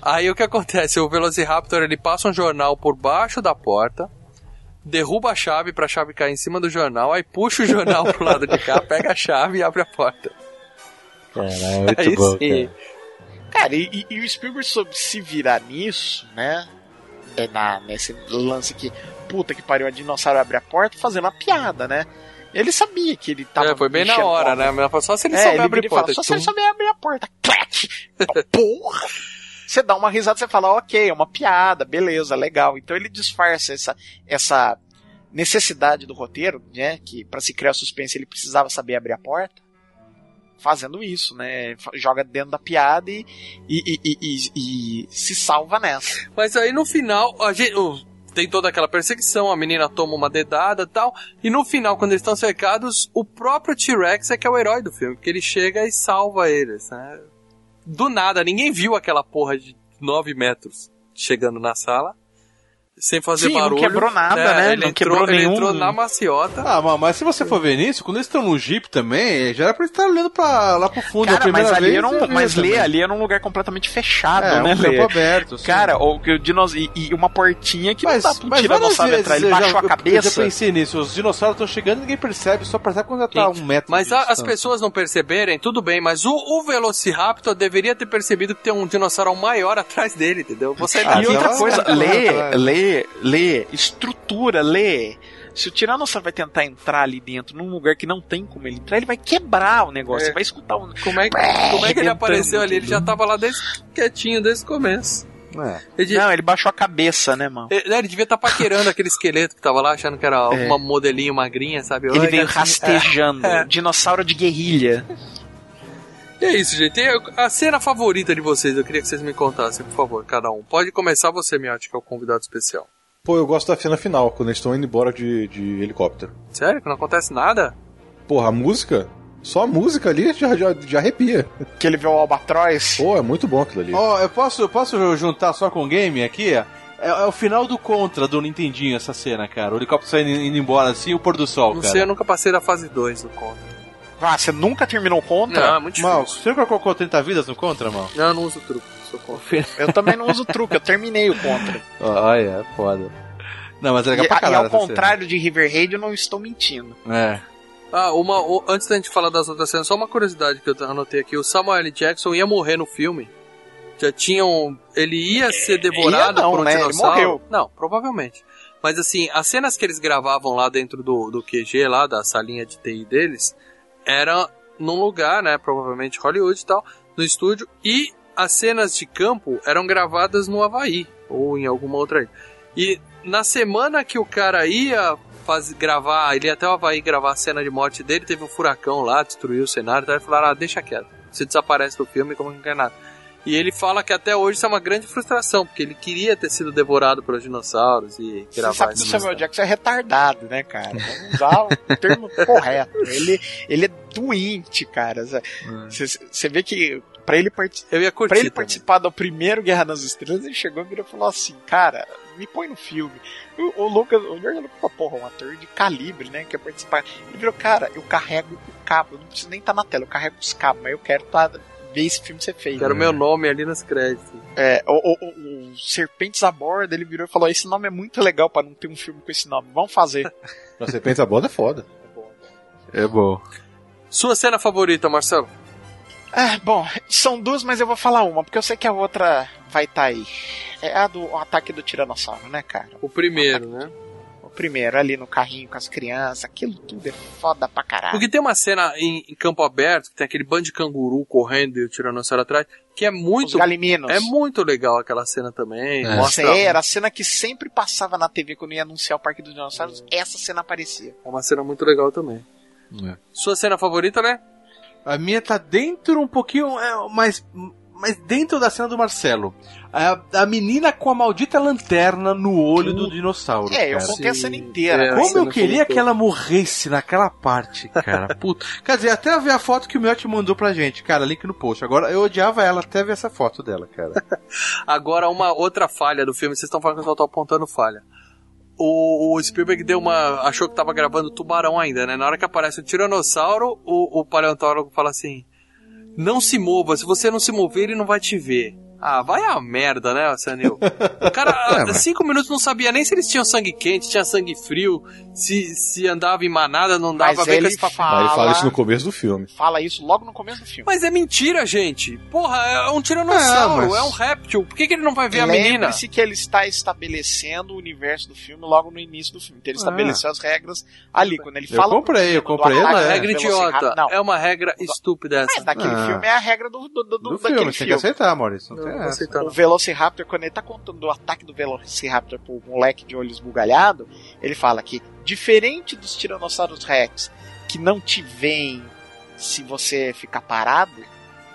Aí o que acontece? O Velociraptor, ele passa um jornal por baixo da porta, derruba a chave pra chave cair em cima do jornal, aí puxa o jornal pro lado de cá, pega a chave e abre a porta. Caralho, muito Aí bom, sim. cara. Cara, e, e- o Spielberg soube se virar nisso, né? É na, nesse lance que, puta que pariu, a dinossauro abre a porta fazendo uma piada, né? Ele sabia que ele tava. É, foi bem na hora, a- né? Só se ele É, souber ele abrir fala, porta. só se ele souber abrir a porta. Clac! Porra! Você dá uma risada, você fala, ok, é uma piada, beleza, legal. Então ele disfarça essa, essa necessidade do roteiro, né? Que para se criar suspense ele precisava saber abrir a porta. Fazendo isso, né? Joga dentro da piada e, e, e- e- se salva nessa. Mas aí no final, a gente, tem toda aquela perseguição, a menina toma uma dedada tal. E no final, quando eles estão cercados, o próprio T-Rex é que é o herói do filme, porque ele chega e salva eles, né? Do nada, ninguém viu aquela porra de 9 metros chegando na sala. Sem fazer Sim, não barulho. quebrou nada, né? Ele, Não entrou, quebrou ele nenhum- entrou na maciota. Ah, mas, mas se você for ver nisso, quando eles estão no Jeep também, já era pra eles estar olhando pra, lá pro fundo. a Cara, primeira mas ali, vez, era um, viu mas Lê, também. ali era um lugar completamente fechado, É, né, um Lê? campo aberto. sim. Cara, que o dinos... e, e uma portinha que mas, não dá várias tiranossauro vezes entrar. Ele já- baixou a cabeça. Eu já pensei nisso, os dinossauros estão chegando e ninguém percebe, só percebe quando já tá a um metro. Mas de a- as pessoas não perceberem, tudo bem, mas o, o Velociraptor deveria ter percebido que tem um dinossauro maior atrás dele, entendeu? Você Ah, E outra coisa, ela- lê, ela- lê, lê, estrutura, lê. Se o Tiranossauro vai tentar entrar ali dentro num lugar que não tem como ele entrar, ele vai quebrar o negócio. É. Vai escutar um. Como é, que- como é que ele apareceu ali? Ele já tava lá desde, quietinho desde o começo. É. Ele, Não, ele baixou a cabeça, né, mano? ele, ele devia estar paquerando aquele esqueleto que tava lá, achando que era uma modelinho magrinha, sabe? Ele Oi, veio gatinho. rastejando. É. Dinossauro de guerrilha. E é isso, gente. E a cena favorita de vocês, eu queria que vocês me contassem, por favor, cada um. Pode começar você, Miotti, que é o convidado especial. Pô, eu gosto da cena final, quando eles estão indo embora de, de helicóptero. Sério? Que não acontece nada? Porra, a música, só a música ali já, já, já arrepia. Que ele vê o Albatroz. Pô, é muito bom aquilo ali. Ó, eu posso, eu posso juntar só com o game aqui? ó? É, é o final do Contra do Nintendinho essa cena, cara. O helicóptero saindo indo embora assim e o pôr do sol, Não cara. sei, eu nunca passei da fase 2 do contra. Ah, você nunca terminou contra? Não, é muito Mal, difícil. você nunca colocou 30 vidas no Contra, mal? Não, eu não uso truque, sou contra. Eu também não uso truque, eu terminei o contra. Olha, é foda. Não, mas é legal E, pra e caralho ao essa contrário de River Raid, eu não estou mentindo. cena. É. Ah, uma, o- antes da gente falar das outras cenas, só uma curiosidade que eu anotei aqui. O Samuel L. Jackson ia morrer no filme. Já tinham... Ele ia ser devorado Ia não, por um né? Ele dinossauro. morreu. Não, provavelmente. Mas assim, as cenas que eles gravavam lá dentro do, do QG, lá da salinha de TI deles, eram num lugar, né? Provavelmente Hollywood e tal, no estúdio. E as cenas de campo eram gravadas no Havaí, ou em alguma outra ilha. E na semana que o cara ia faz, gravar, ele ia até o Havaí gravar a cena de morte dele, teve um furacão lá, destruiu o cenário, então ele falaram, ah, deixa quieto, você desaparece do filme como não quer nada. E ele fala que até hoje isso é uma grande frustração, porque ele queria ter sido devorado pelos dinossauros e Você gravar sabe que o. Samuel Jackson é retardado, né, cara? Vamos usar o termo correto. Ele, ele é doente, cara. Você vê que pra ele, pra ele também. participar do primeiro Guerra nas Estrelas, ele chegou e virou e falou assim, cara, me põe no filme. O, o Lucas, o Jorge Lucas falou, porra, um ator de calibre, né, quer participar. Ele virou, cara, eu carrego o cabo, não preciso nem estar na tela, eu carrego os cabos, mas eu quero tá, ver esse filme ser feito. Quero meu nome ali nos créditos. É, o, o, o- o Serpentes a Bordo, ele virou e falou: Esse nome é muito legal pra não ter um filme com esse nome, vamos fazer. Serpentes a Borda é foda. É bom. Sua cena favorita, Marcelo? Ah, bom, são duas, mas eu vou falar uma, porque eu sei que a outra vai estar aí. É a do o ataque do Tiranossauro, né, cara? O primeiro, né? Primeiro, ali no carrinho com as crianças, aquilo tudo é foda pra caralho. Porque tem uma cena em, em campo aberto, que tem aquele bando de canguru correndo e o tiranossauro atrás, que é Os muito. galiminos. É muito legal aquela cena também. É. Mostra Essa era a cena que sempre passava na TV quando ia anunciar o Parque dos Dinossauros. Essa cena aparecia. É uma cena muito legal também. É. Sua cena favorita, né? A minha tá dentro um pouquinho é, mais, mais dentro da cena do Marcelo. A, a menina com a maldita lanterna no olho do dinossauro. É, eu cara. contei a cena inteira. É? Como eu queria que ela morresse naquela parte, cara. Puta. Quer dizer, até ver a foto que o Miotti mandou pra gente, cara, link no post. Agora eu odiava ela até ver essa foto dela, cara. Agora, uma outra falha do filme, vocês estão falando que eu só tô apontando falha. O, o Spielberg deu uma. achou que tava gravando tubarão ainda, né? Na hora que aparece o tiranossauro, o, o paleontólogo fala assim: Não se mova, se você não se mover, ele não vai te ver. Ah, vai a merda, né, Sanil? O cara, É, mas- cinco minutos não sabia nem se eles tinham sangue quente, tinha sangue frio, se, se andava em manada, não dava Mas pra ver com ele esse fala- ele fala isso no começo do filme. Fala isso logo no começo do filme. Mas é mentira, gente. Porra, é um tiranossauro, É, mas- é um réptil. Por que, que ele não vai ver a menina? Lembre-se que ele está estabelecendo o universo do filme logo no início do filme. Então ele Ah. estabeleceu as regras ali. Quando ele Eu fala comprei, eu do comprei, ataque né? do Regra idiota. Não, É uma regra estúpida essa. mas naquele Ah. filme é a regra do, do, do, Do daquele filme, você tem que aceitar, Maurício. Não Não, tem não essa. aceita, O não. Velociraptor, quando ele tá contando o ataque do Velociraptor pro moleque de olhos bugalhado, ele fala que, diferente dos Tiranossauros Rex, que não te veem se você ficar parado,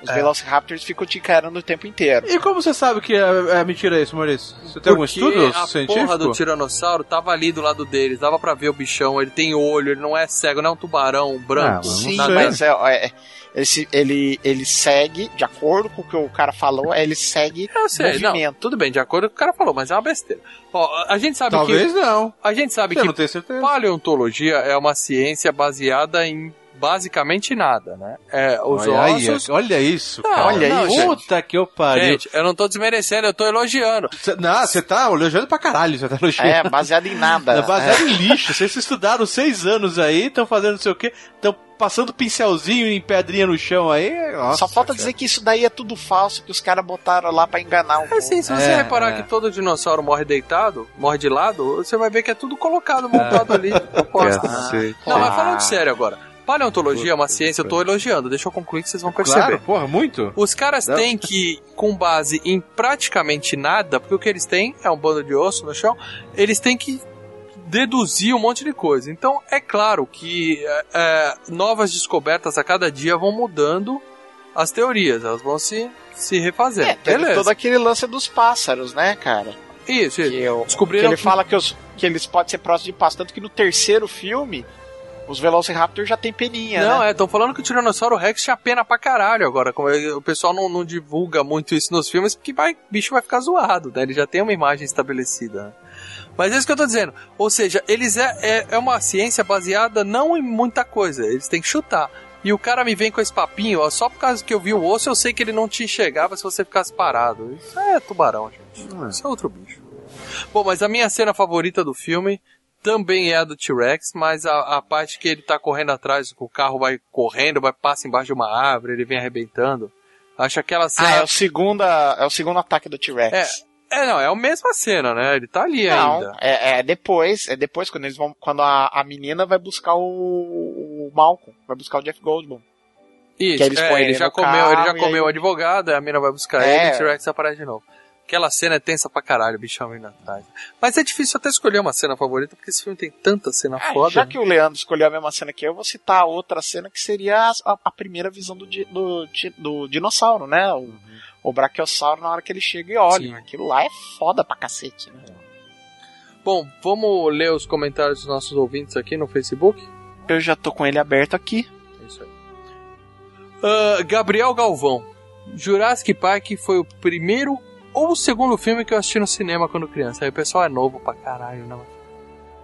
os É. Velociraptors ficam te encarando o tempo inteiro. E como você sabe que é, é mentira isso, Maurício? Você tem algum Porque estudo a científico? porra do tiranossauro tava ali do lado deles, dava pra ver o bichão, ele tem olho, ele não é cego, não é um tubarão branco. Ah, mas não Sim, sei. mas é, é, ele, se- ele, ele segue, de acordo com o que o cara falou, ele segue Eu sei, não, movimento. tudo bem, de acordo com o que o cara falou, mas é uma besteira. Ó, a gente sabe Talvez que não. a gente sabe Eu que paleontologia é uma ciência baseada em basicamente nada, né? É, os olha, aí, ossos. olha isso, Não, cara. olha não, aí, gente. Puta que eu pariu. Gente, eu não tô desmerecendo, eu tô elogiando. Cê- não, você tá elogiando pra caralho, você tá elogiando. É, baseado em nada. É baseado em lixo. Vocês estudaram seis anos aí, estão fazendo não sei o quê, estão passando pincelzinho em pedrinha no chão aí. Nossa, Só falta cara. dizer que isso daí é tudo falso, que os caras botaram lá pra enganar o É povo. assim, se você É, reparar é. que todo dinossauro morre deitado, morre de lado, você vai ver que é tudo colocado, montado ali. de propósito. Cacete. Não, mas Ah. falando sério agora. Paleontologia é uma ciência, eu tô elogiando, deixa eu concluir que vocês vão perceber. Claro, porra, muito. Os caras Não. têm que, com base em praticamente nada, porque o que eles têm é um bando de osso no chão, eles têm que deduzir um monte de coisa. Então, é claro que é, é, novas descobertas a cada dia vão mudando as teorias, elas vão se, se refazendo. É, Beleza. todo aquele lance dos pássaros, né, cara? Isso, Que, eu, que Descobriram ele que- fala que, os, que eles podem ser próximos de pássaros. Tanto que no terceiro filme, os Velociraptor já tem peninha, Não, né? é, estão falando que o Tiranossauro Rex tinha pena pra caralho agora. é- O pessoal não, não divulga muito isso nos filmes porque vai, o bicho vai ficar zoado, né? Ele já tem uma imagem estabelecida. Mas é isso que eu tô dizendo. Ou seja, eles é, é, é uma ciência baseada não em muita coisa, eles têm que chutar. E o cara me vem com esse papinho, ó, só por causa que eu vi o osso, eu sei que ele não te enxergava se você ficasse parado. Isso é tubarão, gente. Isso é outro bicho. Bom, mas a minha cena favorita do filme também é a do T-Rex, mas a, a parte que ele tá correndo atrás, o carro vai correndo, vai passa embaixo de uma árvore, ele vem arrebentando. Acho aquela cena. Ah, é o segundo, é o segundo ataque do T-Rex. É, não, é a mesma cena, né? Ele tá ali Não, ainda. é, é depois, é depois quando eles vão, quando a, a menina vai buscar o, o Malcolm, vai buscar o Jeff Goldblum. Isso, eles é, ele ele já comeu, carro ele já comeu aí- o advogado, aí a mina vai buscar É. ele e o T-Rex aparece de novo. Aquela cena é tensa pra caralho, o bichão vindo atrás. Mas é difícil até escolher uma cena favorita, porque esse filme tem tanta cena Ah, foda. já né? que o Leandro escolheu a mesma cena que eu, eu vou citar outra cena que seria a, a primeira visão do, di- do, do dinossauro, né? O, o Brachiosauro na hora que ele chega e olha. Sim. Aquilo lá é foda pra cacete, né? Bom, vamos ler os comentários dos nossos ouvintes aqui no Facebook? Eu já tô com ele aberto aqui. É isso aí. Ah, Gabriel Galvão. Jurassic Park foi o primeiro ou o segundo filme que eu assisti no cinema quando criança. Aí o pessoal é novo pra caralho, não.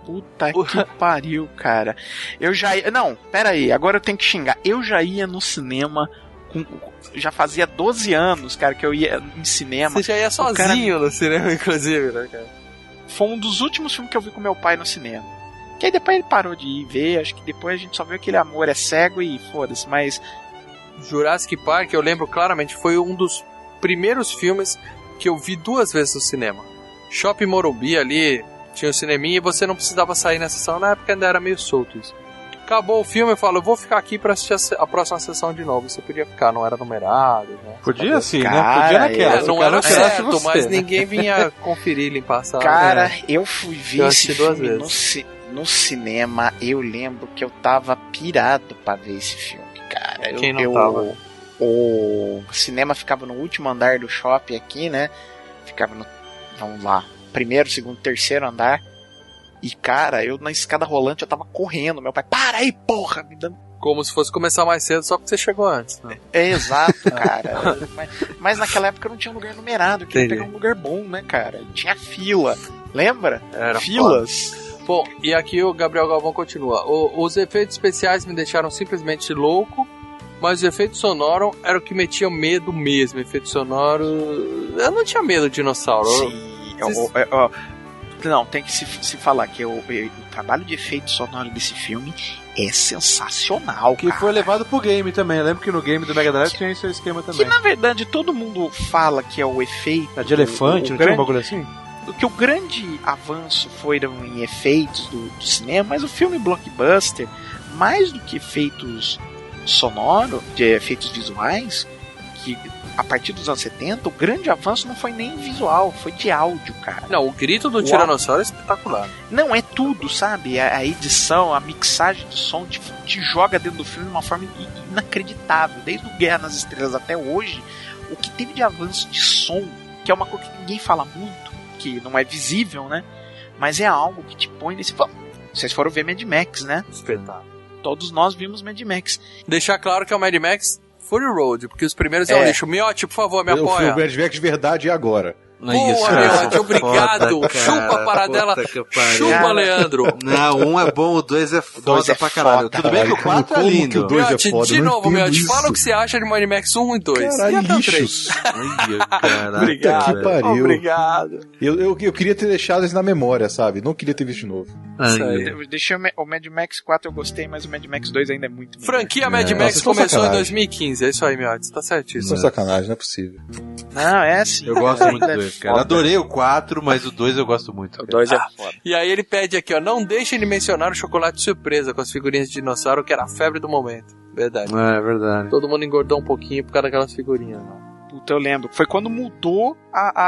Puta que pariu, cara. Eu já ia. Não, pera aí, agora eu tenho que xingar. Eu já ia no cinema. Com, já fazia 12 anos, cara, que eu ia em cinema. Você já ia O cara- sozinho no cinema, inclusive, né, cara? Foi um dos últimos filmes que eu vi com meu pai no cinema. Que aí depois ele parou de ir ver, acho que depois a gente só viu aquele amor é cego e foda-se, mas Jurassic Park, eu lembro claramente, foi um dos primeiros filmes que eu vi duas vezes no cinema. Shopping Morumbi ali, tinha o cineminha e você não precisava sair na sessão, na época ainda era meio solto isso. Acabou o filme, eu falo, eu vou ficar aqui pra assistir a próxima sessão de novo. Você podia ficar, não era numerado, né? Podia sim, né? Podia naquela. É, não era certo, você, mas né? ninguém vinha conferir, limpar a sala. cara, É. eu fui ver Eu esse assisti duas filme vezes. no, ci- no cinema, eu lembro que eu tava pirado pra ver esse filme, cara. Eu, Quem não eu- tava? O cinema ficava no último andar do shopping aqui, né? Ficava no, vamos lá, primeiro, segundo, terceiro andar. E, cara, eu na escada rolante eu tava correndo. Meu pai, para aí, porra! Me dando... Como se fosse começar mais cedo, só porque você chegou antes. Né? É exato, cara. mas, mas naquela época não tinha lugar numerado. Eu queria Entendi. pegar um lugar bom, né, cara? Tinha fila. Lembra? Era Filas. Bom, e aqui o Gabriel Galvão continua. "O- os efeitos especiais me deixaram simplesmente louco mas o efeito sonoro era o que metia medo mesmo. Efeito sonoro. Eu não tinha medo de dinossauro. Sim, é, o- é, ó, não, tem que se, se falar que o, o trabalho de efeito sonoro desse filme é sensacional. Que cara. foi levado pro game também. Eu lembro que no game do Mega Drive tinha esse esquema Que também. na verdade todo mundo fala que é o efeito. A de elefante, o, não o tinha um grande, bagulho assim? que o grande avanço foram em efeitos do, do cinema, mas o filme blockbuster, mais do que efeitos sonoros, de efeitos visuais, que a partir dos anos 70, o grande avanço não foi nem visual, foi de áudio, cara. Não, o grito do Uau. Tiranossauro é espetacular. Não, é tudo, sabe? A, a edição, a mixagem de som te, te joga dentro do filme de uma forma inacreditável. Desde o Guerra nas Estrelas até hoje, o que teve de avanço de som, que é uma coisa que ninguém fala muito, que não é visível, né? Mas é algo que te põe nesse. Vocês foram ver Mad Max, né? Espetáculo. Todos nós vimos Mad Max. Deixar claro que é o Mad Max Fury Road, porque os primeiros é, um É. lixo. Miotti, por favor, me apoia. o Mad Max de verdade e agora. Boa, Miotti, obrigado. Foda, cara. Chupa a paradela. Chupa. Leandro. Não, um é bom, o dois é foda dois é pra caralho. foda. Tudo bem que o 4 é lindo. o dois é Miotti, foda, de não novo, Miotti, isso. fala o que você acha de Mad Max 1 e 2. e Caralho, até o 3. lixos. Caraca, Puta que pariu. Obrigado. Eu, eu, eu queria ter deixado isso na memória, sabe? Não queria ter visto de novo. Eu Deixei o Ma- o Mad Max 4 eu gostei, mas o Mad Max 2 ainda é muito melhor. Franquia Mad É, Max começou em sacanagem. 2015. É isso aí, Miotti. Tá Isso certíssimo. é sacanagem, não é possível. Não, é assim. Eu gosto muito do é 2, cara. Adorei o 4, mas o 2 eu gosto muito. O cara. 2 é foda. E aí ele pede aqui, ó, não deixem de mencionar o chocolate surpresa com as figurinhas de dinossauro, que era a febre do momento. Verdade. É, é verdade. Todo mundo engordou um pouquinho por causa daquelas figurinhas. né? Puta, eu lembro. Foi quando mudou a, a,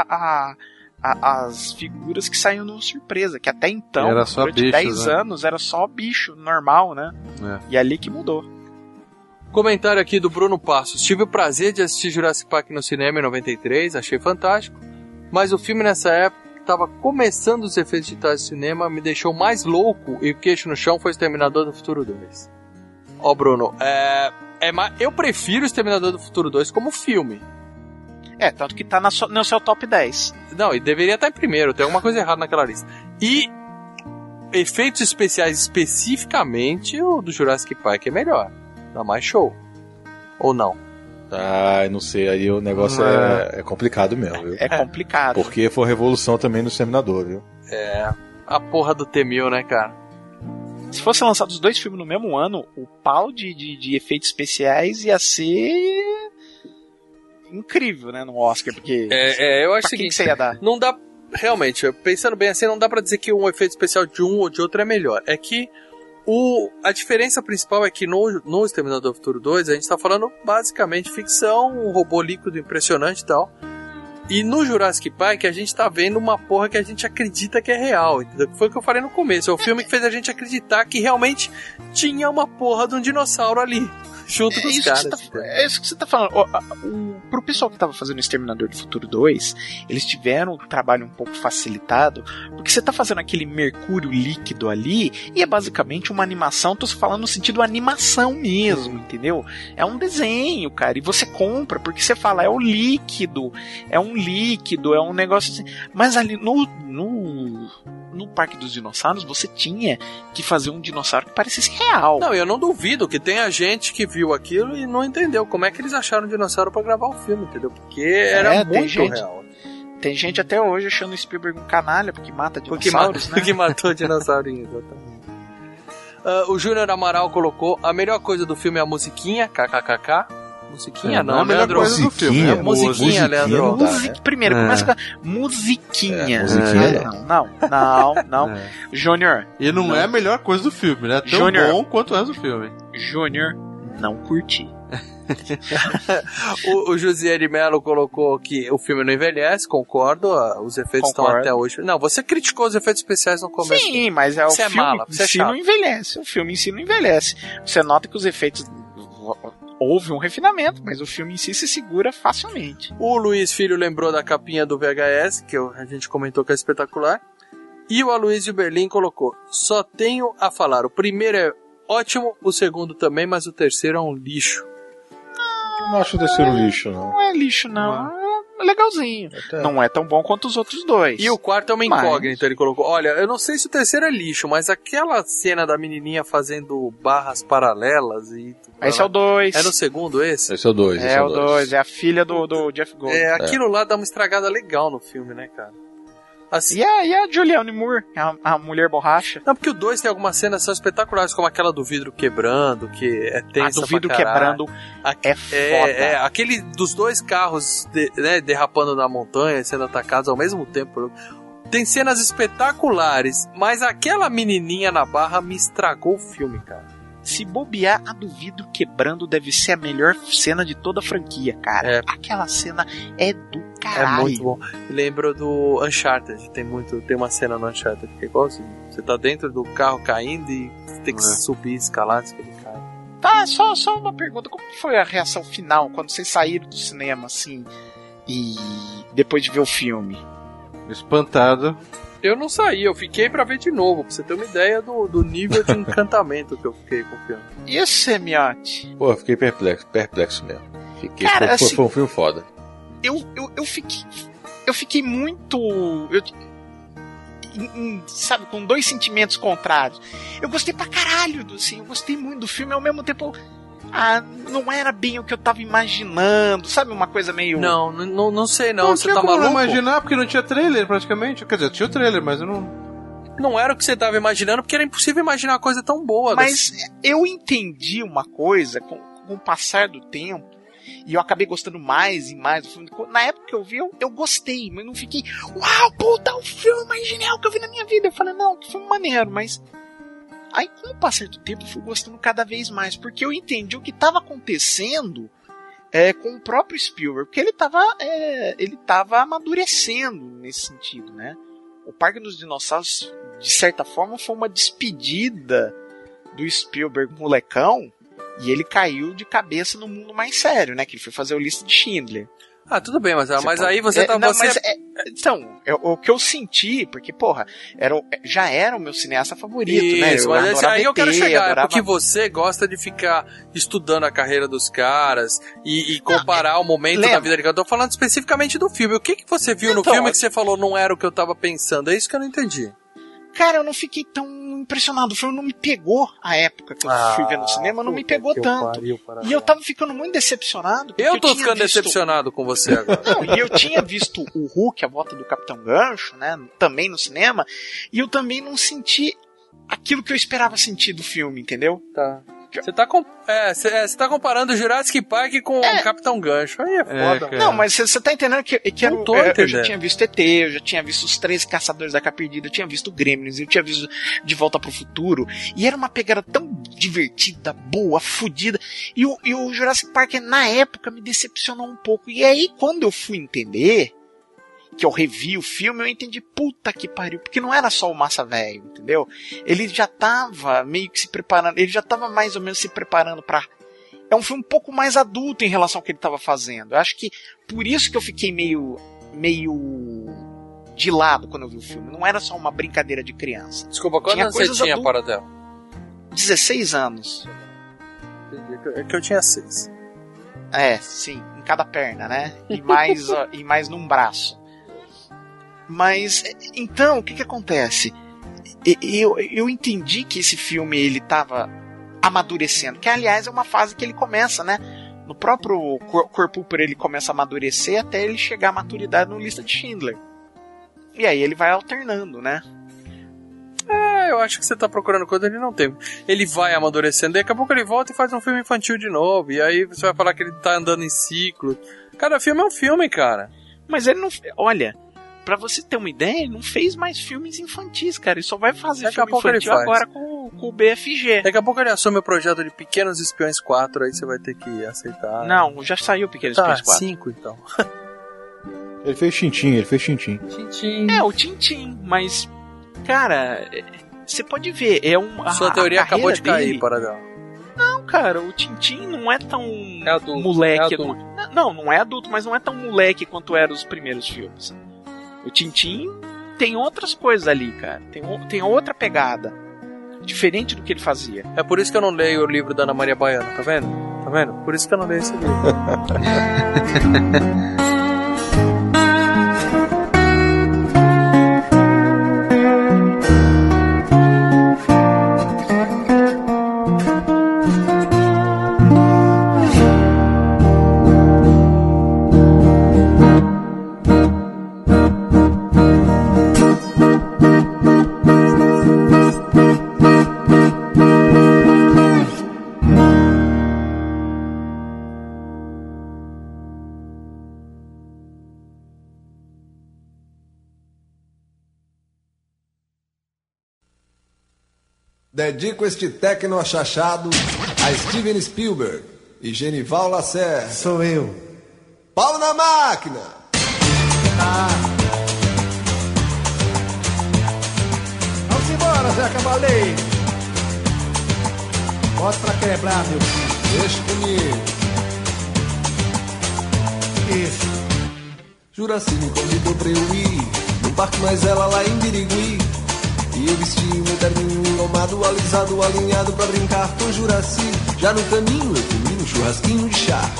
a- a- as figuras que saíam no surpresa, que até então, Era só durante bichos, 10 né? anos, era só bicho normal, né? É. E ali que mudou. Comentário aqui do Bruno Passos. Tive o prazer de assistir Jurassic Park no cinema em 93, achei fantástico. Mas o filme nessa época estava começando os efeitos digitais do cinema, me deixou mais louco e o queixo no chão foi Exterminador do Futuro 2. Ó, Bruno, é, é eu prefiro Exterminador do Futuro 2 como filme. É, tanto que tá na sua- no seu top 10. Não, e deveria estar em primeiro, tem alguma coisa errada naquela lista. E efeitos especiais especificamente, o do Jurassic Park é melhor. Dá mais show. Ou não? Ah, não sei, aí o negócio é, é complicado mesmo, viu? É complicado. Porque foi revolução também no Exterminador, viu? É. A porra do T-1000, né, cara? Se fosse lançado os dois filmes no mesmo ano, o pau de, de, de efeitos especiais ia ser incrível, né, no Oscar, porque É, é eu acho pra o quem seguinte, que você ia dar? não dá. Realmente, pensando bem assim, não dá pra dizer que um efeito especial de um ou de outro é melhor. É que o, a diferença principal é que no, no Exterminador do Futuro 2 a gente tá falando basicamente ficção, um robô líquido impressionante e tal. E no Jurassic Park a gente tá vendo uma porra que a gente acredita que é real, entendeu? Foi o que eu falei no começo. É o filme que fez a gente acreditar que realmente tinha uma porra de um dinossauro ali, junto com os caras. tá- é isso que você tá falando. A- o- pro pessoal que tava fazendo o Exterminador do Futuro 2, eles tiveram o trabalho um pouco facilitado, porque você tá fazendo aquele mercúrio líquido ali, e é basicamente uma animação, tô falando no sentido animação mesmo, entendeu? É um desenho, cara, e você compra, porque você fala, é o líquido, é um líquido, é um negócio assim. Mas ali no, no, no Parque dos Dinossauros, você tinha que fazer um dinossauro que parecesse real. Não, eu não duvido que tenha gente que viu aquilo e não entendeu como é que eles acharam o dinossauro pra gravar o filme, entendeu? Porque era É, muito gente- real. Tem gente até hoje achando o Spielberg um canalha porque mata Porque, dinossauros, ma né? porque matou o dinossaurinho, exatamente. Ah, o Júnior Amaral colocou a melhor coisa do filme é a musiquinha, kkkk. Musiquinha É, não, não é a melhor Leandro. coisa do filme, Musiquinha, é musiquinha, Leandro. não dá, Music- né? Primeiro, É. começa com a musiquinha. É, musiquinha não. Não, não, não. É. Júnior, E não, é a melhor coisa do filme, né? Tão Júnior. bom quanto o resto do filme. Júnior, não curti. O, o Josiane Mello colocou que o filme não envelhece, concordo. Os efeitos estão Concordo. até hoje. Não, você criticou os efeitos especiais no começo. Sim, mas é o Você é filme mala, em você é si não envelhece. O filme em si não envelhece. Você nota que os efeitos houve um refinamento, mas o filme em si se segura facilmente. O Luiz Filho lembrou da capinha do VHS, que a gente comentou que é espetacular. E o Aloysio Berlim colocou: só tenho a falar. O primeiro é ótimo, o segundo também, mas o terceiro é um lixo. Eu não acho o terceiro lixo, não. Não é lixo, não. legalzinho. Não é tão bom quanto os outros dois. E o quarto é uma Mas- incógnita, ele colocou. Olha, eu não sei se o terceiro é lixo, mas aquela cena da menininha fazendo barras paralelas e. Esse é o 2. É no segundo esse? Esse é o 2. É o 2, é a filha do, do Jeff Gold. É, aquilo lá dá uma estragada legal no filme, né, cara? Assim, E a, e a Julianne Moore, a, a mulher borracha. Não, porque o 2 tem algumas cenas são espetaculares, como aquela do vidro quebrando, que é A tensa do vidro quebrando A- é foda. É, é, aquele dos dois carros de- né, derrapando na montanha, sendo atacados ao mesmo tempo. Tem cenas espetaculares, mas aquela menininha na barra me estragou o filme, cara. Se bobear, a do vidro quebrando deve ser a melhor cena de toda a franquia, cara. É. Aquela cena é do É caralho. muito bom. Lembro do Uncharted, tem muito, tem uma cena no Uncharted que é igualzinho. Você tá dentro do carro caindo e tem que É. subir, escalar ele caia. Tá, só, só uma pergunta. Como foi a reação final quando vocês saíram do cinema, assim, e depois de ver o filme? Espantado. Eu não saí, eu fiquei pra ver de novo, pra você ter uma ideia do, do nível de encantamento que eu fiquei com o filme. E o Semiote? Pô, eu fiquei perplexo, perplexo mesmo. Fiquei, Cara, foi, assim- foi um filme foda. Eu, eu, eu fiquei. Eu fiquei muito. Eu, sabe, com dois sentimentos contrários. Eu gostei pra caralho, do- assim, eu gostei muito do filme, ao mesmo tempo. Ah, não era bem o que eu tava imaginando, sabe? Uma coisa meio. Não, não, não sei não, você tinha tá como não imaginar, porque não tinha trailer praticamente. Quer dizer, tinha o trailer, mas eu não. Não era o que você tava imaginando, porque era impossível imaginar uma coisa tão boa. Mas eu entendi uma coisa com, com o passar do tempo. E eu acabei gostando mais e mais do filme. Na época que eu vi, eu, eu gostei, mas não fiquei. Uau, puta, o filme mais genial que eu vi na minha vida. Eu falei, não, que filme maneiro, mas. Aí, com o passar do tempo, eu fui gostando cada vez mais. Porque eu entendi o que estava acontecendo é, com o próprio Spielberg. Porque ele estava é, ele amadurecendo nesse sentido, né? O Parque dos Dinossauros, de certa forma, foi uma despedida do Spielberg molecão e ele caiu de cabeça no mundo mais sério, né? Que ele foi fazer o lista de Schindler. Ah, tudo bem, mas, mas pode- aí você é, tá. não, você... mas é- então, é o que eu senti, porque, porra, era, já era o meu cineasta favorito, né? Isso, mas esse adorava aí eu quero chegar, é adorava- porque você gosta de ficar estudando a carreira dos caras e, e comparar o momento lembra. da vida dele. Eu tô falando especificamente do filme. O que, que você viu no Então, filme é- que você falou não era o que eu tava pensando? É isso que eu não entendi. Cara, eu não fiquei tão impressionado. O filme não me pegou a época que eu fui ver no cinema, não me pegou tanto. E eu tava ficando muito decepcionado. Eu tô tinha ficando visto- decepcionado com você agora. Não, e eu tinha visto o Hulk, a volta do Capitão Gancho, né? Também no cinema. E eu também não senti aquilo que eu esperava sentir do filme, entendeu? Tá. Você tá, com... é, você, é, você tá comparando Jurassic Park com o Capitão Gancho. Aí é foda. cara. Não, mas você tá entendendo que, que era, Não tô eu, eu já entendendo. tinha visto ET, eu já tinha visto os três caçadores da perdida, eu tinha visto Gremlins, eu tinha visto De Volta pro Futuro, e era uma pegada tão divertida, boa, fodida, e o, e o Jurassic Park na época me decepcionou um pouco. E aí, quando eu fui entender, que eu revi o filme, eu entendi, puta que pariu, porque não era só o massa velho, entendeu? Ele já tava meio que se preparando, ele já tava mais ou menos se preparando pra é um filme um pouco mais adulto em relação ao que ele estava fazendo. Eu acho que por isso que eu fiquei meio meio de lado quando eu vi o filme. Não era só uma brincadeira de criança. Desculpa, quantos Tinha anos você coisas tinha, adultas. Paradela? 16 anos. É que eu tinha seis. É, sim, em cada perna, né? E mais e mais num braço. Mas então, o que que acontece? Eu, eu entendi que esse filme ele tava amadurecendo, que aliás é uma fase que ele começa, né? No próprio cor- corpo por ele começa a amadurecer até ele chegar à maturidade no lista de Schindler. E aí ele vai alternando, né? É, eu acho que você tá procurando coisa ele não tem. Ele vai amadurecendo, daqui a pouco ele volta e faz um filme infantil de novo. E aí você vai falar que ele tá andando em ciclo. Cada filme é um filme, cara. Mas ele não. Olha, pra você ter uma ideia, ele não fez mais filmes infantis, cara. Ele só vai fazer Daqui a filme infantil faz. agora com, com o BFG. Daqui a pouco ele assume o projeto de Pequenos Espiões 4, aí você vai ter que aceitar. Não, já saiu Pequenos tá, Espiões 4. 5 então. Ele fez Tintim, ele fez Tintim. Tintim. É, o Tintim, mas. Cara, você pode ver, é um. a- Sua a teoria acabou carreira de cair, dele- Paradela. Não, cara, o Tintim não é tão É adulto, moleque. é adulto. Não, não é adulto, mas não é tão moleque quanto eram os primeiros filmes. O Tintim tem outras coisas ali, cara. Tem, tem outra pegada. Diferente do que ele fazia. É por isso que eu não leio o livro da Ana Maria Baiana, tá vendo? Tá vendo? Por isso que eu não leio esse livro. Dedico este tecno achachado a Steven Spielberg e Genival Lacerda. Sou eu. Pau na máquina! Vamos embora, Zé Cavaleiro. Bota pra quebrar, meu filho. Deixa comigo. Isso. Juraci me convidou pra eu ir no parque mais ela lá em Birigui. E eu vesti o meu terninho engomado, alisado, alinhado pra brincar com Juraci. Já no caminho eu comi um churrasquinho de chá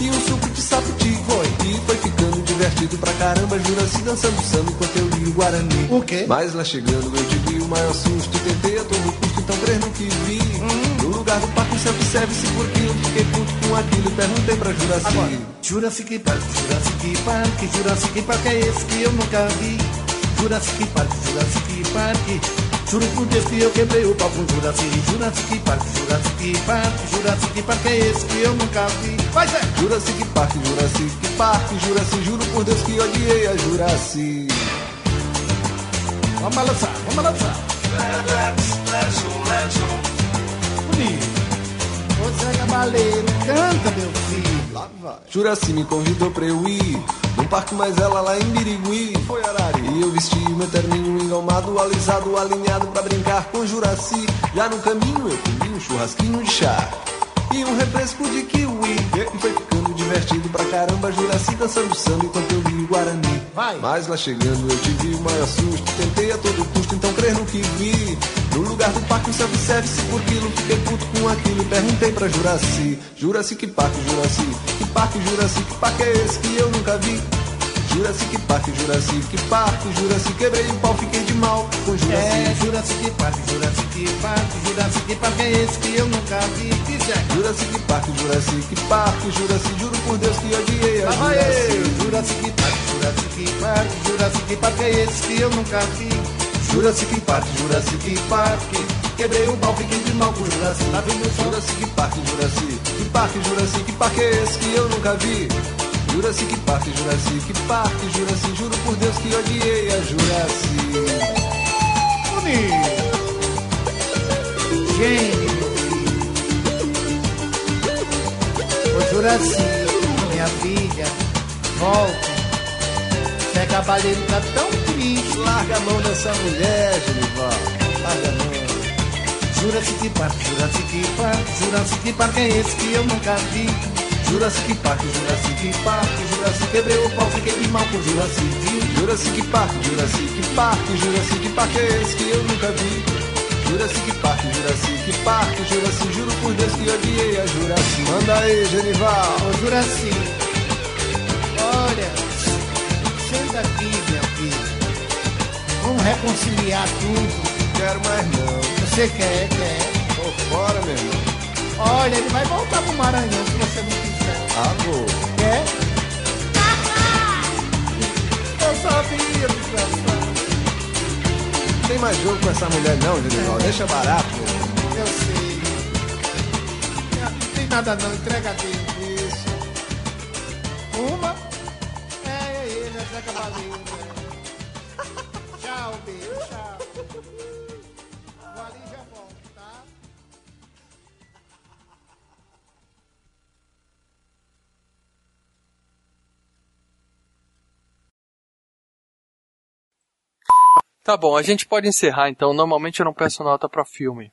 e um suco de sapoti. Foi. E foi ficando divertido pra caramba, Juraci dançando samba enquanto eu li o Guarani. O quê? Mas lá chegando eu tive o maior susto, tentei a todo custo, então crer no que vi. Hum. No lugar do parque self-service, porque eu fiquei puto com aquilo e perguntei pra Juraci. Agora, Jurassic Park, Jurassic Park, Jurassic Park é esse que eu nunca vi. Jurassic Park, Jurassic Park. Juro por Deus que eu quebrei o pau com Jurassic, Jurassic Park, Jurassic Park, Jurassic Park é esse que eu nunca vi. Vai, Zé! Jurassic Park, Jurassic Park, Jurassic, juro por Deus que odiei a Juraci. Vamos balançar, vamos balançar. Bonito. Ô Zé canta, meu filho. Lá vai. Juraci me convidou pra eu ir parque mais ela lá em Birigui. Foi Arari. E eu vesti meu terninho engomado, alisado, alinhado pra brincar com Juraci. Já no caminho eu comi um churrasquinho de chá e um refresco de kiwi. E foi ficando divertido pra caramba, Juraci dançando samba enquanto eu li o Guarani. Vai. Mas lá chegando eu tive o maior susto, tentei a todo custo, então crer no que vi. No lugar do parque um self-service por quilo, fiquei puto com aquilo e perguntei pra Juraci. Juraci que parque, Juraci, que parque, Juraci, que parque é esse que eu nunca vi? Jurassic Park, Jurassic Park, Jurassic quebrei o pau, fiquei de mal com Jurassic. É, Jurassic Park, Jurassic Park, Jurassic Park é esse que eu nunca vi. Que? Jurassic Park, Jurassic Park, Jurassic, juro por Deus que odiei a Lá. Jurassic. Jurassic Park, Jurassic Park, Jurassic Park é esse que eu nunca vi. Jurassic Park, Jurassic Park, quebrei o pau, fiquei de mal com Jurassic. Tá vendo só? Jurassic Park, Jurassic, que parque, Jurassic Park é esse que eu nunca vi? Jurassic Jurassic Park, Jurassic, juro por Deus que odiei a Jurassic. Meu filho. Ô Juraci, minha filha, volta. Zé Cavaleiro tá tão triste. Larga a mão dessa mulher, Genival. Larga a mão. Jurassic Park, Jurassic Park, Jurassic Park é esse que eu nunca vi. Jurassic Park, Jurassic Park, Jurassic quebrei o pau, fiquei mal com Jurassic. Jurassic Park, Jurassic Park, Jurassic Park é esse que eu nunca vi. Jurassic Park, Jurassic Park, Jurassic, juro por Deus que odiei a Jurassic. Manda aí, Genival. Ô Juraci, olha, senta aqui, meu filho. Vamos reconciliar tudo. Quero mais não. Você quer, quer. Tô fora, meu irmão. Olha, ele vai voltar pro Maranhão se você não quiser. Vou. Quer? Eu sabia, desgraçado. Não tem mais jogo com essa mulher não, Genival. Deixa barato. Eu sei. Não tem nada não, entrega. Isso. Uma. É, é ele, é é. Tchau, beijo, tchau. Tá bom, a gente pode encerrar então. Normalmente eu não peço nota pra filme.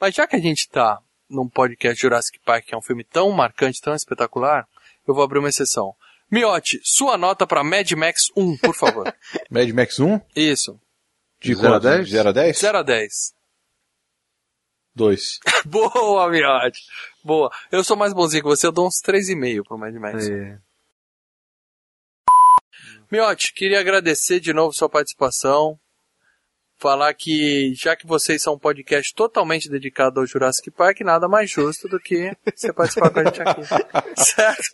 Mas já que a gente tá num podcast Jurassic Park, que é um filme tão marcante, tão espetacular, eu vou abrir uma exceção. Miotti, sua nota pra Mad Max 1, por favor. Mad Max 1? Isso. De Zero a quanto? dez? De 0 a 10? 0 a 10. 2. Boa, Miotti. Boa. Eu sou mais bonzinho que você, eu dou uns 3,5 pro Mad Max. É. Miotti, queria agradecer de novo sua participação. Falar que, já que vocês são um podcast totalmente dedicado ao Jurassic Park, nada mais justo do que você participar com a gente aqui. certo?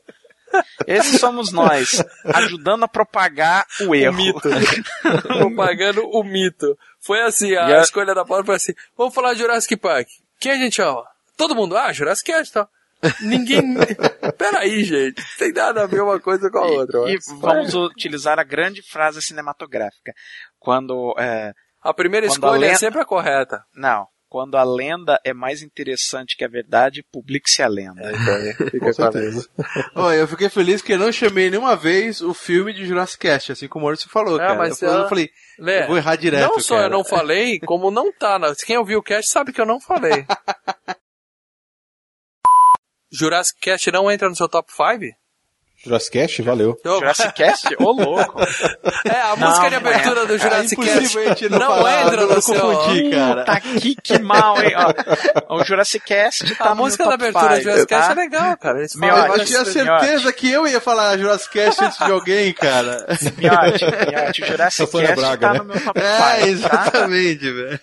Esses somos nós, ajudando a propagar o erro. O mito. Propagando o mito. Foi assim, a E escolha da Paula foi assim, vamos falar de Jurassic Park. Quem a gente ama? Todo mundo, ah, Jurassic Cast, tá? Ninguém... Peraí, gente. Não tem nada a ver uma coisa com a outra. E mas- vamos utilizar a grande frase cinematográfica. Quando. é, A primeira Quando escolha a é lenda- sempre a correta. não. quando a lenda é mais interessante que a verdade, publique-se a lenda. É, então aí fica Com certeza. Olha, eu fiquei feliz que eu não chamei nenhuma vez o filme de Jurassic Cast, assim como o Maurício falou, É, cara. mas eu, falei- ela- eu falei, Lê, eu vou errar direto, Não só cara. eu não falei, como não tá. Na... Quem ouviu o cast sabe que eu não falei. Jurassic Cast não entra no seu top 5? Jurassic Cast, valeu. Jurassic Cast? Ô, louco. É, a Não, música de é. abertura do Jurassic É Cast gente não não falar, entra no seu... confundi, cara. Puta que, que mal, hein? Ó, o Jurassic Cast tá A música da abertura do Jurassic Cast tá? é legal, cara. Eles Meu, falam Eu tinha certeza que eu ia falar Jurassic Cast antes de alguém, cara. Miote, Miote, o Jurassic Cast Braga, tá né? no meu top 5, É, tá? exatamente, velho.